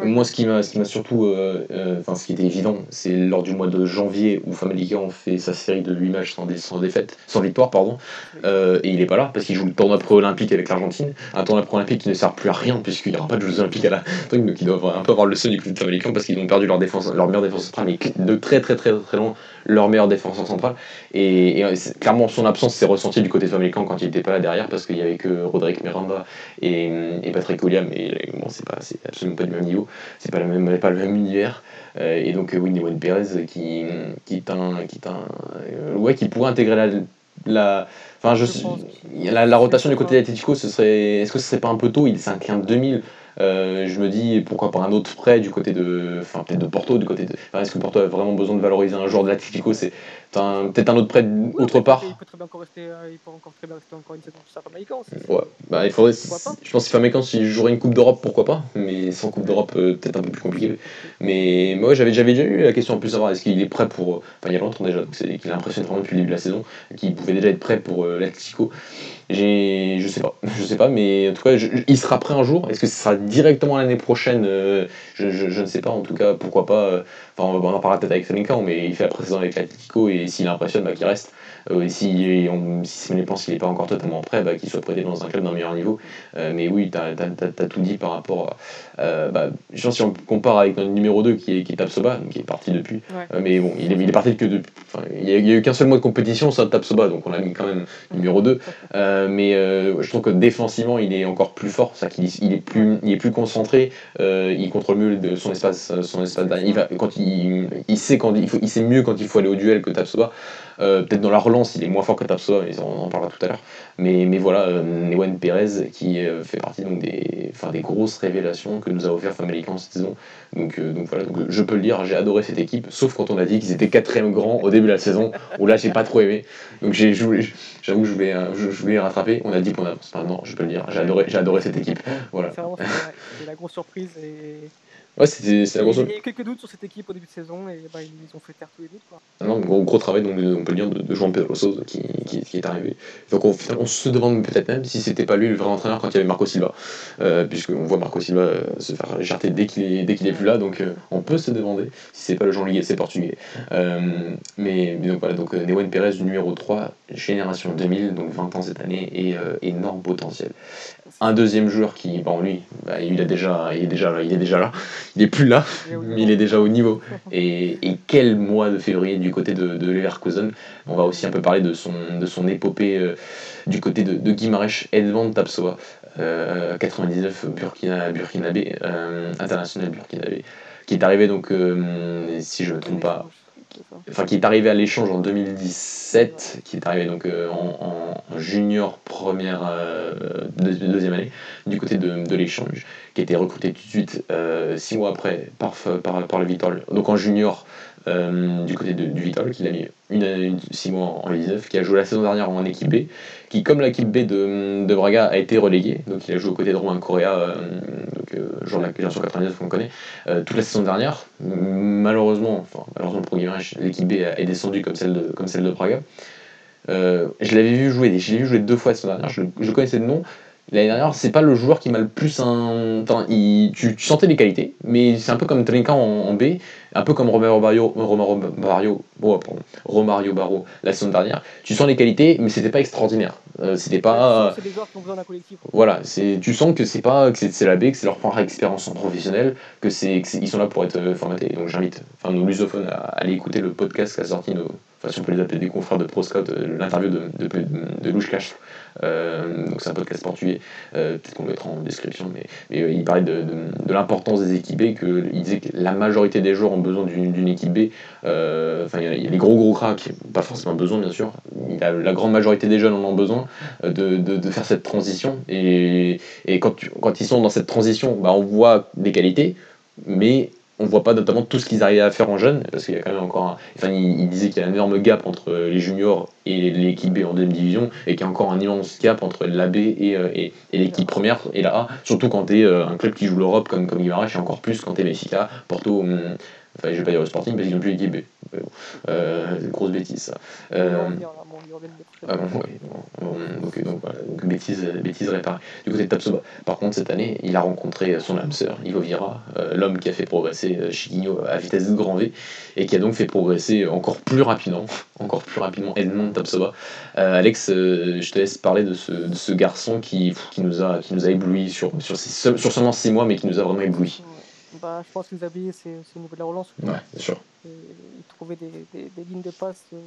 moi, ce qui m'a surtout, euh, euh, enfin ce qui était évident, c'est lors du mois de janvier où Famalicão fait sa série de 8 matchs sans, sans défaite, sans victoire, pardon, et il n'est pas là parce qu'il joue le tournoi pré-olympique avec l'Argentine. Un tournoi pré-olympique qui ne sert plus à rien puisqu'il n'y aura pas de Jeux olympiques à la truc, donc ils doivent un peu avoir le seul du club de Famalicão parce qu'ils ont perdu leur défense, leur meilleure défense centrale, mais de très très très très loin leur meilleur défenseur central. Et, clairement, son absence s'est ressentie du côté de Famicom quand il n'était pas là derrière, parce qu'il n'y avait que Roderick Miranda et, Patrick William, et bon, c'est, pas, c'est absolument pas du même niveau, c'est pas, le même, pas le même univers. Euh, et donc, oui, Néwan Perez qui, qui est un. Qui, est un euh, ouais, qui pourrait intégrer la. la Enfin, je, la, la, rotation du côté d'Atletico, ce serait, est-ce que ce serait pas un peu tôt? Il s'incline 2000. Euh, je me dis pourquoi pas un autre prêt du côté de, enfin peut-être de Porto, du côté de, est-ce que Porto a vraiment besoin de valoriser un joueur de l'Atlético? C'est peut-être un autre prêt autre part. Il peut très bien encore rester, euh, il peut encore très bien rester encore une saison chez Famecans. Ouais, bah il faudrait. Je pense que Famecans s'il jouerait une Coupe d'Europe, pourquoi pas? Mais sans Coupe d'Europe, euh, peut-être un peu plus compliqué. Mais moi j'avais déjà eu la question en plus savoir est-ce qu'il est prêt pour. Enfin il y a longtemps déjà, qu'il a impressionné vraiment depuis le début de la saison, qu'il pouvait déjà être prêt pour l'Atlético. J'ai, je sais pas, je sais pas, mais en tout cas, il sera prêt un jour. Est-ce que ce sera directement l'année prochaine euh, je, je, ne sais pas. En tout cas, pourquoi pas. Euh, enfin, on, en parlera peut-être avec Selinka, mais il fait la présaison avec l'Atletico et s'il impressionne, bah, qu'il reste. Euh, si, on, si pense qu'il n'est pas encore totalement prêt, bah, qu'il soit prêté dans un club d'un meilleur niveau. Euh, mais oui, tu as, tout dit par rapport à. Euh, bah, je pense si on compare avec notre numéro 2 qui est, qui est Tapsoba, qui est parti depuis. mais bon, il est, il est parti que depuis. Il n'y a, eu qu'un seul mois de compétition, ça Tapsoba, donc on a mis quand même numéro 2. mais je trouve que défensivement, il est encore plus fort, ça qu'il il est, plus, il est plus concentré, il contrôle mieux de son espace, son espace il, va, quand il, il, sait quand il, faut, il sait mieux quand il faut aller au duel que Tapsoba. Euh, peut-être dans la relance, il est moins fort que Tapsoba, mais on en parlera tout à l'heure. Mais, mais voilà, euh, Newen Perez qui euh, fait partie donc, des, des grosses révélations que nous a offert Famalicão cette saison. Donc, donc voilà, donc, je peux le dire, j'ai adoré cette équipe, sauf quand on a dit qu'ils étaient quatrième grand au début de la saison, où là j'ai pas trop aimé. Donc j'avoue que je voulais, je, voulais rattraper. On a dit qu'on avance. Maintenant, je peux le dire, j'ai adoré, adoré cette équipe. Voilà. C'est la grosse surprise et Ouais, c'était la grosse. Il y a eu quelques doutes sur cette équipe au début de saison et bah, ils ont fait taire tous les doutes. Quoi. Ah non, gros, gros travail, donc, on peut le dire, de, de Jean Pedro Sousa qui, qui, qui, est arrivé. Donc on, on se demande peut-être même si c'était pas lui le vrai entraîneur quand il y avait Marco Silva, euh, puisqu'on voit Marco Silva euh, se faire légèreté dès qu'il est, dès qu'il est plus là, donc euh, on peut se demander si c'est pas le Jean Ligue, c'est portugais. Euh, mais, donc voilà, donc Newen Perez numéro 3, génération 2000, donc 20 ans cette année et énorme potentiel un deuxième joueur qui, bon, lui, bah, il, a déjà, il, est déjà là, il est déjà là, il est plus là, mais il est déjà au niveau. Et, quel mois de février du côté de, de Leverkusen? On va aussi un peu parler de son, de son épopée euh, du côté de, de Guimarães Edmond Tapsoa, 99 Burkina, Burkinabé, euh, international Burkinabé, qui est arrivé donc, euh, si je ne me trompe pas, enfin qui est arrivé à l'échange en 2017, qui est arrivé donc euh, en, junior première euh, deuxième année du côté de, l'échange, qui a été recruté tout de suite euh, six mois après par, le Vitol, donc en junior du côté du Vitol, qui a mis une, six mois en 19, qui a joué la saison dernière en équipe B, qui, comme l'équipe B de, Braga, a été relégué. Donc il a joué aux côtés de Romain Correa, euh, donc, euh, joueur de la génération 99 qu'on connaît, euh, toute la saison dernière. Malheureusement, enfin, malheureusement pour Guimarães, l'équipe B est descendue comme celle de, comme celle de Braga. je l'avais vu jouer, je l'ai vu jouer deux fois la saison dernière, je, je connaissais le nom, L'année dernière, c'est pas le joueur qui m'a le plus. Un... il... tu, sentais les qualités, mais c'est un peu comme Trinka en, B, un peu comme Romero Barrio, Romero Barrio, oh, Romario Barro la saison dernière. Tu sens les qualités, mais c'était pas extraordinaire. Euh, c'était pas. C'est des joueurs qui ont besoin d'un collectif. Voilà, tu sens que c'est pas que c'est, la B, que c'est leur première expérience en professionnel, que c'est, ils sont là pour être euh, formatés. Donc j'invite, enfin nos lusophones à aller écouter le podcast qu'a sorti nos enfin si on peut les appeler des confrères de ProScout, euh, l'interview de, de, de, de Louche Cash. Euh, donc c'est un podcast portugais, euh, peut-être qu'on le mettra en description, mais, euh, il parlait de, l'importance des équipes B, que, il disait que la majorité des joueurs ont besoin d'une équipe B. Enfin, il y, a les gros gros cracks, pas forcément besoin bien sûr, la grande majorité des jeunes en ont besoin de, faire cette transition. Et, quand ils sont dans cette transition, bah, on voit des qualités, mais on voit pas notamment tout ce qu'ils arrivaient à faire en jeune, parce qu'il y a quand même encore un... Enfin, il, disait qu'il y a un énorme gap entre les juniors et l'équipe B en deuxième division, et qu'il y a encore un immense gap entre la B et, euh, l'équipe première et la surtout quand tu euh, un club qui joue l'Europe comme, comme et encore plus quand tu es Benfica, Porto, enfin je vais pas dire le Sporting parce qu'ils n'ont plus l'équipe B. Euh, grosse bêtise ça. Euh, ah bon, ouais, bon, donc, donc, voilà, donc bêtise, bêtise réparée. Du côté de Tapsoba, par contre, cette année, il a rencontré son âme sœur, Ivo Vira, euh, l'homme qui a fait progresser euh, Chiquinho à vitesse de grand V et qui a donc fait progresser encore plus rapidement, encore plus rapidement Edmond Tapsoba. Euh, Alex, euh, je te laisse parler de ce, de ce garçon qui, qui, nous a, qui nous a ébloui sur, sur, six, sur seulement 6 mois, mais qui nous a vraiment ébloui. Bah, je pense que Xavier, c'est au niveau de la relance. Ouais, bien sûr. Et, il trouvait des, des, des, lignes de passe euh,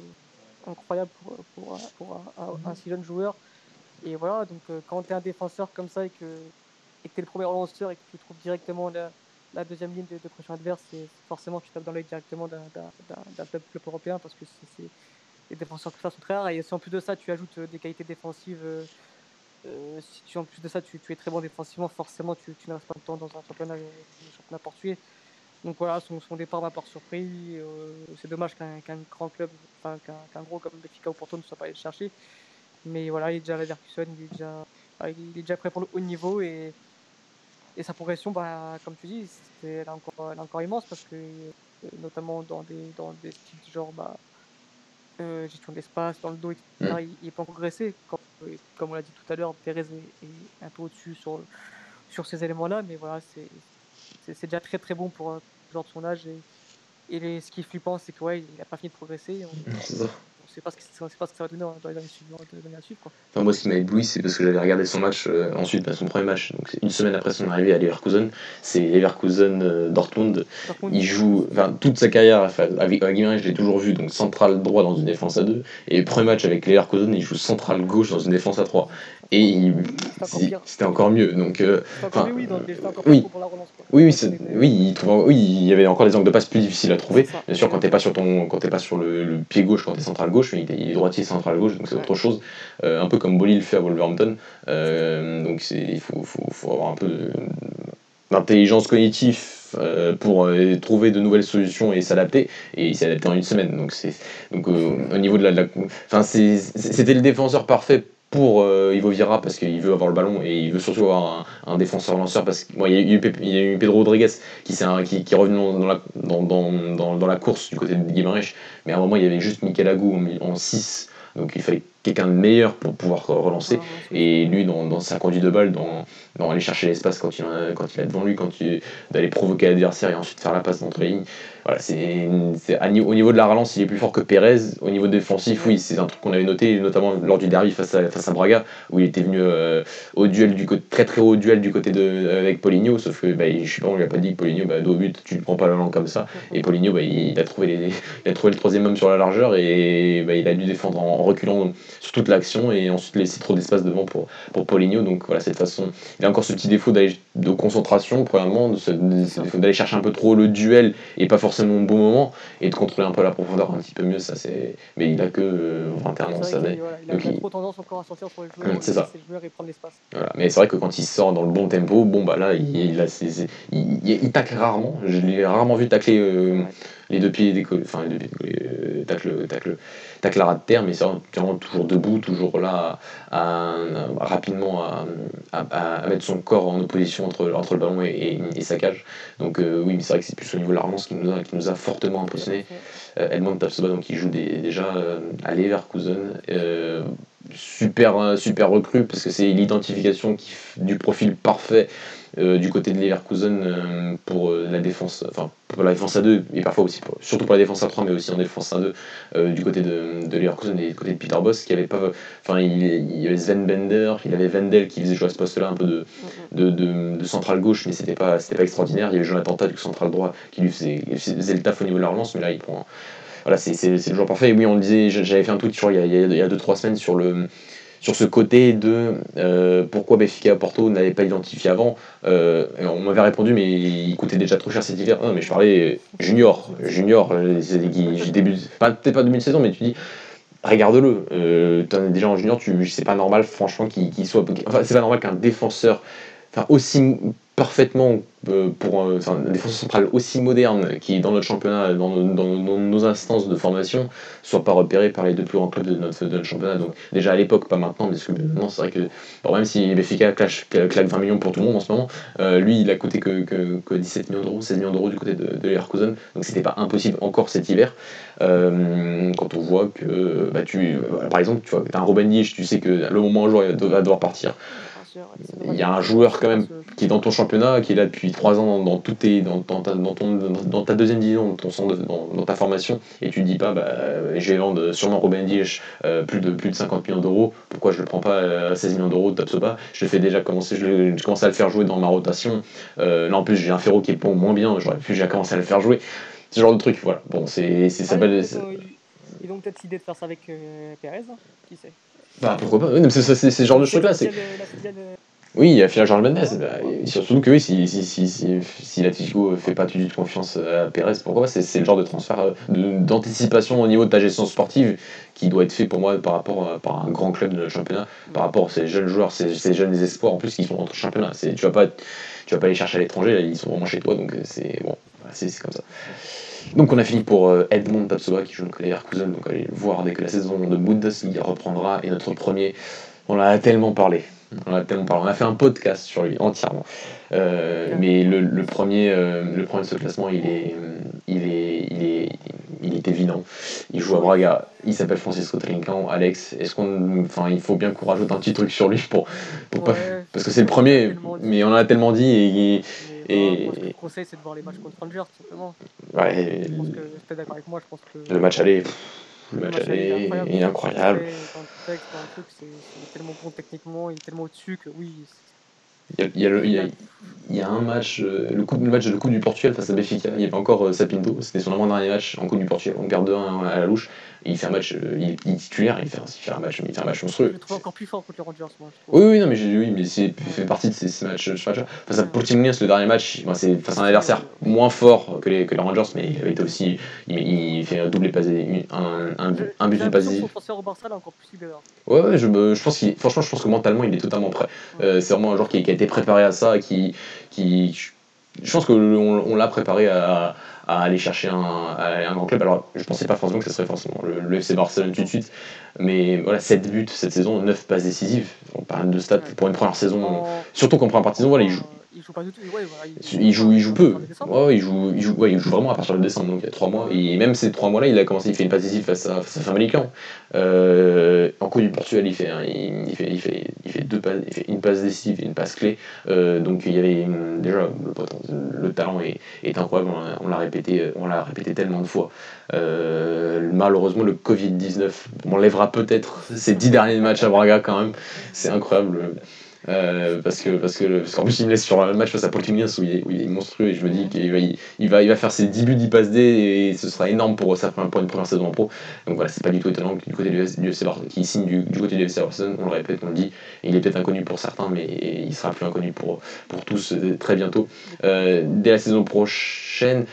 incroyables pour, pour, pour un, un, un, si jeune joueur. Et voilà, donc euh, quand tu es un défenseur comme ça et que tu es le premier relanceur et que tu trouves directement la, la deuxième ligne de, de pression adverse, forcément tu tapes dans l'œil directement d'un club, club européen parce que c'est les défenseurs comme ça sont très rares. Et si en plus de ça tu ajoutes euh, des qualités défensives, euh, euh, si tu, en plus de ça tu, es très bon défensivement, forcément tu, tu restes pas de temps dans un championnat, un portugais. Donc voilà, son, départ m'a pas surpris. Euh, c'est dommage qu'un qu grand club, enfin qu'un qu gros comme Benfica ou Porto ne soit pas allé le chercher. Mais voilà, il est déjà à la Leverkusen, il est déjà, prêt pour le haut niveau et, sa progression, bah, comme tu dis, elle est encore, immense parce que notamment dans des, dans des genre bah, euh, gestion d'espace, dans le dos, etc., mmh. il, il, est pas progressé. Comme, comme on l'a dit tout à l'heure, Pérez est, est, un peu au-dessus sur, sur ces éléments-là, mais voilà, c'est déjà très très bon pour un joueur de son âge. Et, et les, ce qui est flippant, c'est qu'il ouais, n'a pas fini de progresser. On, sait pas pas ce que ça va donner dans les années suivantes. Enfin, moi, ce qui m'a ébloui, c'est parce que j'avais regardé son match euh, ensuite, son premier match, donc une semaine après son arrivée à Leverkusen. C'est Leverkusen euh. Il joue, toute sa carrière enfin, avec Guimarães, je l'ai toujours vu, donc central droit dans une défense à 2. Et premier match avec Leverkusen, il joue central gauche dans une défense à 3 et c'était encore, mieux. Donc oui, oui. pour la relance, oui oui, il trouve, oui il y avait encore des angles de passe plus difficiles à trouver. Bien sûr quand t'es pas sur ton quand t'es pas sur le, pied gauche quand t'es central gauche il, est droitier central gauche donc c'est autre chose. Euh, un peu comme Bolly le fait à Wolverhampton. Euh, donc il faut, faut, avoir un peu d'intelligence cognitive euh, pour trouver de nouvelles solutions et s'adapter. Et il s'est adapté en une semaine donc c'est donc au niveau de la, la enfin c'était le défenseur parfait pour euh, Ivo Vira parce qu'il veut avoir le ballon et il veut surtout avoir un, un défenseur lanceur parce qu'il bon, y, a eu, il y a eu Pedro Rodriguez qui, est qui, qui est revenu dans la, dans, dans, dans, dans la course du côté de Guimarães mais à un moment il y avait juste Mikel Agou en 6 donc il fallait quelqu'un de meilleur pour pouvoir relancer. Et lui, dans, dans sa conduite de balle, dans, dans aller chercher l'espace quand il, quand il est devant lui, quand il d'aller provoquer l'adversaire et ensuite faire la passe d'entre les lignes. Voilà, c'est, au niveau de la relance, il est plus fort que Pérez. Au niveau défensif, oui, c'est un truc qu'on avait noté, notamment lors du derby face à, face à Braga, où il était venu euh, au duel du côté, très très haut duel du côté de avec Poligno, sauf que bah, je sais pas, on lui a pas dit que Poligno, bah, dos but, tu ne prends pas la langue comme ça. Et Poligno, bah, il, a trouvé les, il a trouvé le troisième homme sur la largeur et bah, il a dû défendre en, reculant sur toute l'action et ensuite laisser trop d'espace devant pour, pour Poligno. Donc voilà, cette façon, il a encore ce petit défaut de concentration, premièrement, de de d'aller chercher un peu trop le duel et pas forcément au bon moment et de contrôler un peu la profondeur un petit peu mieux. Ça, c'est... Mais il a que euh, 21 ans, ça il, voilà, il a, trop tendance encore à sortir sur les joueurs, c'est ça. joueurs et prendre l'espace. Voilà. Mais c'est vrai que quand il sort dans le bon tempo, bon bah là, il, il, a ses, il, il, tacle rarement. Je l'ai rarement vu tacler. Euh, ouais les deux pieds décollés, enfin les deux pieds décollés, tacle, tacle, de terre, mais c'est vraiment toujours debout, toujours là, à, à, rapidement à, à, mettre son corps en opposition entre, entre le ballon et, et, et sa cage. Donc euh, oui, mais c'est vrai que c'est plus au niveau de la relance qui nous a, qui nous a fortement impressionné. Euh, Edmond Tapsoba, donc il joue des, déjà euh, à Leverkusen. Euh, super, super recrue parce que c'est l'identification du profil parfait euh, du côté de Leverkusen euh, pour euh, la défense, enfin pour la défense à 2 et parfois aussi, pour, surtout pour la défense à 3 mais aussi en défense à 2 du côté de, de Leverkusen et du côté de Peter Boss qui avait pas, enfin il, il, y avait Sven Bender, il avait Wendel qui faisait jouer à ce poste là un peu de, de, de, de central gauche mais c'était pas, c'était pas extraordinaire, il y avait Jonathan Tah du central droit qui lui faisait, faisait, le taf au niveau de la relance mais là il prend voilà, c'est le joueur parfait. Et oui, on le disait, j'avais fait un tweet il y a 2-3 semaines sur le sur ce côté de euh, pourquoi Benfica Porto n'avaient pas identifié avant. Euh, on m'avait répondu, mais il coûtait déjà trop cher cet hiver. Non, mais je parlais junior, junior, début, peut-être pas demi de saison, mais tu dis, regarde-le. Euh, es déjà en junior, tu, c'est pas normal, franchement, qu'il soit. Enfin, c'est pas normal qu'un défenseur, enfin, aussi parfaitement euh, pour enfin, un défenseur central aussi moderne qui est dans notre championnat, dans, nos instances de formation, soit pas repéré par les deux plus grands clubs de notre, championnat. Donc déjà à l'époque, pas maintenant, parce que maintenant c'est vrai que même si Benfica claque, claque 20 millions pour tout le monde en ce moment, euh, lui il a coûté que, que, 17 millions d'euros, 16 millions d'euros du côté de, de donc c'était pas impossible encore cet hiver. Euh, quand on voit que bah, tu, par exemple, tu vois, as un Robin tu sais que le moment un joueur va devoir partir il y a un joueur quand même qui est dans ton championnat, qui est là depuis 3 ans dans, tout dans, ta, dans, ton, dans, ta deuxième division, dans, dans, ta formation, et tu dis pas, bah, j'ai vendre sûrement Robin Dish euh, plus, de, plus de 50 millions d'euros, pourquoi je le prends pas à 16 millions d'euros de pas Je le fais déjà commencer, je, commence à le faire jouer dans ma rotation. Euh, là en plus j'ai un Ferro qui est bon, moins bien, j'aurais pu déjà commencer à le faire jouer. Ce genre de truc, voilà. Bon, c'est ça ah, Ils ont peut-être l'idée de faire ça avec euh, Perez, hein, qui sait? Bah pourquoi pas, oui, c'est ce genre de truc là. c'est Oui, il y a Fila Charles Mendes, bah, surtout que oui, si, si, si, si, si l'Atletico fait pas tout de confiance à Pérez, pourquoi pas C'est le genre de transfert euh, d'anticipation au niveau de ta gestion sportive qui doit être fait pour moi par rapport par un grand club de championnat, par rapport à ces jeunes joueurs, ces, ces jeunes espoirs en plus qui sont dans ton championnat. Tu vas pas tu vas pas les chercher à l'étranger, ils sont vraiment chez toi, donc euh, c'est bon, c'est comme ça. Donc on a fini pour euh, Edmond Tapsoba qui joue les Leverkusen, donc allez le voir dès que la saison de Bundesliga reprendra. Et notre premier, on en a tellement parlé. On a tellement parlé. On a fait un podcast sur lui entièrement. Euh, mais le, premier, euh, le premier de ce classement, il est, il est, il est, il est évident. Il joue à Braga. Il s'appelle Francisco Trincan. Alex, est-ce qu'on, enfin, il faut bien qu'on rajoute un petit truc sur lui pour, pour pas, parce que c'est le premier. Mais on en a tellement dit et, et... Moi, ce que je conseille, c'est de voir les matchs contre Rangers, tout simplement. Ouais. Je pense que tu es d'accord avec moi. Je pense que... Le match aller, le match aller est incroyable. Le dans le truc, c'est tellement bon techniquement, il est tellement au-dessus que oui, il y, a, il, y a, il y a, un match, euh, le, coup, le match le coup du Portugal face à Benfica, il n'y avait pas encore euh, Sapinto, c'était son avant-dernier match en coup du Portugal, on perd 2-1 à la louche, il fait un match, euh, il, est titulaire, il fait, il fait, un match, il fait un match monstrueux. Je le trouve encore plus fort contre les Rangers, moi. Oui, oui, non, mais, oui, mais c'est fait partie de ces, ces matchs. Ce match face à Portimonense, le dernier match, c'est face à un adversaire moins fort que les, que les Rangers, mais il avait été aussi, il, il fait un double passe, un, un, un but de passe. Son transfert au Barça, là, encore plus Ouais, ouais, je, je pense qu'il, franchement, je pense que mentalement, il est totalement prêt. Euh, c'est vraiment un joueur qui, qui, a été préparé à ça, qui, qui, je pense qu'on on, l'a préparé à à aller chercher un, un, grand club. Alors, je pensais pas forcément que ce serait forcément le, FC Barcelone tout de suite, mais voilà, 7 buts cette saison, 9 passes décisives. On parle de stats pour une première saison, surtout qu'en première partie saison, voilà, il joue il joue pas du tout. Ouais, il, joue, il joue peu. Ouais, il, joue, il, joue, ouais, il joue vraiment à partir de décembre, donc il y a 3 mois. Et même ces 3 mois-là, il a commencé, il fait une passe décisive face à, face à Famalicão. Euh, en coup du Portugal, il fait, il, fait, il, fait, il, fait deux passes, il fait une passe décisive et une passe clé. Euh, donc il y avait déjà le, le talent est, est incroyable, on l'a répété, on l'a répété tellement de fois. Euh, malheureusement, le Covid-19 m'enlèvera peut-être ces 10 derniers matchs à Braga quand même. C'est incroyable. Euh, parce que parce que qu'en plus il me laisse sur un match face à Portimonense où, où il est monstrueux et je me dis qu'il va il, va il va faire ses 10 buts 10 passes D et ce sera énorme pour une première saison en pro. Donc voilà c'est pas du tout étonnant du côté du, qui signe du, côté du FC Barcelone on le répète on le dit il est peut-être inconnu pour certains mais il sera plus inconnu pour pour tous euh, très bientôt. Euh, dès la saison prochaine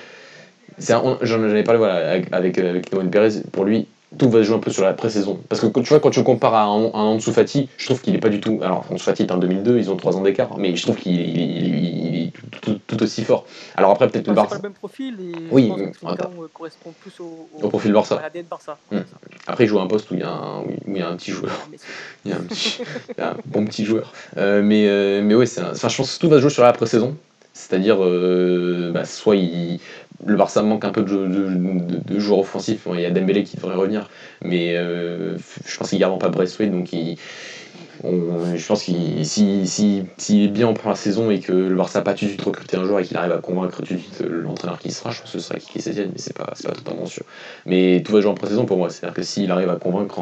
j'en avais parlé voilà avec avec, avec Perez pour lui tout va se jouer un peu sur la pré-saison. Parce que tu vois, quand tu compares à un, un Ansu Fati, je trouve qu'il est pas du tout. Alors, Ansu Fati est en 2002, ils ont 3 ans d'écart, mais je trouve qu'il est, tout, aussi fort. Alors après, peut-être le Barça. C'est pas le même profil et oui, euh, correspond plus au, au, profil Barça. À l'ADN Barça. Hmm. Après, il joue à un poste où il y a un, où il y a un petit joueur. il, y a un petit, il y a un bon petit joueur. Euh, mais, euh, mais ouais, enfin, je pense que tout va se jouer sur la pré-saison. C'est-à-dire, euh, bah, soit il, le Barça manque un peu de, joueurs offensifs. il y a Dembélé qui devrait revenir, mais euh, je pense qu'il garde pas Braithwaite, donc il, je pense qu'il si, si, est bien en première saison et que le Barça n'a pas tout de suite recruté un joueur et qu'il arrive à convaincre tout de suite l'entraîneur qui sera, je pense que ce sera qui Sétienne, mais c'est pas, pas totalement sûr. Mais tout va jouer en pré-saison pour moi. C'est-à-dire que s'il arrive à convaincre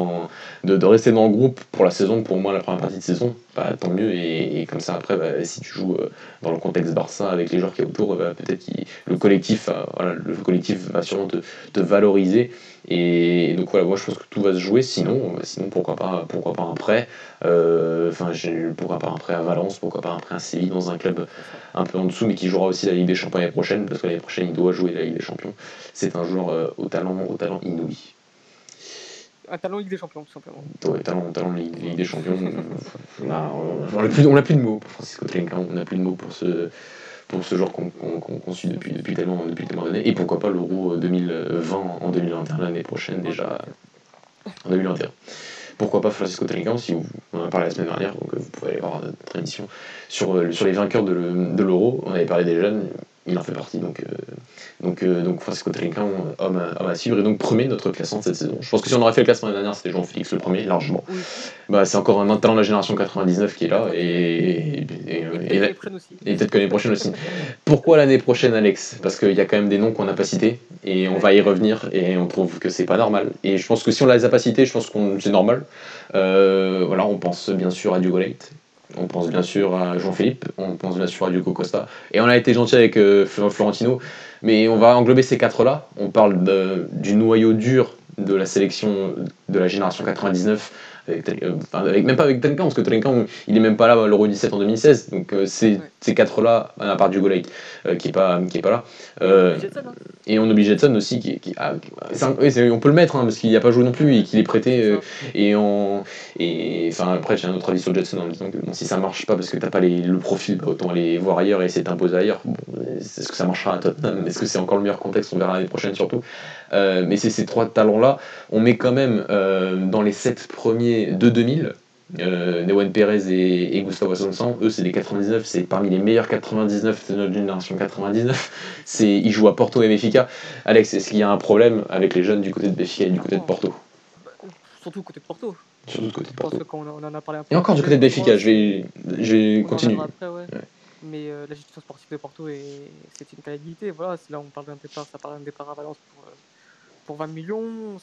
de, de, rester dans le groupe pour la saison, pour moi la première partie de saison, bah, tant mieux. Et, comme ça après, bah, si tu joues euh, dans le contexte Barça avec les joueurs qui est autour, bah, peut-être que le collectif, le collectif va sûrement te valoriser Et donc voilà, moi je pense que tout va se jouer. Sinon, sinon pourquoi pas, pourquoi pas un prêt. Enfin, pourquoi pas un prêt à Valence, pourquoi pas un prêt à Séville dans un club un peu en dessous, mais qui jouera aussi la Ligue des Champions l'année prochaine, parce que l'année prochaine il doit jouer la Ligue des Champions. C'est un joueur au talent, au talent inouï. Un talent Ligue des Champions, tout simplement. Ouais, talent, talent Ligue, des Champions. on n'a plus, plus, de mots pour Francisco on n'a plus de mots pour ce, pour ce genre qu'on suit depuis, tellement, depuis tellement d'années. Et pourquoi pas l'Euro 2020 en 2021, l'année prochaine déjà, en 2021 pourquoi pas Francisco Trinquant, si vous, on en a parlé la semaine dernière, donc vous pouvez aller voir notre émission sur, euh, sur les vainqueurs de l'Euro. On avait parlé des jeunes, il en fait partie. Donc, euh, donc, euh, donc Francisco Trinquant, homme, homme, à suivre, et donc premier de notre classement de cette saison. Je pense que si on aurait fait le classement l'année dernière, c'était Jean-Félix le premier, largement. Bah, c'est encore un talent de la génération 99 qui est là, et, et, et, peut-être que l'année prochaine aussi. Pourquoi l'année prochaine, Alex? Parce qu'il y a quand même des noms qu'on n'a pas cités, et on va y revenir, et on trouve que c'est pas normal. Et je pense que si on les a pas cités, je pense que c'est normal. Euh, voilà, on pense bien sûr à Leite, on pense bien sûr à Jean-Philippe, on pense bien sûr à Diogo Costa. Et on a été gentil avec euh, Florentino, mais on va englober ces quatre-là. On parle du noyau dur de la sélection de la génération 99 avec, même pas avec Tenkan, parce que Tenkan, il est même pas là à l'Euro 17 en 2016. Donc euh, ces, ces quatre-là, à part du Golait, euh, qui, est pas, qui est pas là. Euh, hein. et on oublie Jetson aussi, qui, qui ah, on peut le mettre, hein, parce qu'il n'y a pas joué non plus, et qu'il est prêté. et en, et enfin, après, j'ai un autre avis sur Jetson en disant que si ça marche pas, parce que t'as pas les, le profil, bah, autant aller voir ailleurs et essayer de t'imposer ailleurs. est-ce que ça marchera à Tottenham? Est-ce que c'est encore le meilleur contexte? On verra l'année prochaine surtout. mais c'est ces trois talents-là. On met quand même dans les sept premiers de 2000. Euh, Newen Perez et, Gustavo Assunção, eux c'est les 99, c'est parmi les meilleurs 99 de notre génération 99. C'est, ils jouent à Porto et Benfica. Alex, est-ce qu'il y a un problème avec les jeunes du côté de Benfica et du côté de Porto? Surtout côté de Porto. Surtout du côté de Porto. On en a parlé un peu et encore du côté de Benfica, je vais, je continuer. Mais euh, la gestion sportive de Porto, c'est une qualité. Voilà, là on parle d'un départ, ça parle d'un départ à Valence pour, euh, pour 20 millions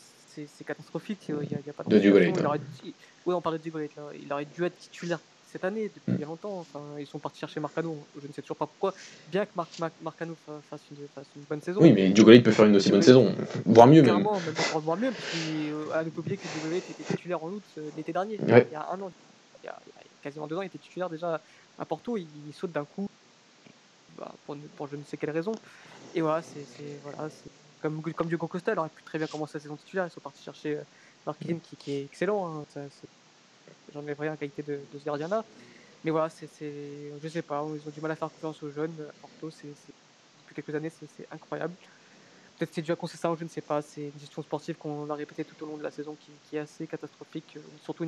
c'est catastrophique. Il y a, y a pas de, de Oui, on parlait de Dugolait. Il aurait dû être titulaire cette année, depuis mm. longtemps. Enfin, ils sont partis chercher Marcano. Je ne sais toujours pas pourquoi. Bien que Marc, Marcano fasse une, fasse une, bonne saison. Oui, mais Dugolait peut faire une aussi bonne saison. Voire mieux, même. même voire mieux, parce qu'à ne pas oublier que était titulaire en août euh, l'été dernier. Il y a un an. Il y a, quasiment deux ans, il était titulaire déjà à Porto. Il, saute d'un coup. Bah, pour, pour, je ne sais quelle raison. Et voilà, c'est voilà, comme, comme Diogo Costa, il aurait pu très bien commencer la saison titulaire. Ils sont partis chercher euh, Marquinhos qui, qui, est excellent. Hein. Ai rien en qualité de, ce gardien-là. Mais voilà, c'est, je sais pas, ils ont du mal à faire confiance aux jeunes. Porto, c'est, depuis quelques années, c'est, incroyable. Peut-être c'est dû à ça, je ne sais pas. C'est une gestion sportive qu'on a répété tout au long de la saison qui, qui est assez catastrophique, surtout